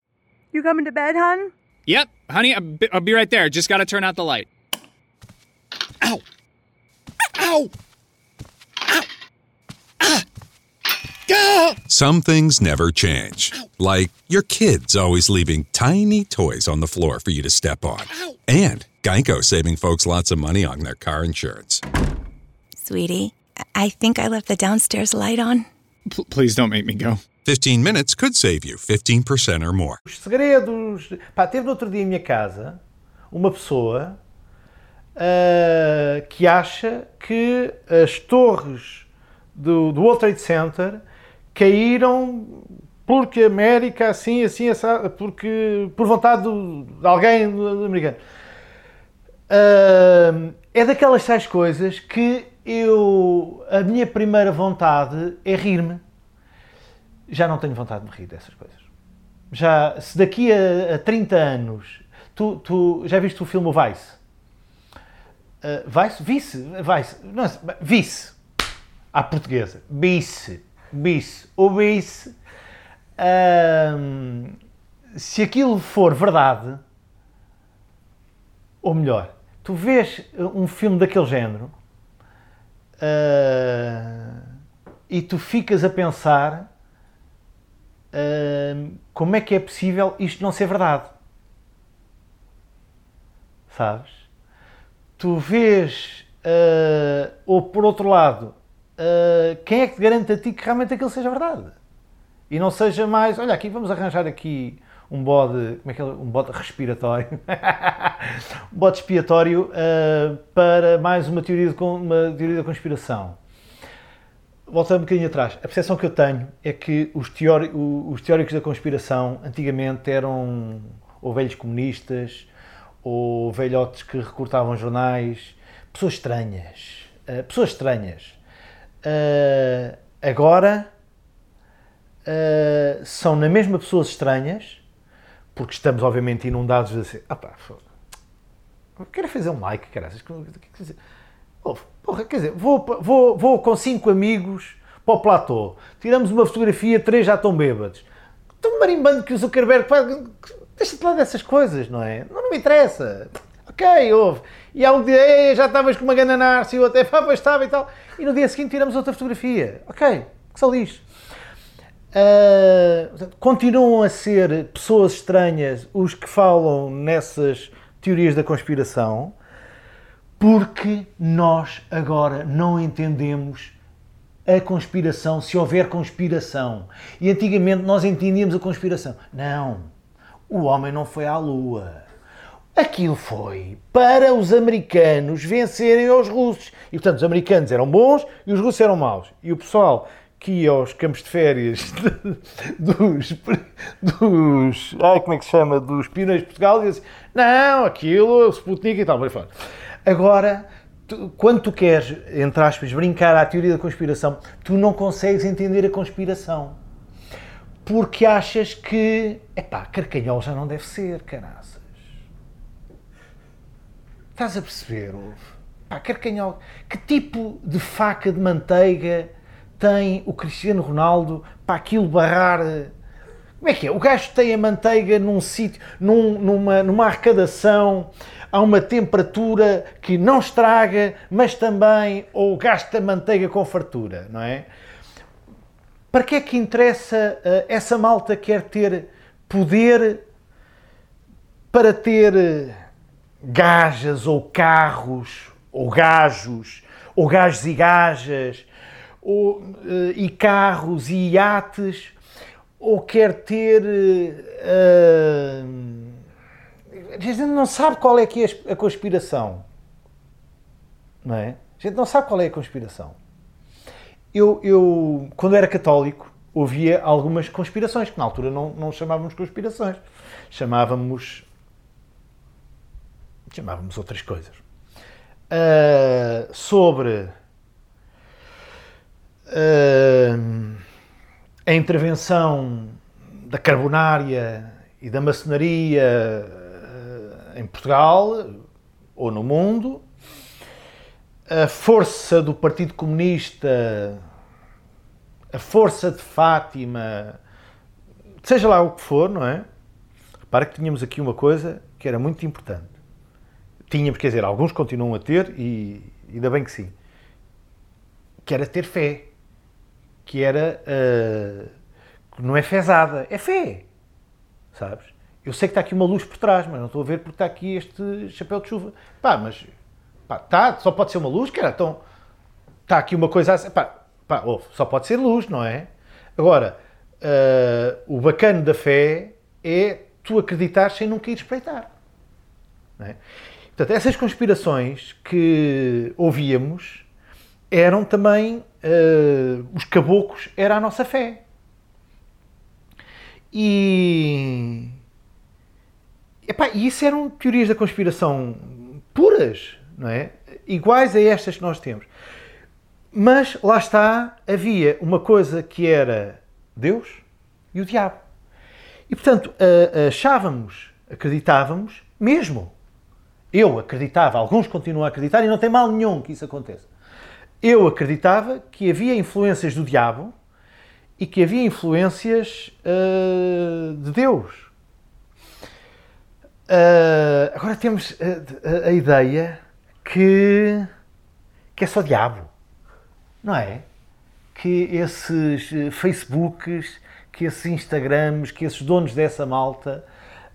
You coming to bed, hon? Yep, honey, I'll be, I'll be right there. Just gotta turn out the light. Ow! Ow! Ow! Some things never change. Like your kids always leaving tiny toys on the floor for you to step on. And Geico saving folks lots of money on their car insurance. Sweetie, I think I left the downstairs light on. P- please don't make me go. 15 minutes could save you 15% or more. Os segredos. Pá, teve no outro dia em minha casa uma pessoa uh, que acha que as torres do, do World Trade Center caíram porque América assim, assim, essa, porque por vontade de alguém americano. Uh, é daquelas tais coisas que eu a minha primeira vontade é rir-me. Já não tenho vontade de me rir dessas coisas. Já, se daqui a, a 30 anos tu, tu já viste o filme Vice? Uh, Vice? Vice? Vice? Não, Vice. À portuguesa. Vice. Vice. O. Uh, se aquilo for verdade, ou melhor, tu vês um filme daquele género uh, e tu ficas a pensar uh, como é que é possível isto não ser verdade. Sabes? Tu vês, uh, ou por outro lado, quem é que te garante a ti que realmente aquilo seja verdade? E não seja mais, olha aqui, vamos arranjar aqui um bode, como é que é, um bode respiratório, um bode expiatório uh, para mais uma teoria, de, uma teoria da conspiração. Voltando um bocadinho atrás, a percepção que eu tenho é que os, os teóricos da conspiração antigamente eram ou velhos comunistas, ou velhotes que recortavam jornais, pessoas estranhas, uh, pessoas estranhas. Uh, agora são na mesma pessoas estranhas, porque estamos obviamente inundados de assim, ah pá, quero fazer um like, caraças, quer dizer, porra, quer dizer, vou, vou, vou com cinco amigos para o platô, tiramos uma fotografia, três já estão bêbados, estão marimbando que o Zuckerberg deixa-te lá dessas coisas, não é? Não, não me interessa. Ok, houve. E há um dia, já estavas com uma gana narce e o outro, pá, estava e tal. E no dia seguinte tiramos outra fotografia. Ok, que só lixo. Uh, continuam a ser pessoas estranhas os que falam nessas teorias da conspiração, porque nós agora não entendemos a conspiração se houver conspiração. E antigamente nós entendíamos a conspiração. Não, o homem não foi à Lua. Aquilo foi para os americanos vencerem os russos. E portanto os americanos eram bons e os russos eram maus. E o pessoal que ia aos campos de férias dos, dos como é que se chama, dos pioneiros de Portugal e disse, não, aquilo, Sputnik e tal, vai fora. Agora, tu, quando tu queres, entre aspas, brincar à teoria da conspiração, tu não consegues entender a conspiração. Porque achas que, epá, carcanhol já não deve ser, caraças. Estás a perceber, ouve? Pá, carcanhol, que tipo de faca de manteiga tem o Cristiano Ronaldo para aquilo barrar. Como é que é? O gajo tem a manteiga num sítio, num, numa, numa arrecadação, a uma temperatura que não estraga, mas também ou gasta manteiga com fartura, não é? Para que é que interessa uh, essa malta quer ter poder para ter uh, gajas ou carros ou gajos ou gajos e gajas ou, uh, e carros e iates ou quer ter a gente não sabe qual é que é a conspiração não é? A gente não sabe qual é a conspiração eu, eu, quando era católico, ouvia algumas conspirações, que na altura não, não chamávamos conspirações, chamávamos. Chamávamos outras coisas. Uh, sobre uh, a intervenção da carbonária e da maçonaria uh, em Portugal ou no mundo, a força do Partido Comunista, a força de Fátima, seja lá o que for, não é? Repara que tínhamos aqui uma coisa que era muito importante. Tínhamos, quer dizer, alguns continuam a ter, e ainda bem que sim, que era ter fé. Que era. Uh, não é fezada, é fé. Sabes? Eu sei que está aqui uma luz por trás, mas não estou a ver porque está aqui este chapéu de chuva. Pá, mas Pá, tá, só pode ser uma luz, cara. Então, está aqui uma coisa assim. Pá, pá, oh, só pode ser luz, não é? Agora, uh, o bacana da fé é tu acreditar sem nunca ir espreitar. Não é? Portanto, essas conspirações que ouvíamos eram também uh, os caboclos, era a nossa fé. E, epá, isso eram teorias da conspiração puras não é? Iguais a estas que nós temos. Mas lá está, havia uma coisa que era Deus e o diabo. E portanto, achávamos, acreditávamos, mesmo. Eu acreditava, alguns continuam a acreditar e não tem mal nenhum que isso aconteça. Eu acreditava que havia influências do diabo e que havia influências uh, de Deus. Uh, agora temos a, a, a ideia que, que é só diabo, não é? Que esses eh, Facebooks, que esses Instagrams, que esses donos dessa malta,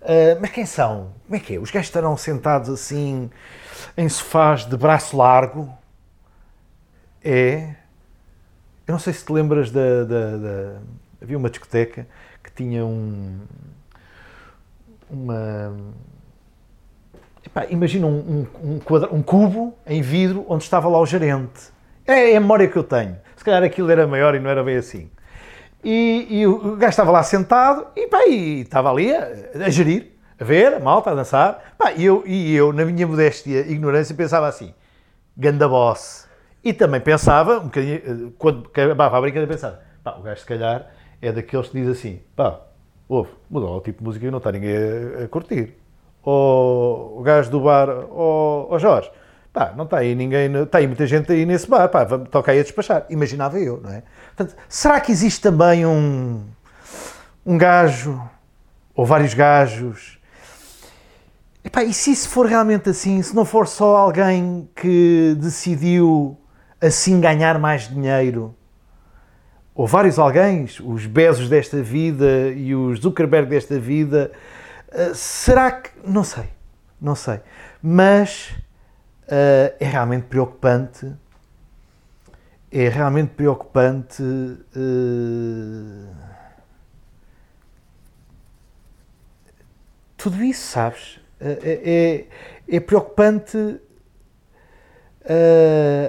uh, mas quem são? Como é que é? Os gajos estarão sentados assim em sofás de braço largo? É. Eu não sei se te lembras da. da, da... Havia uma discoteca que tinha um. Uma Epá, imagina um, um, um, quadro, um, cubo em vidro onde estava lá o gerente. É, é a memória que eu tenho. Se calhar aquilo era maior e não era bem assim. E, e o gajo estava lá sentado e, pá, e estava ali a, a, gerir, a ver, a malta, a dançar. Pá, e, eu, e eu, na minha modéstia e ignorância, pensava assim: ganda boss. E também pensava, um bocadinho, eh, quando acabava a brincadeira, pensava: pá, o gajo se calhar é daqueles que diz assim: pá, ouve, mudou o tipo de música e não está ninguém a, a curtir ou o gajo do bar, ou oh, Jorge, pá, não está aí ninguém, está aí muita gente aí nesse bar, pá, toca aí a despachar. Imaginava eu, não é? Portanto, será que existe também um, um gajo, ou vários gajos, Epá, e se isso for realmente assim, se não for só alguém que decidiu assim ganhar mais dinheiro, ou vários alguém, os Bezos desta vida e os Zuckerberg desta vida, eh, será que. Não sei. Não sei. Mas uh, é realmente preocupante. É realmente preocupante. Uh, tudo isso, sabes? É, é, é preocupante.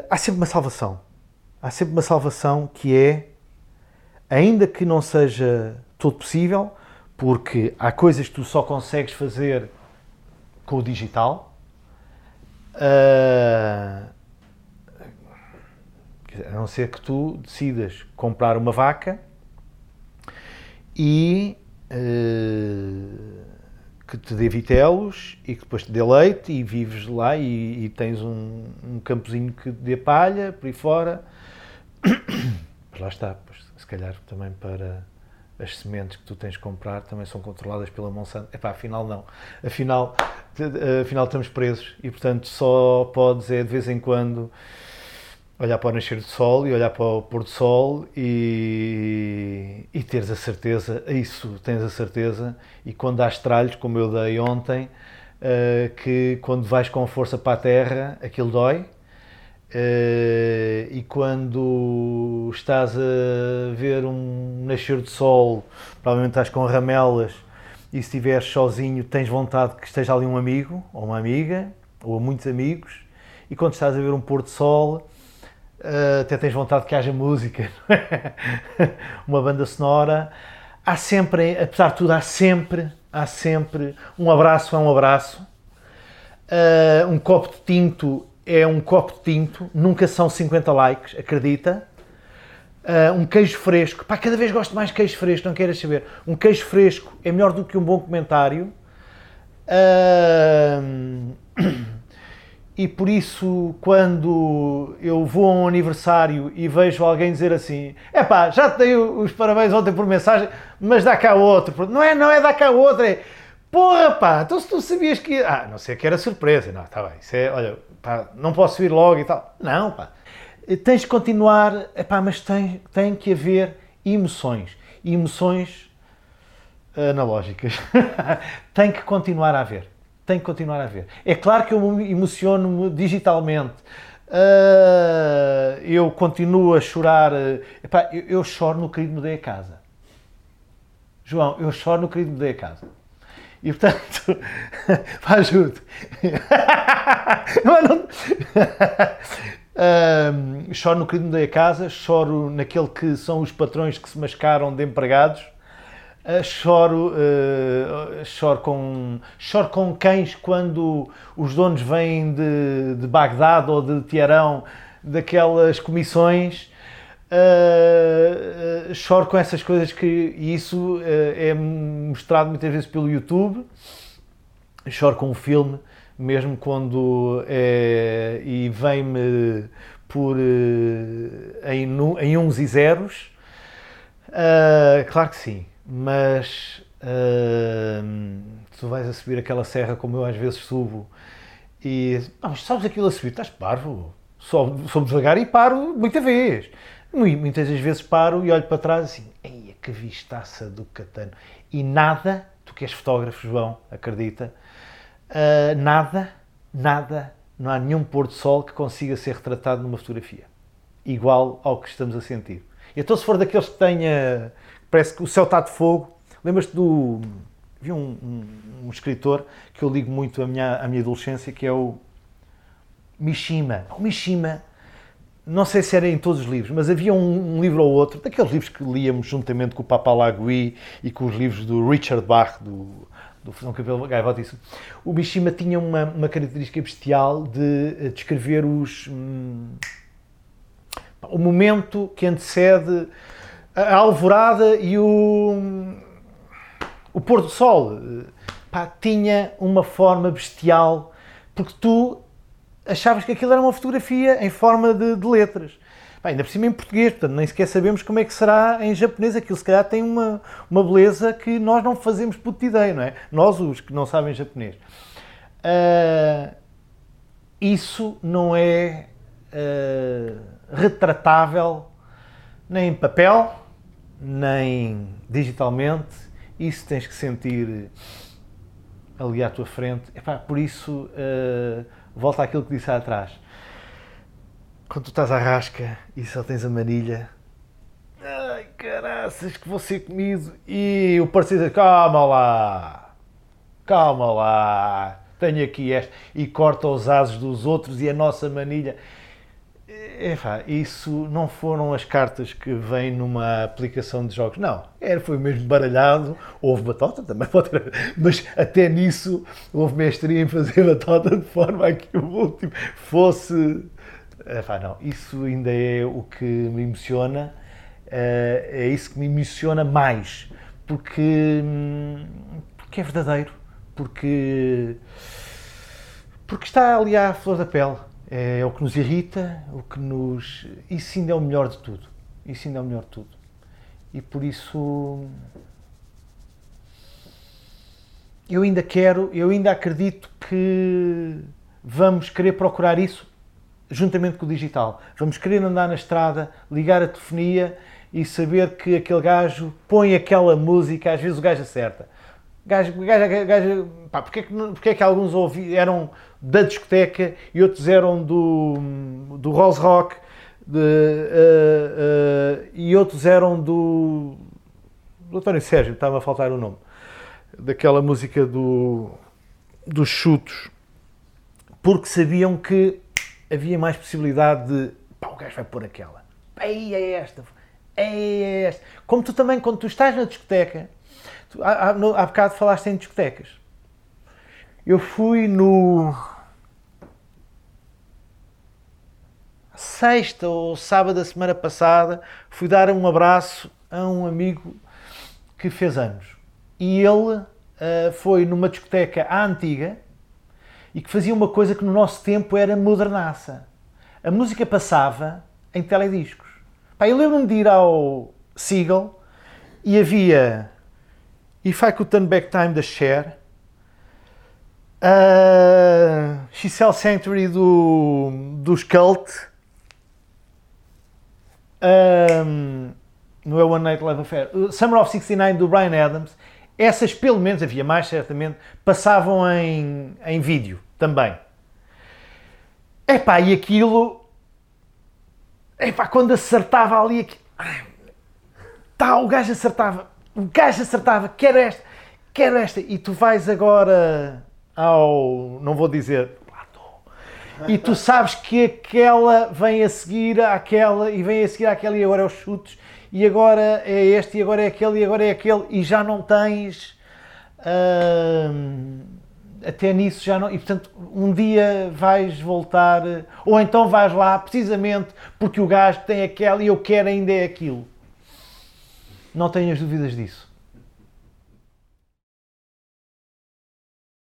há sempre uma salvação. Há sempre uma salvação que é, ainda que não seja todo possível, porque há coisas que tu só consegues fazer com o digital. Uh, a não ser que tu decidas comprar uma vaca e uh, que te dê vitelos e que depois te dê leite e vives lá e, e tens um, um campozinho que dê palha por aí fora. Mas lá está, pois, se calhar também para as sementes que tu tens de comprar também são controladas pela Monsanto. Epá, afinal não. Afinal, afinal estamos presos e portanto só podes é de vez em quando olhar para o nascer do sol e olhar para o pôr do sol e, e teres a certeza, isso tens a certeza, e quando há estralhos, como eu dei ontem, uh, que quando vais com força para a terra, aquilo dói, Uh, e quando estás a ver um nascer de sol, provavelmente estás com ramelas e se estiveres sozinho tens vontade que esteja ali um amigo ou uma amiga ou muitos amigos. E quando estás a ver um pôr de sol uh, até tens vontade que haja música, uma banda sonora. Há sempre, apesar de tudo, há sempre, há sempre um abraço é um abraço. Uh, um copo de tinto é um copo de tinto, nunca são 50 likes, acredita. Uh, um queijo fresco, pá, cada vez gosto mais de queijo fresco, não queiras saber. Um queijo fresco é melhor do que um bom comentário. Uh, e por isso, quando eu vou a um aniversário e vejo alguém dizer assim: é pá, já te dei os parabéns ontem por mensagem, mas dá cá outro. Não é, não é dá cá outro, é porra, pá, então se tu sabias que. Ah, não sei que era surpresa, não, está bem, isso é, olha, pá, não posso vir logo e tal. Não, pá. Tens de continuar, epá, mas tem, tem que haver emoções. Emoções analógicas. tem que continuar a haver. Tem que continuar a haver. É claro que eu me emociono digitalmente. Uh, eu continuo a chorar. Epá, eu, eu, choro no querido mudei a casa. João, eu choro no querido mudei a casa. E portanto, ajude. não... um, choro no querido da casa, choro naquele que são os patrões que se mascaram de empregados, uh, choro, uh, choro, com, choro com cães quando os donos vêm de, de ou de Tiarão daquelas comissões Uh, choro com essas coisas que e isso é mostrado muitas vezes pelo YouTube. Choro com um filme, mesmo quando é, e vem-me por em, em, uns e zeros. claro que sim, mas tu vais a subir aquela serra como eu às vezes subo e ah, mas sabes aquilo a subir, estás parvo. Sobe, sobe devagar e paro muita vez. Muitas das vezes paro e olho para trás assim, Eia, que vistaça do Catano. E nada, tu que és fotógrafo, João, acredita, uh, nada, nada, não há nenhum pôr do sol que consiga ser retratado numa fotografia. Igual ao que estamos a sentir. Então se for daqueles que tenha, parece que o céu está de fogo, lembras-te do... Vi um, um, um, escritor que eu ligo muito à minha, à minha adolescência, que é o Mishima. O Mishima não sei se era em todos os livros, mas havia um, um, livro ou outro, daqueles livros que líamos juntamente com o Papa Lagui e com os livros do Richard Bach, do, do Fusão Cabelo Gaivota. Isso. O Mishima tinha uma, uma característica bestial de eh, descrever os, hum, o momento que antecede a alvorada e o, o pôr do sol. Pá, tinha uma forma bestial, porque tu achavas que aquilo era uma fotografia em forma de, de letras. Pá, ainda por cima em português, portanto nem sequer sabemos como é que será em japonês. Aquilo se calhar tem uma, uma beleza que nós não fazemos puta ideia, não é? Nós, os que não sabem japonês. Uh, isso não é uh, retratável nem em papel, nem digitalmente. Isso tens que sentir ali à tua frente. Epá, por isso. Uh, volta àquilo que disse atrás. Quando tu estás à rasca e só tens a manilha, ai caraças, que vou ser comido. E o parceiro calma lá, calma lá, tenho aqui este. E corta os asos dos outros e a nossa manilha. Epá, isso não foram as cartas que vêm numa aplicação de jogos, não. Era, foi mesmo baralhado, houve batota também, pode mas até nisso houve mestria em fazer batota de forma a que o último fosse. Epá, não, isso ainda é o que me emociona, eh, é isso que me emociona mais, porque, porque é verdadeiro, porque, porque está ali à flor da pele é o que nos irrita, o que nos. Isso ainda é o melhor de tudo. Isso ainda é o melhor de tudo. E por isso eu ainda quero, eu ainda acredito que vamos querer procurar isso juntamente com o digital. Vamos querer andar na estrada, ligar a telefonia e saber que aquele gajo põe aquela música, às vezes o gajo acerta. Gajo, gajo, gajo, pá, porque, é que, porque é que alguns ouvi, eram da discoteca e outros eram do, do Rolls Rock de, uh, uh, e outros eram do, do António Sérgio, estava a faltar o nome, daquela música do, dos chutos, porque sabiam que havia mais possibilidade de pá, o gajo vai pôr aquela, ei, é esta, ei, é esta. Como tu também, quando tu estás na discoteca, tu, há, há, no, há bocado falaste em discotecas. Eu fui no sexta ou sábado da semana passada, fui dar um abraço a um amigo que fez anos. E ele uh, foi numa discoteca à antiga e que fazia uma coisa que no nosso tempo era modernaça. A música passava em telediscos. Pá, eu lembro-me de ir ao Seagull e havia If I Could Turn Back Time da Cher, uh, She Sanctuary do, dos Cult, um, não é One Night Love Affair, Summer of 69 do Brian Adams, essas pelo menos, havia mais certamente, passavam em, em vídeo também. Epá, e aquilo, epá, quando acertava ali, tá, o gajo acertava, o gajo acertava, quero esta, quero esta, e tu vais agora ao, não vou dizer, e tu sabes que aquela vem a seguir àquela e vem a seguir àquela e agora é os chutes e agora é este e agora é aquele e agora é aquele e já não tens hum, até nisso já não e portanto um dia vais voltar ou então vais lá precisamente porque o gajo tem aquela e eu quero ainda é aquilo não tenhas dúvidas disso